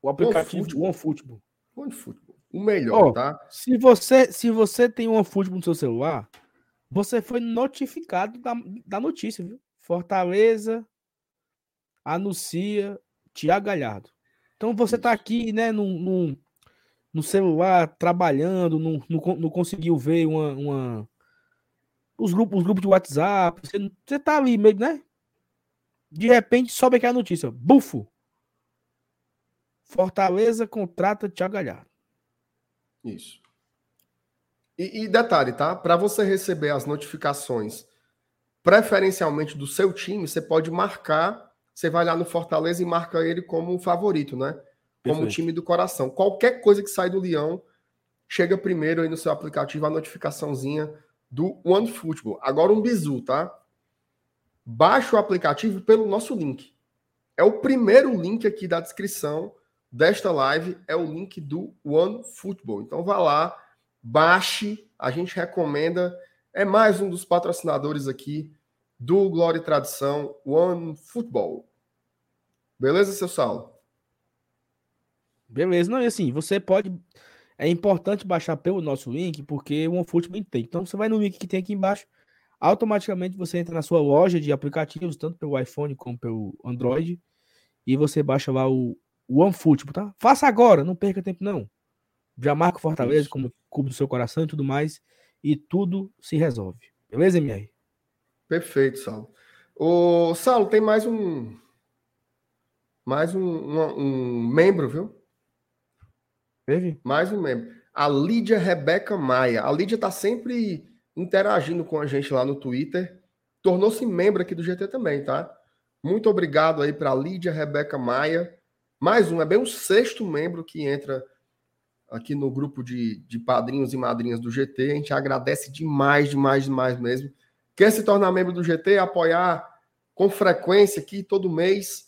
O aplicativo OneFootball. OneFootball. O melhor, Ó, tá? Se você, se você tem um OneFootball no seu celular, você foi notificado da, da notícia, viu? Fortaleza anuncia Thiago Galhardo. Então você tá aqui, né, num, num, no celular, trabalhando, não, não, não conseguiu ver uma, uma, os, grupos, os grupos de WhatsApp. Você, você tá ali meio, né? De repente sobe aquela notícia. Bufo. Fortaleza contrata Thiago Galhardo. Isso. E, e detalhe, tá? Para você receber as notificações, preferencialmente do seu time, você pode marcar. Você vai lá no Fortaleza e marca ele como favorito, né? Como Perfeito. time do coração. Qualquer coisa que sai do Leão, chega primeiro aí no seu aplicativo a notificaçãozinha do OneFootball. Agora um bizu, tá? Baixe o aplicativo pelo nosso link. É o primeiro link aqui da descrição desta live, é o link do OneFootball. Então vá lá, baixe, a gente recomenda. É mais um dos patrocinadores aqui do Glória e Tradição, OneFootball. Beleza, seu Saulo? Beleza, não, e assim, você pode é importante baixar pelo nosso link, porque o OneFootball tem. Então você vai no link que tem aqui embaixo, automaticamente você entra na sua loja de aplicativos, tanto pelo iPhone como pelo Android, e você baixa lá o OneFootball, tá? Faça agora, não perca tempo não. Já marca o Fortaleza Isso. como clube do seu coração e tudo mais, e tudo se resolve. Beleza, MR? Perfeito, Saulo. O Saulo, tem mais um mais um, um, um membro, viu? Teve? Mais um membro. A Lídia Rebeca Maia. A Lídia tá sempre interagindo com a gente lá no Twitter. Tornou-se membro aqui do GT também, tá? Muito obrigado aí para Lídia Rebeca Maia. Mais um, é bem o sexto membro que entra aqui no grupo de, de padrinhos e madrinhas do GT. A gente agradece demais, demais, demais mesmo. Quer se tornar membro do GT, apoiar com frequência aqui todo mês,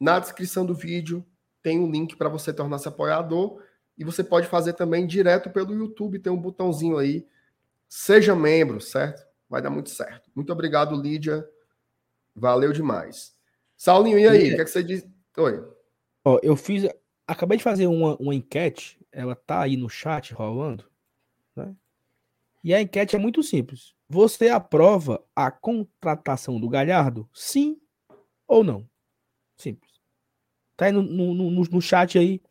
na descrição do vídeo tem um link para você tornar-se apoiador e você pode fazer também direto pelo YouTube, tem um botãozinho aí. Seja membro, certo? Vai dar muito certo. Muito obrigado, Lídia. Valeu demais. Saulinho, e aí? O que, é que você diz? Oi. Ó, eu fiz. Acabei de fazer uma, uma enquete, ela tá aí no chat rolando. Né? E a enquete é muito simples. Você aprova a contratação do Galhardo? Sim ou não? Simples. Tá aí no, no, no, no chat aí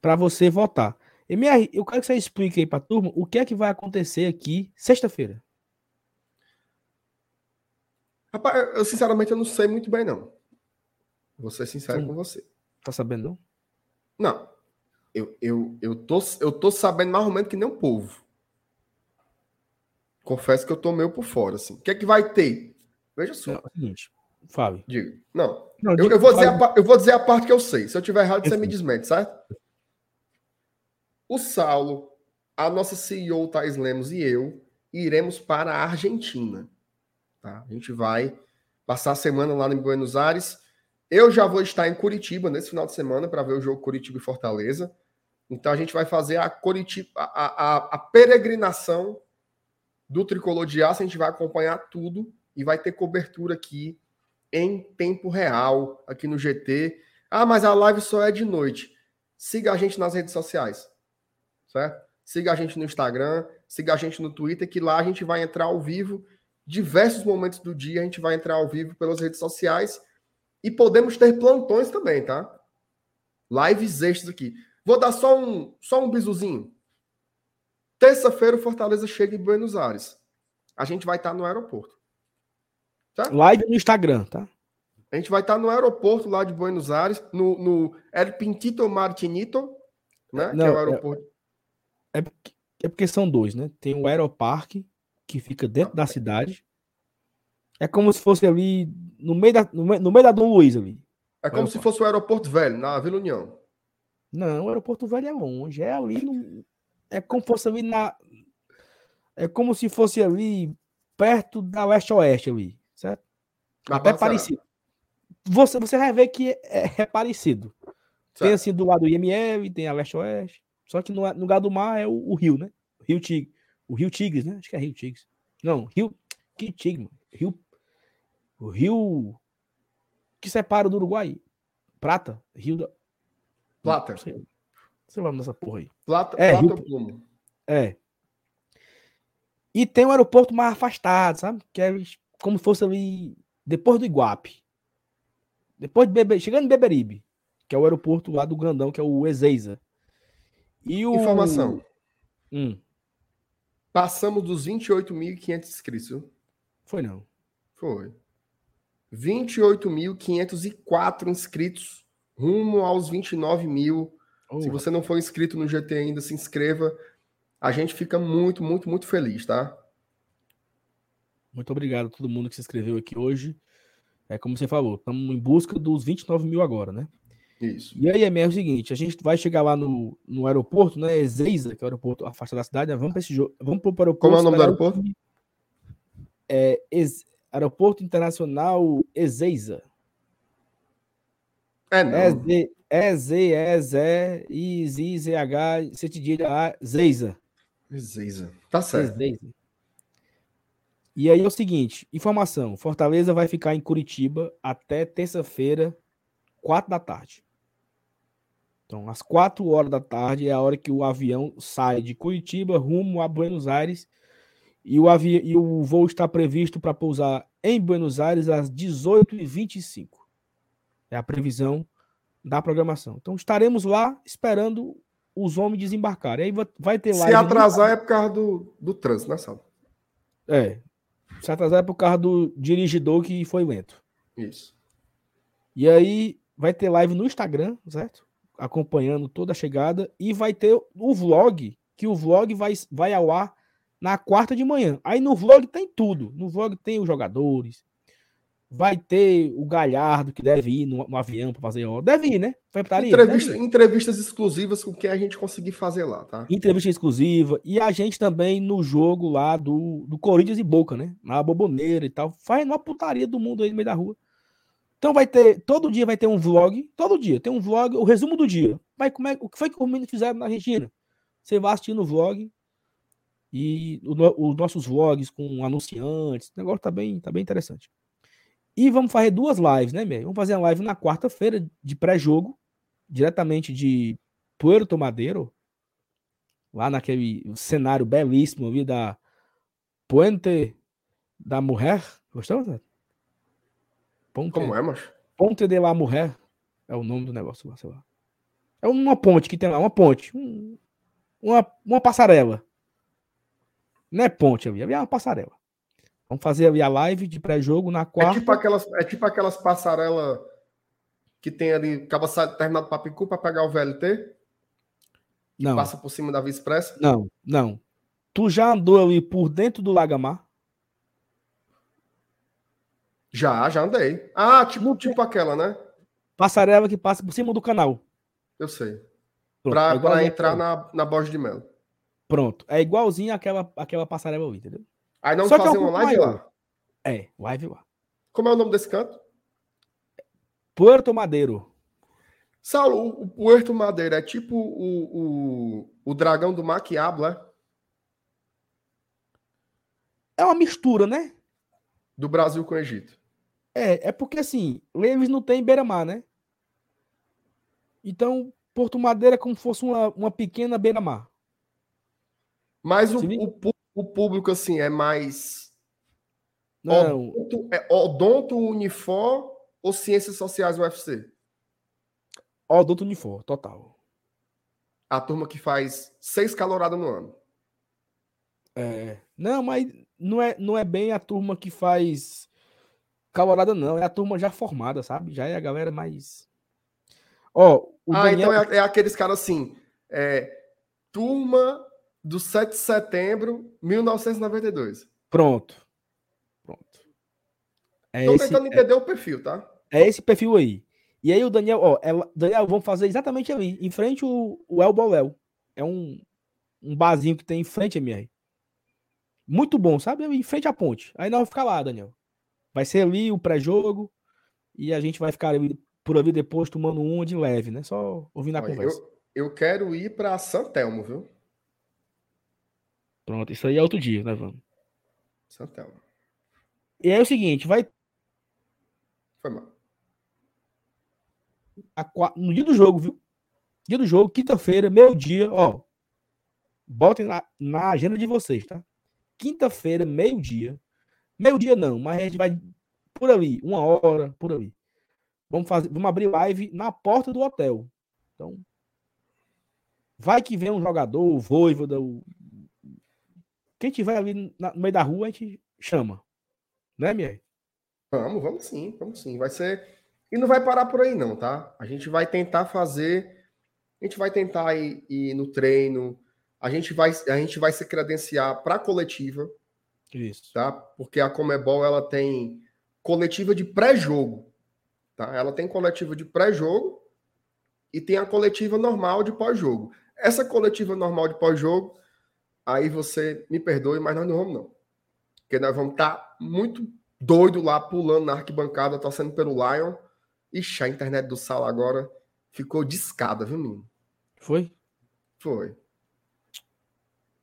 para você votar. MR, eu quero que você explique aí para a turma o que é que vai acontecer aqui sexta-feira. Rapaz, eu sinceramente eu não sei muito bem, não. Vou ser sincero Sim. com você. Tá sabendo, não? Não. Eu, eu, eu, tô, eu tô sabendo mais ou menos que nem um povo. Confesso que eu tô meio por fora, assim. O que é que vai ter? Veja só. É o seguinte, Fábio. Digo. Não. não eu, eu, vou dizer a, eu vou dizer a parte que eu sei. Se eu tiver errado, você me desmente, certo? O Saulo, a nossa CEO Thais Lemos e eu iremos para a Argentina. Tá? A gente vai passar a semana lá em Buenos Aires. Eu já vou estar em Curitiba nesse final de semana para ver o jogo Curitiba e Fortaleza. Então a gente vai fazer a, Curitiba, a, a, a peregrinação do Tricolor de Aço. A gente vai acompanhar tudo e vai ter cobertura aqui em tempo real aqui no GT. Ah, mas a live só é de noite. Siga a gente nas redes sociais, certo? Siga a gente no Instagram, siga a gente no Twitter, que lá a gente vai entrar ao vivo. Diversos momentos do dia a gente vai entrar ao vivo pelas redes sociais e podemos ter plantões também, tá? Lives extras aqui. Vou dar só um, só um bizuzinho. Terça-feira o Fortaleza chega em Buenos Aires. A gente vai estar no aeroporto. Tá? Live no Instagram, tá? A gente vai estar no aeroporto lá de Buenos Aires, no, no El Pintito Martinito, né? Não, que é o aeroporto. É, é, porque, é são dois, né? Tem o Aeroparque, que fica dentro da cidade. É como se fosse ali no meio da, no meio, no meio da Dom Luiz ali. É como se fosse o aeroporto velho, na Vila União. Não, o aeroporto velho é longe. É ali no. É como se fosse ali na. É como se fosse ali perto da Leste-Oeste ali certo? Até parecido. Você, você vai ver que é, é parecido. Certo. Tem assim do lado do IML, tem a leste-oeste. Só que no, no lugar do mar é o, o rio, né? O rio Tigre. O rio Tigres, né? Acho que é Rio Tigres. Não, Rio. Que Tigre, mano? Rio. O rio. Que separa do Uruguai. Prata. Rio da. Plata. Sei, sei lá nessa porra aí. Plata, é, Plata rio... Plumo. É. E tem um aeroporto mais afastado, sabe? Que é como se fosse ali depois do Iguape. Depois de Bebe, chegando em Beberibe, que é o aeroporto lá do Grandão, que é o Ezeiza. E o... Informação. Hum, Passamos dos 28.500 inscritos. foi não. Foi. 28.504 inscritos, rumo aos 29 mil. Se você não for inscrito no GT ainda, se inscreva. A gente fica muito, muito, muito feliz, tá? Muito obrigado a todo mundo que se inscreveu aqui hoje. É como você falou, estamos em busca dos 29 mil agora, né? Isso. E aí, é mesmo o seguinte, a gente vai chegar lá no, no aeroporto, né? Ezeiza, que é o aeroporto afastado da cidade, né? vamos para esse jogo, vamos pro aeroporto. Como é o nome do aeroporto? É Aeroporto Internacional Ezeiza. É, não. E-Z, E-Z, E-Z, I-Z, Z-H, Cetidilha A, Zeiza. Ezeiza. Tá certo. Ezeiza. E aí é o seguinte, informação, Fortaleza vai ficar em Curitiba até terça-feira, quatro da tarde. Então, às quatro horas da tarde é a hora que o avião sai de Curitiba rumo a Buenos Aires e o, avi... e o voo está previsto para pousar em Buenos Aires às 18h25. É a previsão da programação. Então, estaremos lá esperando os homens desembarcarem. Aí va- vai ter Se live no atrasar é por causa do, do trânsito, né, Saulo? É. Se atrasar é por causa do dirigidor que foi lento. Isso. E aí vai ter live no Instagram, certo? Acompanhando toda a chegada. E vai ter o vlog, que o vlog vai, vai ao ar na quarta de manhã. Aí no vlog tem tudo. No vlog tem os jogadores. Vai ter o Galhardo, que deve ir no, no avião para fazer hora. Deve ir, né? Vai pra Taria, Entrevista- entrevistas exclusivas com quem a gente conseguir fazer lá, tá? Entrevista exclusiva. E a gente também no jogo lá do, do Corinthians e Boca, né? Na Boboneira e tal. Faz uma putaria do mundo aí no meio da rua. Então vai ter, todo dia vai ter um vlog, todo dia tem um vlog, o resumo do dia. Vai, como é, o que foi que os meninos fizeram na Argentina? Você vai assistindo o vlog e os nossos vlogs com anunciantes, o negócio tá bem, tá bem interessante. E vamos fazer duas lives, né, Meio? Vamos fazer a live na quarta-feira de pré-jogo, diretamente de Puerto Madeiro, lá naquele cenário belíssimo ali da Puente da Mujer. Gostou, Zé? Ponte, Como é, macho? Ponte de la Mujer é o nome do negócio lá, sei lá. É uma ponte que tem lá, uma ponte. um- uma, uma passarela. Não é ponte ali, ali é uma passarela. Vamos fazer ali a live de pré-jogo na É quarta. tipo aquelas, é tipo aquelas passarelas que tem ali, acaba terminado Papicu para pegar o VLT, não, passa por cima da Via Expressa. não, não. Tu já andou ali por dentro do Lagamar? Já, já andei. Ah, tipo, tipo aquela, né? Passarela que passa por cima do canal. Eu sei. É pra entrar na, na Borja de Melo. Pronto. É igualzinho àquela, àquela passarela ali, entendeu? Aí não Só que é um uma live maior. lá. É, live lá. Como é o nome desse canto? Puerto Madeiro. Saulo, o, Puerto Madeira é tipo o, o, o dragão do Maquiablo, é? É uma mistura, né? Do Brasil com o Egito. É, é porque assim, Leves não tem beira-mar, né? Então, Porto Madeira é como se fosse uma, uma pequena beira-mar. Mas o, o, o público, assim, é mais Não, odonto, é odonto Unifor ou Ciências Sociais UFC? ó, Doutor Unifor, total. A turma que faz seis caloradas no ano. É, não, mas não é, não é bem a turma que faz calorada, não. É a turma já formada, sabe? Já é a galera mais. Ó, o ah, Daniel. então é, é aqueles caras assim, é, turma do 7 de setembro, 1992. Pronto. Pronto. É Tô esse, tentando entender o perfil, tá? é esse perfil aí. E aí o Daniel, ó, é, Daniel, vamos fazer exatamente ali, em frente o, o El Boléu. É um, um barzinho que tem em frente, MR. Muito bom, sabe? Em frente à ponte. Aí nós vamos ficar lá, Daniel. Vai ser ali o pré-jogo e a gente vai ficar ali, por ali depois tomando um de leve, né? Só ouvindo a Olha, conversa. eu, eu quero ir para Santelmo, viu? Pronto, isso aí é outro dia, né, vamos. Santelmo. E aí é o seguinte, vai Foi mal. no dia do jogo, viu? Dia do jogo, quinta-feira, meio-dia, ó. Botem na, na agenda de vocês, tá? Quinta-feira, meio-dia. Meio-dia não, mas a gente vai por ali, uma hora, por ali. Vamos fazer, vamos abrir live na porta do hotel. Então, Vai que vem um jogador, o Voivoda, o... quem tiver ali no meio da rua, a gente chama. Né, Mier? Vamos, vamos sim, vamos sim. Vai ser. E não vai parar por aí, não, tá? A gente vai tentar fazer. A gente vai tentar ir, ir no treino. A gente vai, a gente vai se credenciar para a coletiva. Isso. Tá? Porque a Comebol ela tem coletiva de pré-jogo. Tá? Ela tem coletiva de pré-jogo e tem a coletiva normal de pós-jogo. Essa coletiva normal de pós-jogo, aí você me perdoe, mas nós não vamos, não. Porque nós vamos estar tá muito doido lá, pulando na arquibancada, torcendo pelo Lion. Ixi, a internet do Sala agora ficou discada, viu, menino? Foi? Foi.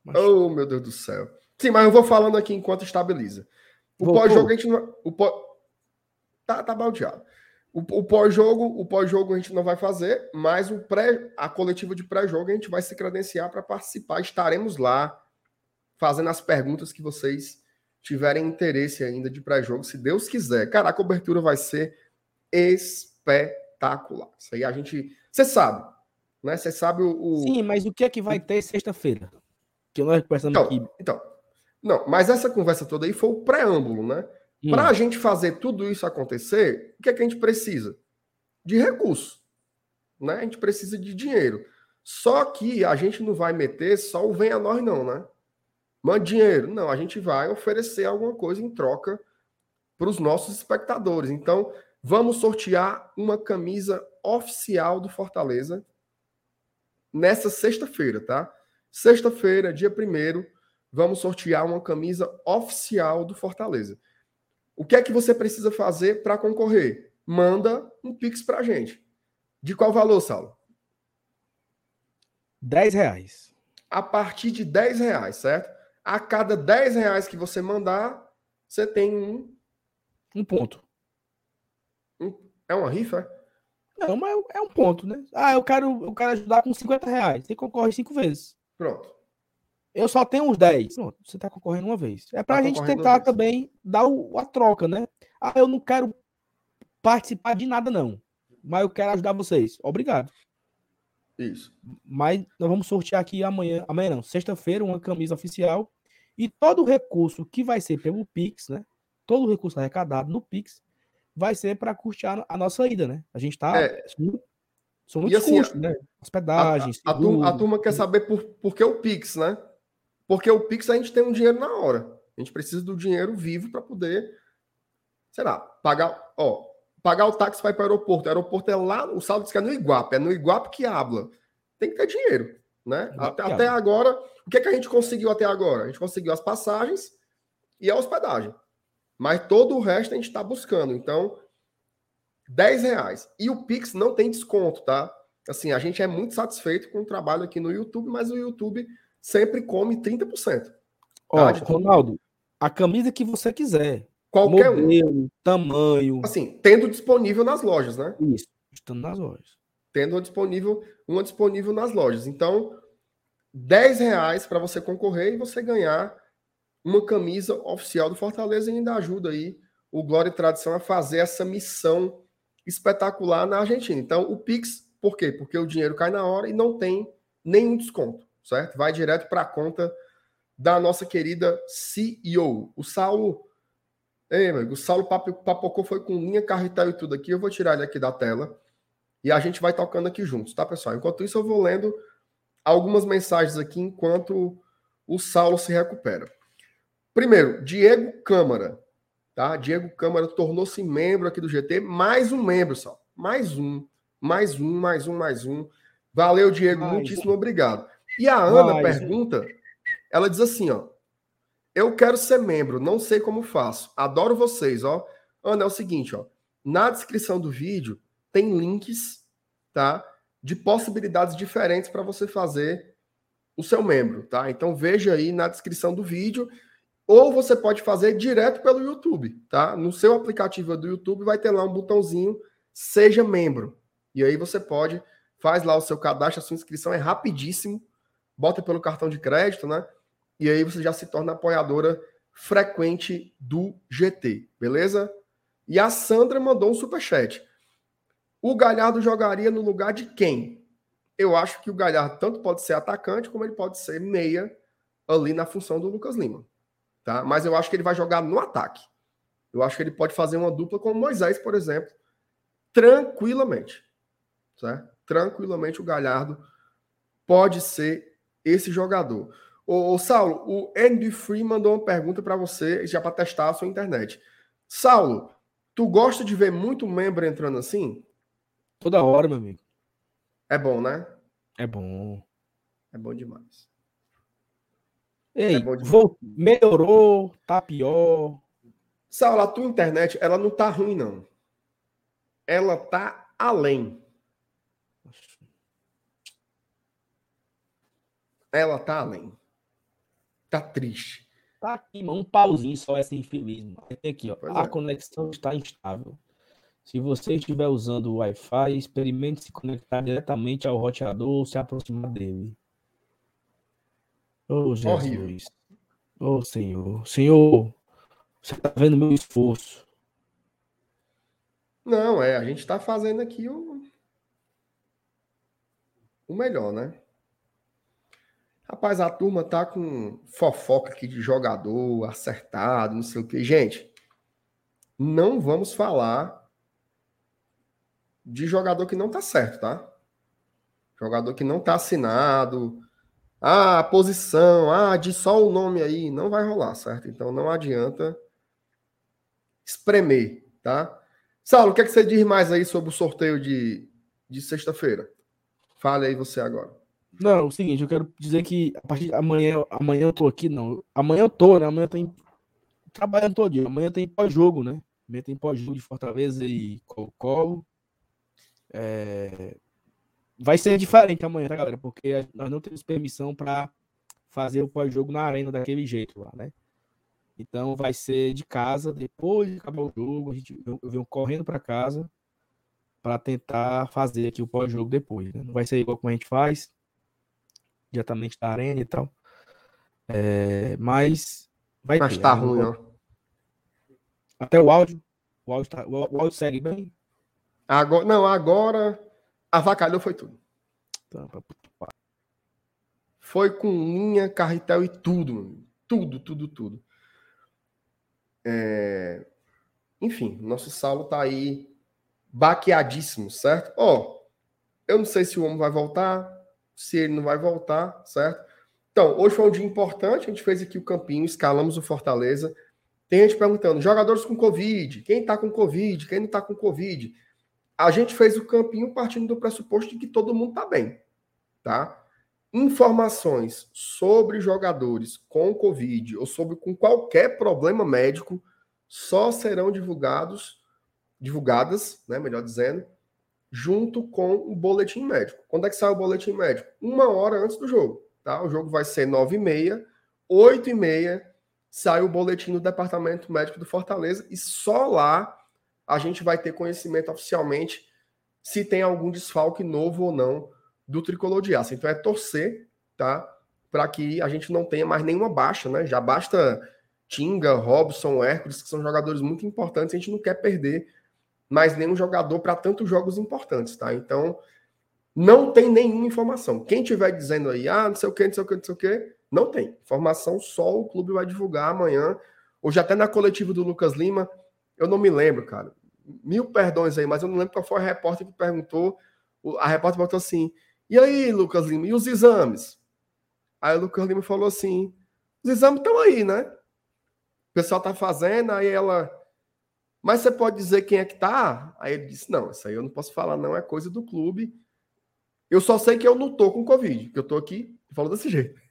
Mas... Oh, meu Deus do céu. Sim, mas eu vou falando aqui enquanto estabiliza. O pós-jogo a gente não. O pós... Tá, tá baldeado. O, o pós-jogo, o pós-jogo a gente não vai fazer, mas o pré, a coletiva de pré-jogo a gente vai se credenciar para participar. Estaremos lá fazendo as perguntas que vocês tiverem interesse ainda de pré-jogo, se Deus quiser. Cara, a cobertura vai ser espetacular. Isso aí a gente, você sabe, né? Você sabe o, o, Sim, mas o que é que vai ter sexta-feira? Que nós conversamos então, aqui. Então, não, mas essa conversa toda aí foi o preâmbulo, né? Hum. Para a gente fazer tudo isso acontecer, o que é que a gente precisa? De recurso. Né? A gente precisa de dinheiro. Só que a gente não vai meter só o vem a nós, não, né? Mande dinheiro. Não, a gente vai oferecer alguma coisa em troca para os nossos espectadores. Então, vamos sortear uma camisa oficial do Fortaleza nessa sexta-feira, tá? Sexta-feira, dia 1 vamos sortear uma camisa oficial do Fortaleza. O que é que você precisa fazer para concorrer? Manda um Pix para a gente. De qual valor, Saulo? 10 reais. A partir de 10 reais, certo? A cada 10 reais que você mandar, você tem um. Um ponto. Um, é uma rifa? É? Não, mas é um ponto, né? Ah, eu quero, eu quero ajudar com 50 reais. Você concorre cinco vezes. Pronto. Eu só tenho uns 10. Pronto, você está concorrendo uma vez. É para a tá gente tentar também dar o, a troca, né? Ah, eu não quero participar de nada, não. Mas eu quero ajudar vocês. Obrigado. Isso. Mas nós vamos sortear aqui amanhã, amanhã não, sexta-feira, uma camisa oficial. E todo o recurso que vai ser pelo Pix, né? Todo o recurso arrecadado no Pix vai ser para custear a nossa ida, né? A gente tá. É. São muitos assim, custos, né? Hospedagem. A, a, a, turma, a, turma, quer saber por, por que o Pix, né? Porque o Pix a gente tem um dinheiro na hora. A gente precisa do dinheiro vivo para poder, sei lá, pagar, ó, pagar o táxi ir para o aeroporto. O aeroporto é lá, o saldo diz que é no Iguape, é no Iguape que habla. Tem que ter dinheiro, né? Até, até agora, o que, é que a gente conseguiu até agora? A gente conseguiu as passagens e a hospedagem. Mas todo o resto a gente está buscando. Então, 10 reais. E o Pix não tem desconto, tá? Assim, a gente é muito satisfeito com o trabalho aqui no YouTube, mas o YouTube sempre come 30%. Ó, tá? Ronaldo, a camisa que você quiser. Qualquer modelo, um. tamanho. Assim, tendo disponível nas lojas, né? Isso, estando nas lojas. Tendo disponível, uma disponível nas lojas. Então, 10 reais para você concorrer e você ganhar uma camisa oficial do Fortaleza e ainda ajuda aí o Glória e Tradição a fazer essa missão espetacular na Argentina. Então, o Pix, por quê? Porque o dinheiro cai na hora e não tem nenhum desconto, certo? Vai direto para a conta da nossa querida CEO. O Saulo Ei, amigo, o Saulo papocou foi com linha, carretel e tudo aqui. Eu vou tirar ele aqui da tela e a gente vai tocando aqui juntos, tá, pessoal? Enquanto isso, eu vou lendo algumas mensagens aqui enquanto o Saulo se recupera. Primeiro, Diego Câmara, tá? Diego Câmara tornou-se membro aqui do GT, mais um membro, Saulo. Mais um, mais um, mais um, mais um. Valeu, Diego, mais muitíssimo um. obrigado. E a Ana pergunta, ela diz assim, ó, eu quero ser membro, não sei como faço. Adoro vocês, ó. Ana, é o seguinte, ó. Na descrição do vídeo tem links, tá? De possibilidades diferentes para você fazer o seu membro, tá? Então veja aí na descrição do vídeo. Ou você pode fazer direto pelo YouTube, tá? No seu aplicativo do YouTube vai ter lá um botãozinho Seja Membro. E aí você pode, faz lá o seu cadastro, a sua inscrição é rapidíssimo. Bota pelo cartão de crédito, né? e aí você já se torna apoiadora frequente do GT, beleza? E a Sandra mandou um superchat. O Galhardo jogaria no lugar de quem? eu acho que o Galhardo tanto pode ser atacante como ele pode ser meia ali na função do Lucas Lima. Tá? Mas eu acho que ele vai jogar no ataque. Eu acho que ele pode fazer uma dupla com o Moisés, por exemplo, tranquilamente. Certo? Tranquilamente o Galhardo pode ser esse jogador. Ô, ô Saulo, o Andy Free mandou uma pergunta para você, já para testar a sua internet. Saulo, tu gosta de ver muito membro entrando assim? Toda hora, meu amigo. É bom, né? É bom. É bom demais. Ei, é bom demais. Vou... melhorou, tá pior. Saulo, a tua internet, ela não tá ruim, não. Ela tá além. Ela tá além. Tá triste. Tá aqui, mano, um pauzinho só essa infeliz. Aqui, ó. Pois a é. conexão está instável. Se você estiver usando o Wi-Fi, experimente se conectar diretamente ao roteador ou se aproximar dele. Oh, Jesus. Oh, Senhor. Senhor, você está vendo meu esforço. Não, é, a gente está fazendo aqui o... o melhor, né? Rapaz, a turma tá com fofoca aqui de jogador acertado, não sei o que. Gente, não vamos falar de jogador que não tá certo, tá? Jogador que não tá assinado. Ah, posição, ah, de só o nome aí, não vai rolar, certo? Então não adianta espremer, tá? Saulo, o que, é que você diz mais aí sobre o sorteio de, de sexta-feira? Fale aí você agora. Não, é o seguinte, eu quero dizer que a partir de amanhã, amanhã eu tô aqui, não. Amanhã eu tô, né? Amanhã tem trabalhando todo dia. Amanhã tem pós-jogo, né? Amanhã tem pós-jogo de Fortaleza e Colo-Colo. É... Vai ser diferente amanhã, tá, galera? Porque nós não temos permissão para fazer o pós-jogo na arena daquele jeito lá, né? Então vai ser de casa, depois de acabar o jogo, a gente, eu, venho correndo para casa para tentar fazer aqui o pós-jogo depois. Né? Não vai ser igual como a gente faz, diretamente da arena e tal. É, mas vai mas ter. tá né? ruim, ó. Até o áudio. O áudio, tá, o áudio segue bem? Agora, não, agora avacalhou foi tudo. Foi com linha, carretel e tudo. Tudo, tudo, tudo. É... Enfim, nosso Saulo tá aí baqueadíssimo, certo? Ó, oh, eu não sei se o homem vai voltar, se ele não vai voltar, certo? Então, hoje foi um dia importante, a gente fez aqui o campinho, escalamos o Fortaleza. Tem gente perguntando, jogadores com Covid, quem tá com Covid, quem não tá com Covid a gente fez o campinho partindo do pressuposto de que todo mundo está bem, tá? Informações sobre jogadores com Covid ou sobre com qualquer problema médico só serão divulgados, divulgadas, né, melhor dizendo, junto com o boletim médico. Quando é que sai o boletim médico? Uma hora antes do jogo, tá? O jogo vai ser nove e meia, oito e meia sai o boletim do Departamento Médico do Fortaleza e só lá a gente vai ter conhecimento oficialmente se tem algum desfalque novo ou não do tricolor de aço. Então é torcer, tá? Para que a gente não tenha mais nenhuma baixa, né? Já basta Tinga, Robson, Hércules, que são jogadores muito importantes, a gente não quer perder mais nenhum jogador para tantos jogos importantes, tá? Então, não tem nenhuma informação. Quem tiver dizendo aí, ah, não sei o que, não sei o que, não sei o que, não tem. Informação só o clube vai divulgar amanhã. Hoje, até na coletiva do Lucas Lima, eu não me lembro, cara. Mil perdões aí, mas eu não lembro qual foi a repórter que perguntou. A repórter perguntou assim: e aí, Lucas Lima, e os exames? Aí o Lucas Lima falou assim: os exames estão aí, né? O pessoal tá fazendo, aí ela. Mas você pode dizer quem é que tá? Aí ele disse: não, isso aí eu não posso falar, não, é coisa do clube. Eu só sei que eu não tô com Covid, que eu tô aqui falando desse jeito.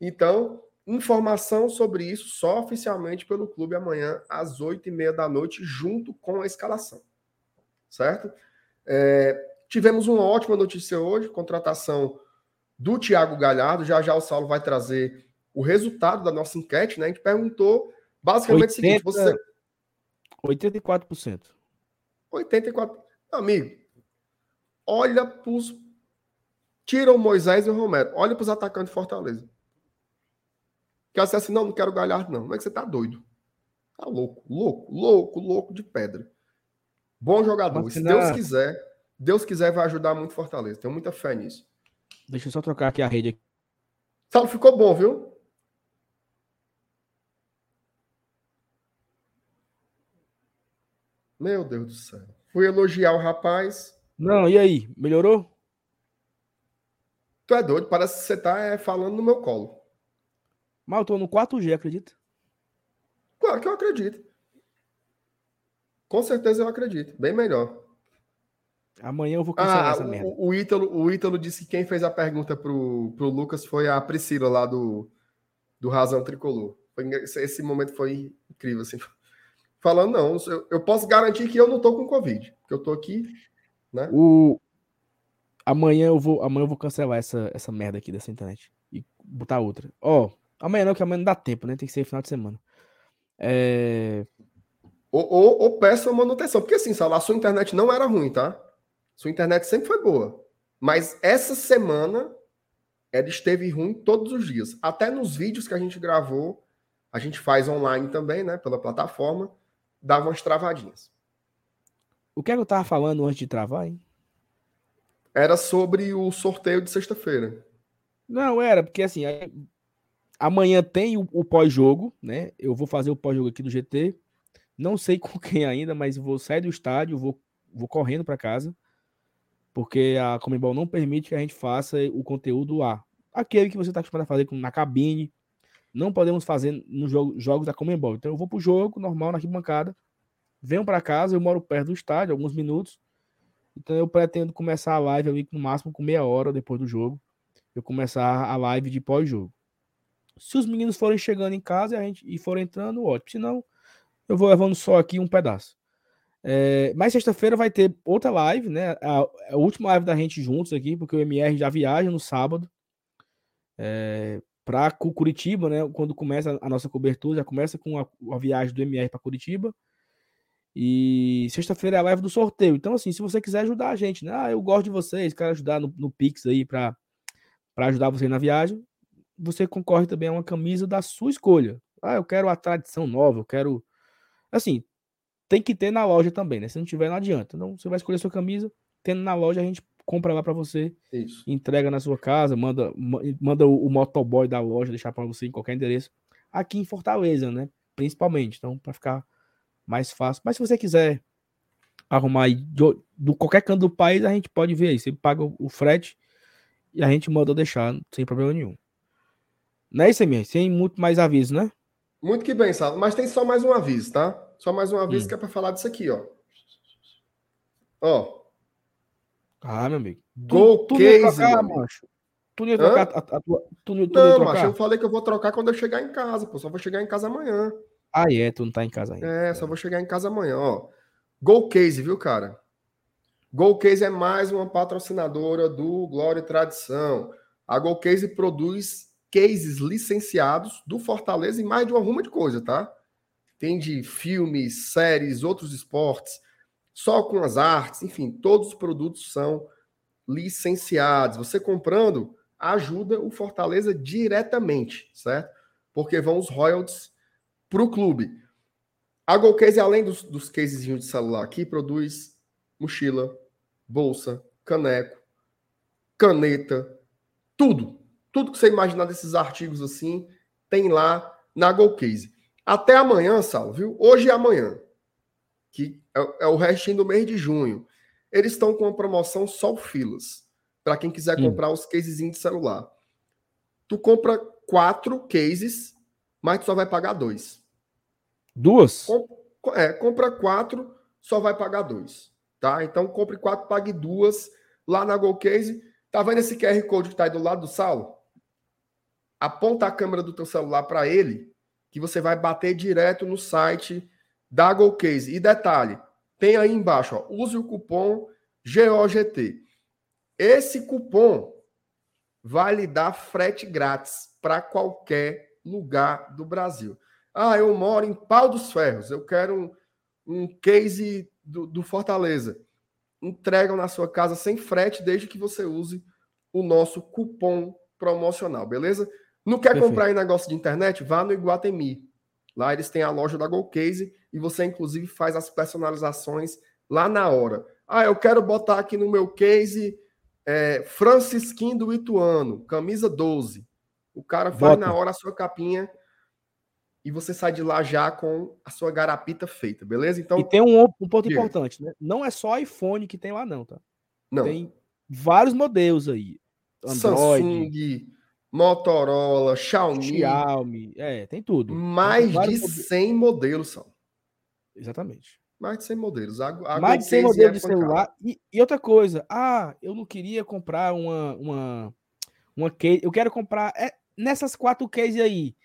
então, Informação sobre isso só oficialmente pelo clube amanhã às oito e meia da noite, junto com a escalação. Certo? É, tivemos uma ótima notícia hoje, contratação do Thiago Galhardo. Já já o Saulo vai trazer o resultado da nossa enquete, né? A gente perguntou basicamente 80, o seguinte: você. 84%. 84%. Amigo, olha para os. Tira o Moisés e o Romero. Olha para os atacantes de Fortaleza. Que você assim, não, não quero Galhardo, não. Como é que você tá doido? Tá louco, louco, louco, louco de pedra. Bom jogador. Se Deus quiser, Deus quiser, vai ajudar muito Fortaleza. Tenho muita fé nisso. Deixa eu só trocar aqui a rede. Saulo, ficou bom, viu? Meu Deus do céu. Fui elogiar o rapaz. Não, e aí? Melhorou? Tu é doido, parece que você tá é, falando no meu colo. Mas eu tô no 4G, acredita? Claro que eu acredito. Com certeza eu acredito. Bem melhor. Amanhã eu vou cancelar Ah, essa merda. o, Ítalo, o Ítalo disse que quem fez a pergunta pro, pro Lucas foi a Priscila, lá do, do Razão Tricolor. Esse momento foi incrível, assim. Falando, não, eu, eu posso garantir que eu não tô com Covid. Que eu tô aqui, né? O... Amanhã eu vou, amanhã eu vou cancelar essa, essa merda aqui dessa internet e botar outra. Ó, amanhã não, que amanhã não dá tempo, né? Tem que ser final de semana. É... Ou, ou, ou peça uma manutenção. Porque assim, Saulo, a sua internet não era ruim, tá? Sua internet sempre foi boa. Mas essa semana ela esteve ruim todos os dias. Até nos vídeos que a gente gravou, a gente faz online também, né? Pela plataforma, dava umas travadinhas. O que é que eu tava falando antes de travar, hein? Era sobre o sorteio de sexta-feira. Não, era, porque assim, amanhã tem o, o pós-jogo, né? Eu vou fazer o pós-jogo aqui do GT. Não sei com quem ainda, mas vou sair do estádio, vou, vou correndo para casa, porque a Comembol não permite que a gente faça o conteúdo lá. Aquele que você está acostumado a fazer na cabine, não podemos fazer nos jogo- jogos da Comembol. Então eu vou pro jogo normal na arquibancada, venho para casa, eu moro perto do estádio, alguns minutos. Então eu pretendo começar a live ali no máximo com meia hora depois do jogo eu começar a live de pós-jogo. Se os meninos forem chegando em casa e, a gente, e forem entrando, ótimo. Se não, eu vou levando só aqui um pedaço. É, mas sexta-feira vai ter outra live, né? A, a última live da gente juntos aqui, porque o MR já viaja no sábado é, para Curitiba, né? Quando começa a nossa cobertura, já começa com a, a viagem do MR para Curitiba. E sexta-feira é a live do sorteio. Então, assim, se você quiser ajudar a gente, né? Ah, eu gosto de vocês, quero ajudar no, no Pix aí para ajudar você na viagem, você concorre também a uma camisa da sua escolha. Ah, eu quero a tradição nova, eu quero. Assim, tem que ter na loja também, né? Se não tiver, não adianta. Então, você vai escolher sua camisa, tendo na loja, a gente compra lá para você, Isso. entrega na sua casa, manda, ma- manda o, o motoboy da loja deixar para você em qualquer endereço. Aqui em Fortaleza, né? Principalmente. Então, para ficar mais fácil. Mas se você quiser arrumar aí do qualquer canto do país, a gente pode ver aí. Você paga o, o frete e a gente manda deixar sem problema nenhum. Não é isso, MR? Sem muito mais aviso, né? Muito que bem, Saulo. Mas tem só mais um aviso, tá? Só mais um aviso Hum. que é para falar disso aqui, ó. Ó, Ah, meu amigo. Gol tu ia Case, trocar, macho. Tu não ia Hã? trocar a, a tua. Tu não, tu não ia Não, trocar? macho, eu falei que eu vou trocar quando eu chegar em casa, pô. Só vou chegar em casa amanhã. Ah, é, tu não tá em casa ainda. É, só vou chegar em casa amanhã, ó. Gol Case, viu, cara? Gol Case é mais uma patrocinadora do Glória e Tradição. A Gol Case produz cases licenciados do Fortaleza e mais de uma ruma de coisa, tá? Tem de filmes, séries, outros esportes, só com as artes, enfim, todos os produtos são licenciados. Você comprando ajuda o Fortaleza diretamente, certo? Porque vão os royalties para o clube. A GoCase, além dos, dos casezinhos de celular aqui, produz mochila, bolsa, caneco, caneta, tudo. Tudo que você imaginar desses artigos assim, tem lá na GoCase. Até amanhã, Sal, viu? Hoje e amanhã, que é, é o restinho do mês de junho. Eles estão com uma promoção só filas, para quem quiser Hum. comprar os casezinhos de celular. Tu compra quatro cases, mas tu só vai pagar dois. Duas? Com- É, compra quatro, só vai pagar dois. Tá? Então compre quatro, pague duas lá na GoCase. Tá vendo esse QR Code que tá aí do lado do Saulo? Aponta a câmera do teu celular para ele, que você vai bater direto no site da GoCase. E detalhe, tem aí embaixo, ó, use o cupom GOGT. Esse cupom vai lhe dar frete grátis para qualquer lugar do Brasil. Ah, eu moro em Pau dos Ferros, eu quero um, um case do, do Fortaleza. Entregam na sua casa sem frete, desde que você use o nosso cupom promocional, beleza? Não quer Perfeito. comprar em negócio de internet? Vá no Iguatemi. Lá eles têm a loja da GoCase e você, inclusive, faz as personalizações lá na hora. Ah, eu quero botar aqui no meu case é, Francisquinho do Ituano, camisa 12. O cara faz Bota. na hora a sua capinha e você sai de lá já com a sua garapita feita, beleza? Então, E tem um, um ponto diga. importante, né? Não é só iPhone que tem lá, não, tá? não. Tem vários modelos aí. Android, Samsung, Motorola, Xiaomi, Xiaomi, é, tem tudo. mais Tem de vários modelos. 100 modelos são. Exatamente. Mais de 100 modelos. A, a Mais de 100 Go Case modelos é de celular. E, e outra coisa, ah, eu não queria comprar uma, uma, uma case, eu quero comprar é, nessas quatro cases aí.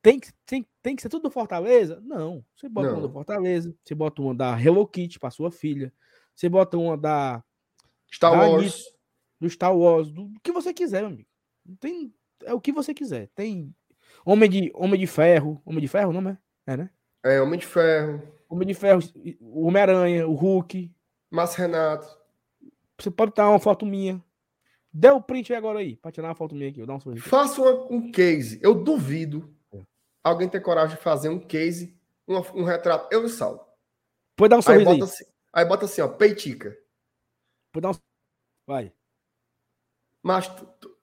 Tem que, tem, tem que ser tudo do Fortaleza? Não. Você bota uma do Fortaleza, você bota uma da Hello Kitty para sua filha, você bota uma da Star da Wars. do Star Wars, do, do que você quiser, meu amigo. Tem, é o que você quiser. Tem Homem de, Homem de Ferro, Homem de Ferro, não é? É, né? É, Homem de Ferro. Homem de Ferro, o Homem-Aranha, o Hulk. Márcio Renato. Você pode dar uma foto minha. Dê o print aí agora aí, pra tirar uma foto minha aqui. Vou dar um sorriso. Faça uma- um case. Eu duvido É. alguém ter coragem de fazer um case, uma- um retrato. Eu e Saulo. Pode dar um Aí sorriso aí. bota, assim, aí bota assim, ó, peitica. Pode dar um... Vai. Mas tu, tu-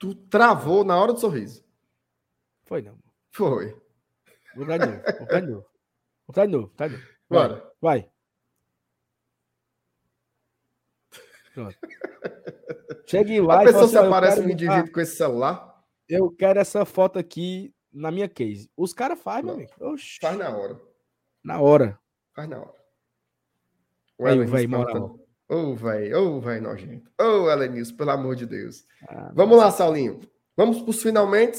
tu travou na hora do sorriso. Foi não. Foi. Vou de novo. Vou de novo. Vou de novo. Tá de novo. Vai. Bora. Vai. Pronto. Chegue lá A e pessoa se assim, eu aparece botar- divide com esse celular, Eu quero essa foto aqui na minha case. Os caras fazem, meu amigo. Oxi, faz na hora. na hora. Faz na hora. Aí, Elenilson véi, perguntando, moral. Ô, velho, ô, velho nojento. Ô, Elenilson, pelo amor de Deus. Ah, Vamos lá, Saulinho. Vamos para os finalmente.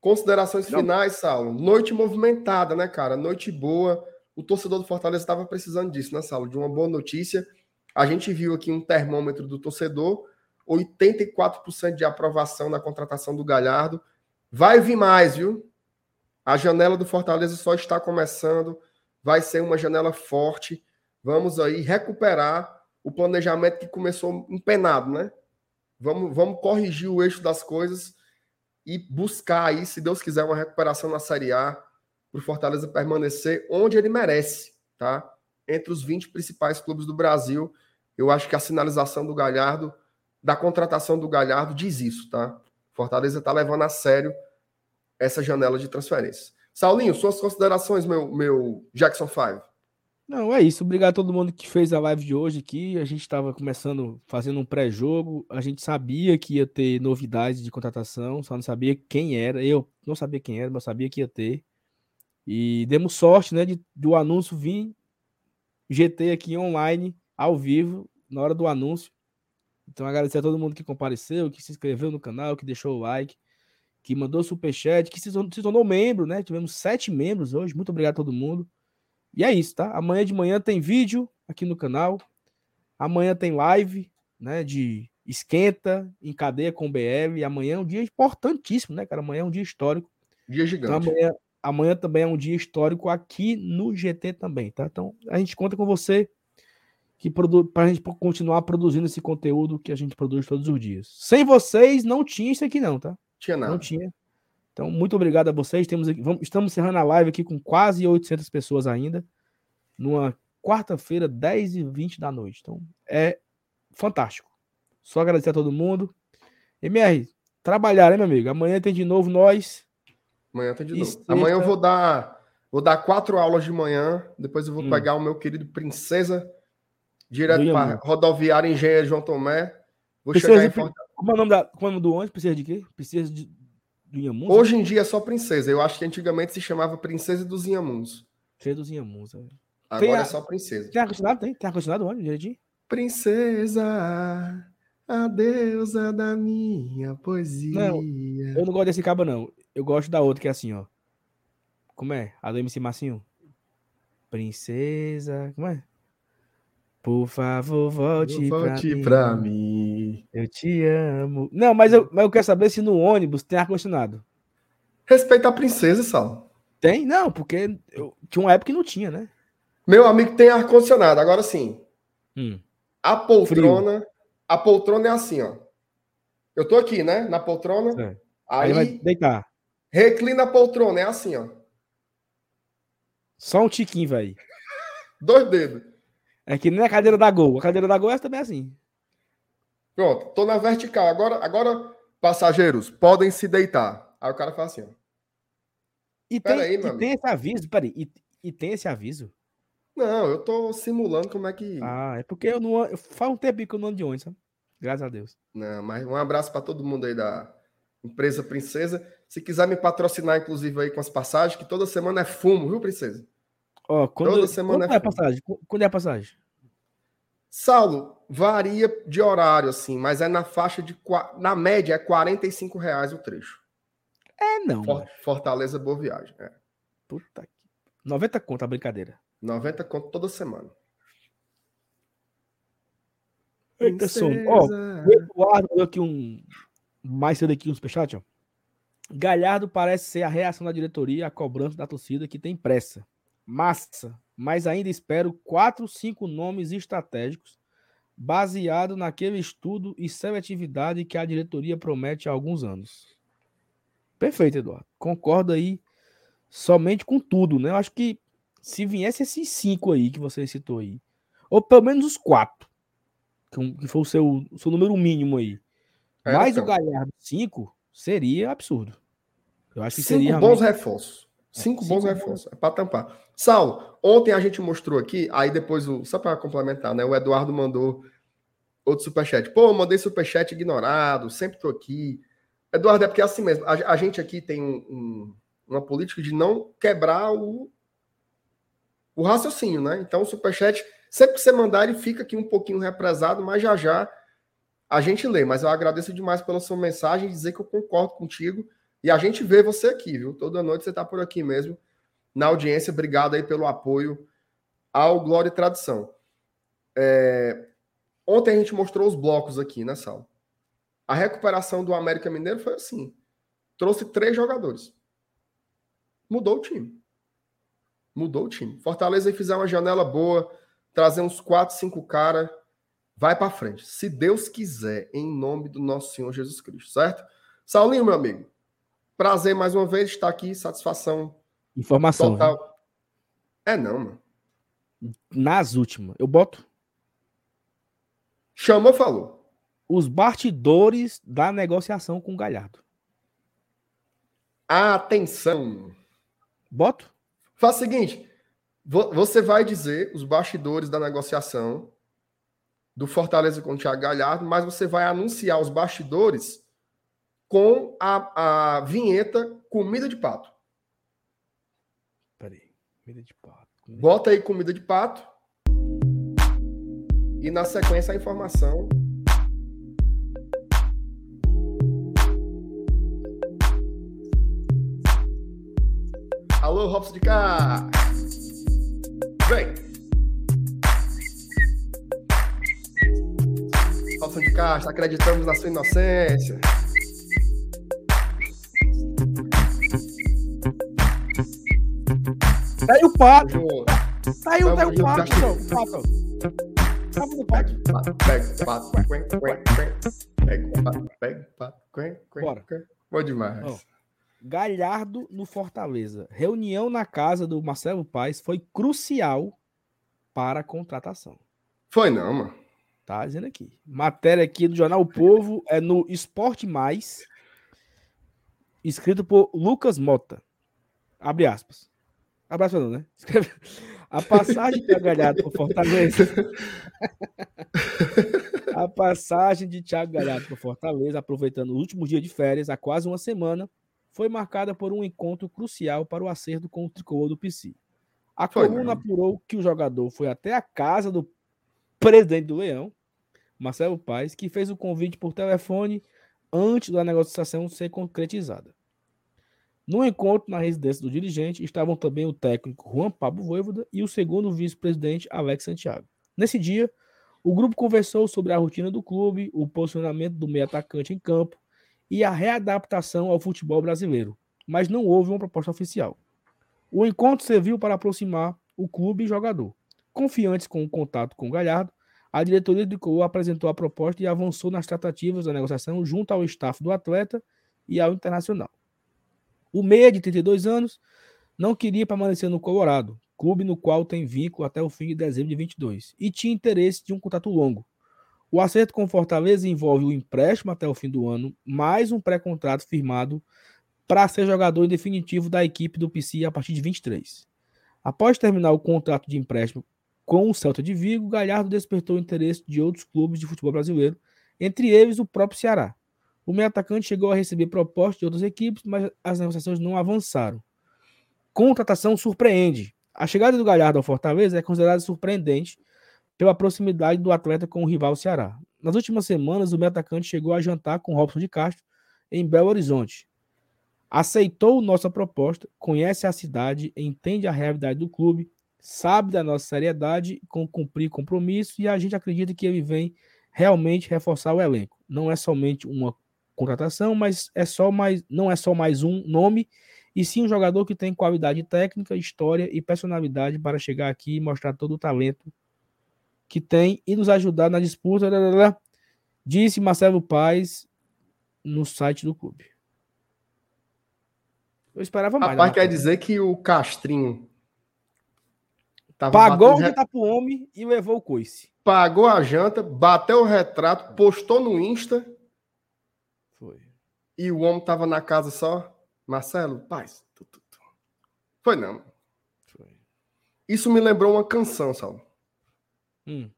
Considerações Não. finais, Saulo. Noite movimentada, né, cara? Noite boa. O torcedor do Fortaleza estava precisando disso, né, Saulo? De uma boa notícia. A gente viu aqui um termômetro do torcedor, 84% de aprovação na contratação do Galhardo. Vai vir mais, viu? A janela do Fortaleza só está começando. Vai ser uma janela forte. Vamos aí recuperar o planejamento que começou empenado, né? Vamos, vamos corrigir o eixo das coisas e buscar aí, se Deus quiser, uma recuperação na Série A para o Fortaleza permanecer onde ele merece, tá? Entre os 20 principais clubes do Brasil. Eu acho que a sinalização do Galhardo, da contratação do Galhardo, diz isso, tá? Fortaleza está levando a sério essa janela de transferência. Saulinho, suas considerações, meu, meu Jackson 5. Não, é isso. Obrigado a todo mundo que fez a live de hoje aqui. A gente estava começando, fazendo um pré-jogo. A gente sabia que ia ter novidades de contratação, só não sabia quem era. Eu não sabia quem era, mas sabia que ia ter. E demos sorte, né, de, do anúncio vir GT aqui online, ao vivo, na hora do anúncio. Então, agradecer a todo mundo que compareceu, que se inscreveu no canal, que deixou o like, que mandou superchat, que se, se tornou membro, né? Tivemos sete membros hoje. Muito obrigado a todo mundo. E é isso, tá? Amanhã de manhã tem vídeo aqui no canal. Amanhã tem live, né? De esquenta em cadeia com o BL. E amanhã é um dia importantíssimo, né, cara? Amanhã é um dia histórico. Dia Então, gigante. amanhã, amanhã também é um dia histórico aqui no GT também, tá? Então a gente conta com você que para a gente continuar produzindo esse conteúdo que a gente produz todos os dias. Sem vocês não tinha isso aqui não, tá? Tinha nada. Não tinha. Então muito obrigado a vocês. Temos vamos, estamos encerrando a live aqui com quase 800 pessoas ainda, numa quarta-feira, 10 e 20 da noite. Então é fantástico. Só agradecer a todo mundo. MR, trabalhar, hein, meu amigo? Amanhã tem de novo nós. Amanhã tem de novo. sexta- Amanhã eu vou dar, vou dar quatro aulas de manhã. Depois eu vou Hum. pegar o meu querido Princesa direto para rodoviária Engenheiro João Tomé. Vou Princesa chegar em de. Como é o nome, da, como é o nome do ônibus? Precisa de quê? Precisa de, do Inhamuns? Hoje em dia é só Princesa. Eu acho que antigamente se chamava Princesa dos Inhamuns. Precisa dos Inhamuns. é. Agora Tem a- é só Princesa. Tem ar-condicionado? Tem? Tem ar-condicionado ônibus direitinho? Princesa, a deusa da minha poesia. Eu não gosto desse cabo, não. Eu gosto da outra, que é assim, ó. Como é? A do MC Massinho. Princesa. Como é? Por favor, volte, Volte pra, pra mim. Eu te amo. Não, mas eu, mas eu quero saber se no ônibus tem ar-condicionado. Respeita a princesa, Sal. Tem? Não, porque eu, tinha uma época que não tinha, né? Meu amigo tem ar-condicionado. Agora sim, Hum. a poltrona. A poltrona é assim, ó. Eu tô aqui, né? Na poltrona. Certo. Aí, Aí, vai deitar. reclina a poltrona. É assim, ó. Só um tiquinho, velho. Dois dedos. É que nem a cadeira da Gol. A cadeira da Gol é também assim. Pronto, tô na vertical. Agora, agora, passageiros, podem se deitar. Aí o cara fala assim, ó. E tem, aí, e tem esse aviso, peraí, e, e tem esse aviso? Não, eu tô simulando como é que. Ah, é porque eu não. eu- Faz um tempinho que eu não ando de ônibus, sabe? Graças a Deus. Não, mas um abraço para todo mundo aí da empresa Princesa. Se quiser me patrocinar, inclusive, aí com as passagens, que toda semana é fumo, viu, Princesa? Ó, quando, Toda semana quando é é passagem? Qu- Quando é a passagem? Saulo, varia de horário, assim, mas é na faixa de. Na média, é 45 reais o trecho. É não, For-. Fortaleza, boa viagem. É. Puta que. 90 conto a brincadeira. 90 conto toda semana. Eita, som. Ó, o Eduardo deu aqui um. Mais cedo aqui um superchat, ó. Galhardo parece ser a reação da diretoria à cobrança da torcida que tem pressa. Massa, mas ainda espero quatro, cinco nomes estratégicos baseado naquele estudo e seletividade que a diretoria promete há alguns anos. Perfeito, Eduardo. Concordo aí somente com tudo, né? Eu acho que se viesse esses cinco aí que você citou aí, ou pelo menos os quatro, que foi o seu, o seu número mínimo aí, Era mais o campo. Galhardo 5 seria absurdo. Eu acho que Cinco seria bons realmente- reforços. Cinco, cinco bons reforços. É para tampar. Saulo, ontem a gente mostrou aqui, aí depois, o, só para complementar, né? O Eduardo mandou outro superchat. Pô, mandei superchat ignorado, sempre tô aqui. Eduardo, é porque é assim mesmo. A, a gente aqui tem um- um- uma política de não quebrar o, o raciocínio, né? Então, o superchat, sempre que você mandar, ele fica aqui um pouquinho represado, mas já já a gente lê. Mas eu agradeço demais pela sua mensagem dizer que eu concordo contigo. E a gente vê você aqui, viu? Toda noite você tá por aqui mesmo, na audiência. Obrigado aí pelo apoio ao Glória e Tradição. É, Ontem a gente mostrou os blocos aqui na sala. A recuperação do América Mineiro foi assim: trouxe três jogadores. Mudou o time. Mudou o time. Fortaleza fizer uma janela boa, trazer uns quatro, cinco caras, vai para frente. Se Deus quiser, em nome do nosso Senhor Jesus Cristo, certo? Saulinho, meu amigo, prazer mais uma vez estar aqui, satisfação Informação. total. É não, mano. Nas últimas. Eu boto Chamou, falou. os bastidores da negociação com o Galhardo. Atenção. Boto? Faz o seguinte: vo- você vai dizer os bastidores da negociação do Fortaleza com o Thiago Galhardo, mas você vai anunciar os bastidores com a, a vinheta Comida de Pato. Peraí. Comida de pato. comida Bota aí Comida de Pato. E na sequência a informação. Alô, Robson de cá! Vem! Robson de Castro, acreditamos na sua inocência. Junto, pato, Castilho. não, o pato. Tá no pato. Pega o pato, o pato, quen, quen, quen. Pega o pato, pega o pato, quen, quen, Bora. Bom demais. Galhardo no Fortaleza. Reunião na casa do Marcelo Paes foi crucial para a contratação. Foi não, mano. Tá dizendo aqui. Matéria aqui do Jornal o Povo é no Esporte Mais, escrito por Lucas Mota. Abre aspas. Aspas não, né? Escreve. A passagem de Galhardo por Fortaleza. A passagem de Thiago Galhardo por Fortaleza, aproveitando o último dia de férias, há quase uma semana, foi marcada por um encontro crucial para o acerto com o tricolor do PC. A Foi coluna não. apurou que o jogador foi até a casa do presidente do Leão, Marcelo Paes, que fez o convite por telefone antes da negociação ser concretizada. No encontro na residência do dirigente estavam também o técnico Juan Pablo Voivoda e o segundo vice-presidente Alex Santiago. Nesse dia, o grupo conversou sobre a rotina do clube, o posicionamento do meio atacante em campo e a readaptação ao futebol brasileiro, mas não houve uma proposta oficial. O encontro serviu para aproximar o clube e jogador. Confiantes com o contato com o Galhardo, a diretoria do Tricolor apresentou a proposta e avançou nas tratativas da negociação junto ao staff do atleta e ao internacional. O meia de 32 anos não queria permanecer no Colorado, clube no qual tem vínculo até o fim de dezembro de 22 e tinha interesse de um contrato longo. O acerto com Fortaleza envolve o empréstimo até o fim do ano, mais um pré-contrato firmado para ser jogador definitivo da equipe do PC a partir de 23. Após terminar o contrato de empréstimo com o Celta de Vigo, Galhardo despertou o interesse de outros clubes de futebol brasileiro, entre eles o próprio Ceará. O meio atacante chegou a receber propostas de outras equipes, mas as negociações não avançaram. Contratação surpreende. A chegada do Galhardo ao Fortaleza é considerada surpreendente pela proximidade do atleta com o rival Ceará. Nas últimas semanas, o meio atacante chegou a jantar com Robson de Castro em Belo Horizonte. Aceitou nossa proposta, conhece a cidade, entende a realidade do clube, sabe da nossa seriedade com cumprir compromisso e a gente acredita que ele vem realmente reforçar o elenco. Não é somente uma contratação, mas é só mais, não é só mais um nome, e sim um jogador que tem qualidade técnica, história e personalidade para chegar aqui e mostrar todo o talento que tem e nos ajudar na disputa, disse Marcelo Paes no site do clube. Eu esperava mais. Rapaz, quer dizer que o Castrinho pagou o janta pro homem e levou o coice. Pagou a janta, bateu o retrato, postou no Insta. Foi. E o homem tava na casa só. Marcelo, paz. Tu, tu, tu. Foi não. Foi. Isso me lembrou uma canção, Saulo. Hum.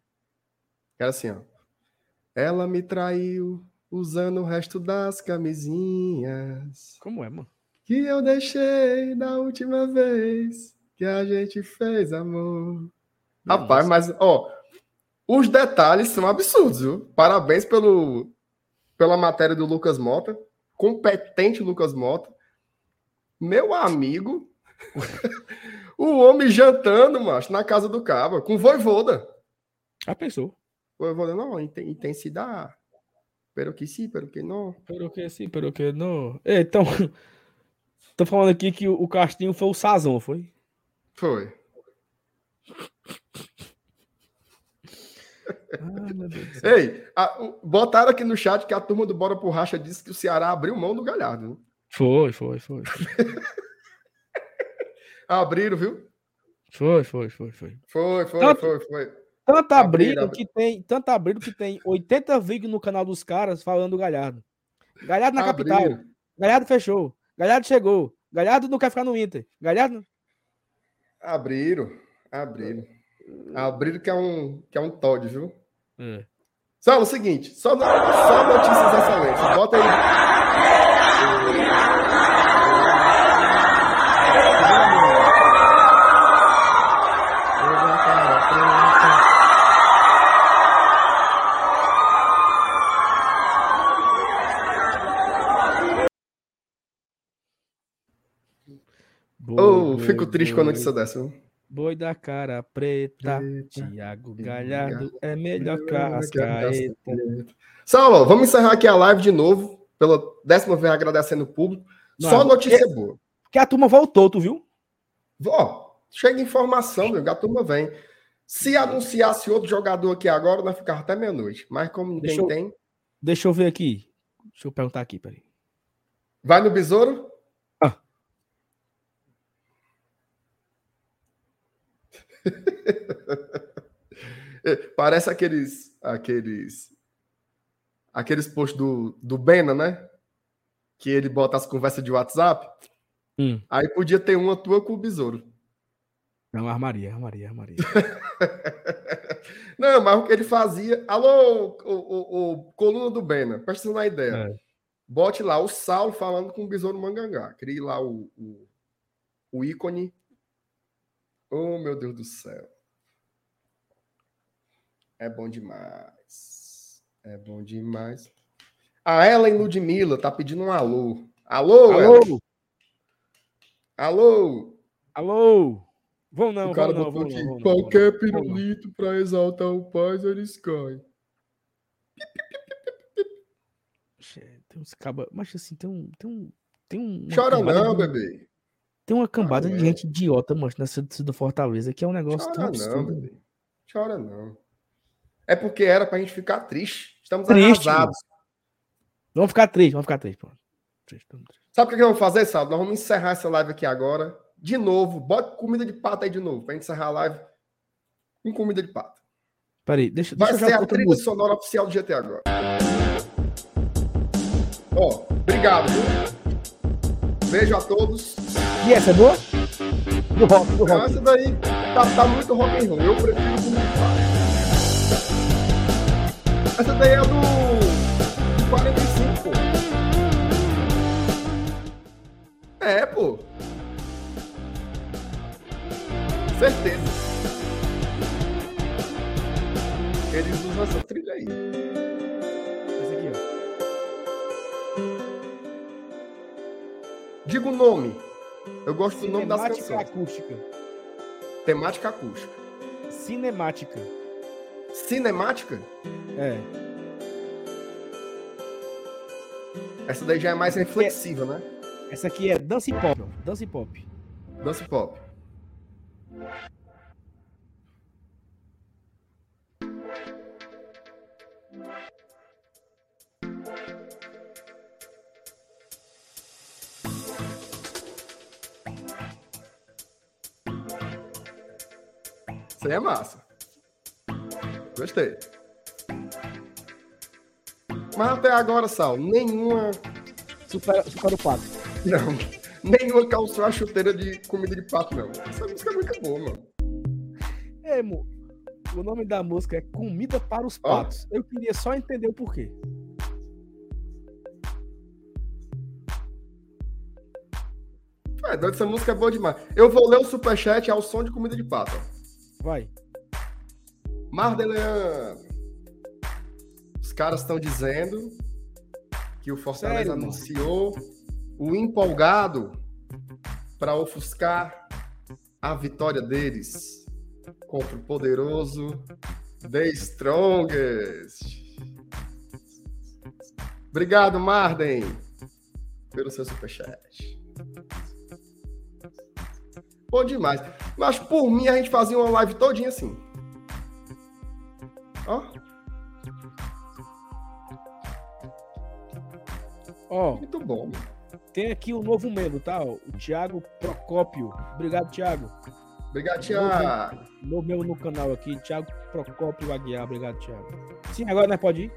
Era assim, ó. Ela me traiu usando o resto das camisinhas. Como é, mano? que eu deixei da última vez que a gente fez amor. Nossa. Rapaz, mas, ó, os detalhes são absurdos, viu? Parabéns pelo, pela matéria do Lucas Mota. Competente Lucas Mota. Meu amigo. o homem jantando, macho, na casa do Cabo, com voivoda. Já pensou? Voivoda, não, inten- intensidade. Pero que sim, pero que não. Pero que sim, pero que não. Então, tô falando aqui que o Castinho foi o Sazon, foi? Foi. Ei, a- o- botaram aqui no chat que a turma do Bora por Racha disse que o Ceará abriu mão do Galhardo. né? Foi, foi, foi. Abriram, viu? Foi, foi, foi, foi. Foi, foi, Tanto- foi, foi. Tanto Abriram, que tem, tanto abriram que tem 80 vídeos no canal dos caras falando do Galhardo. Galhardo na capital. Abriram. Galhardo fechou. Galhardo chegou. Galhardo não quer ficar no Inter. Galhardo. Abriram. Abriram. Abriram que é um, que é um Todd, viu? É. Só o seguinte, só, no- só notícias excelentes. Bota aí. Boi, Oh, boi, fico triste com a notícia dessa. viu? Boi da cara preta. Preta, Tiago Galhardo é melhor que a é Ascaeta. Saulo, vamos encerrar aqui a live de novo, pela décima vez agradecendo o público. Não, Só notícia boa. Porque a turma voltou, tu viu? Ó, chega informação, meu, a turma vem. Se anunciasse outro jogador aqui agora, nós ficava até meia-noite. Mas como ninguém Deixa eu- tem, Deixa eu ver aqui. Deixa eu perguntar aqui, peraí. vai no besouro. Ah. É, Parece aqueles aqueles aqueles posts do, do Bena, né? Que ele bota as conversas de WhatsApp. Hum. Aí podia ter uma tua com o besouro. Não, armaria, armaria, armaria. Não, mas o que ele fazia. Alô, o, o, o coluna do Bena, presta na ideia. É. Bote lá o Saulo falando com o Besouro Mangangá. Crie lá o, o, o ícone. Oh, meu Deus do céu. É bom demais. É bom demais. A Ellen Ludmilla tá pedindo um alô. Alô, Ellen. Alô? Alô. Alô? Vão não, o cara vão não, vão não, Qualquer pirulito para exaltar o paz, eles caem. Tem uns caba... Mas assim, tem um. Tem um. Tem um. Chora não, bebê. Tem uma cambada de não. gente idiota, mano, nessa torcida do Fortaleza, que é um negócio tão Chora não, absurdo. bebê. Chora não. É porque era pra gente ficar triste. Estamos Triste, arrasados. Vamos ficar triste, vamos ficar triste, pronto. Triste, vamos triste. Sabe o que vamos fazer, Sábado? Nós vamos encerrar essa live aqui agora, de novo. Bota comida de pato aí de novo, pra gente encerrar a live com comida de pato. Peraí, deixa, Vai deixa eu ser a trilha sonora oficial do GT agora. Ó, obrigado, viu? Beijo a todos. E essa é boa? Do rock, do rock. essa daí tá, tá muito rock and roll. Eu prefiro de pato. Essa daí é do, do 45, pô. É, pô. Certeza. Eles usam essa trilha aí. Diga o nome. Eu gosto do nome das Cinemática canções. acústica. Temática acústica. Cinemática. Cinemática? É. Essa daí já é mais reflexiva, né? Essa aqui é dance pop. Dance pop. Dance pop. Isso aí é massa. Gostei. Mas até agora, Sal, nenhuma Supera, supera o pato. não, nenhuma calçou a chuteira de comida de pato, não. Essa música é muito boa, mano. É, mo, o nome da música é Comida para os. Patos. Eu queria só entender o porquê. É, essa música é boa demais. Eu vou ler o superchat ao som de comida de pato. Vai. Mardeleandro. Os caras estão dizendo que o Fortaleza Sério, mano? anunciou o empolgado para ofuscar a vitória deles contra o poderoso The Strongest. Obrigado, Marden, pelo seu superchat. Bom demais. Mas por mim a gente fazia uma live todinha assim. Ó, Ó, muito bom. tem aqui o novo membro, tá? O Thiago Procópio. Obrigado, Thiago. Obrigado, Thiago. Novo membro no canal aqui, Thiago Procópio Aguiar. Obrigado, Thiago. Sim, agora nós pode ir?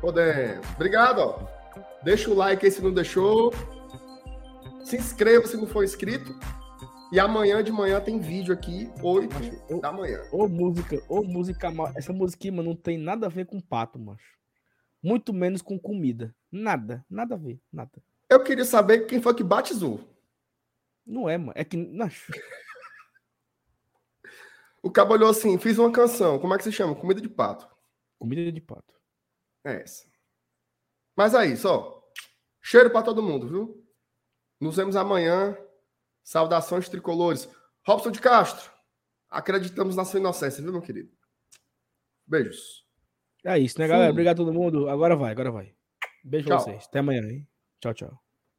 Podemos. Obrigado, ó. Deixa o like aí se não deixou. Se inscreva se não for inscrito. E amanhã de manhã tem vídeo aqui, 8 Macho, da manhã. ô música, ô música. ma- Essa musiquinha, mano, não tem nada a ver com pato, macho. Muito menos com comida. Nada, nada a ver, nada. Eu queria saber quem foi que batizou. Não é, mano. É que. Macho, O cabo olhou assim, fiz uma canção. Como é que se chama? Comida de pato. comida de pato. É essa. Mas é isso, ó. Cheiro pra todo mundo, viu? Nos vemos amanhã. Saudações tricolores. Robson de Castro. Acreditamos na sua inocência, viu, meu querido? Beijos. É isso, né, galera? Fui. Obrigado a todo mundo. Agora vai, agora vai. Beijo pra Tchau. vocês. Até amanhã, hein? Tchau, tchau.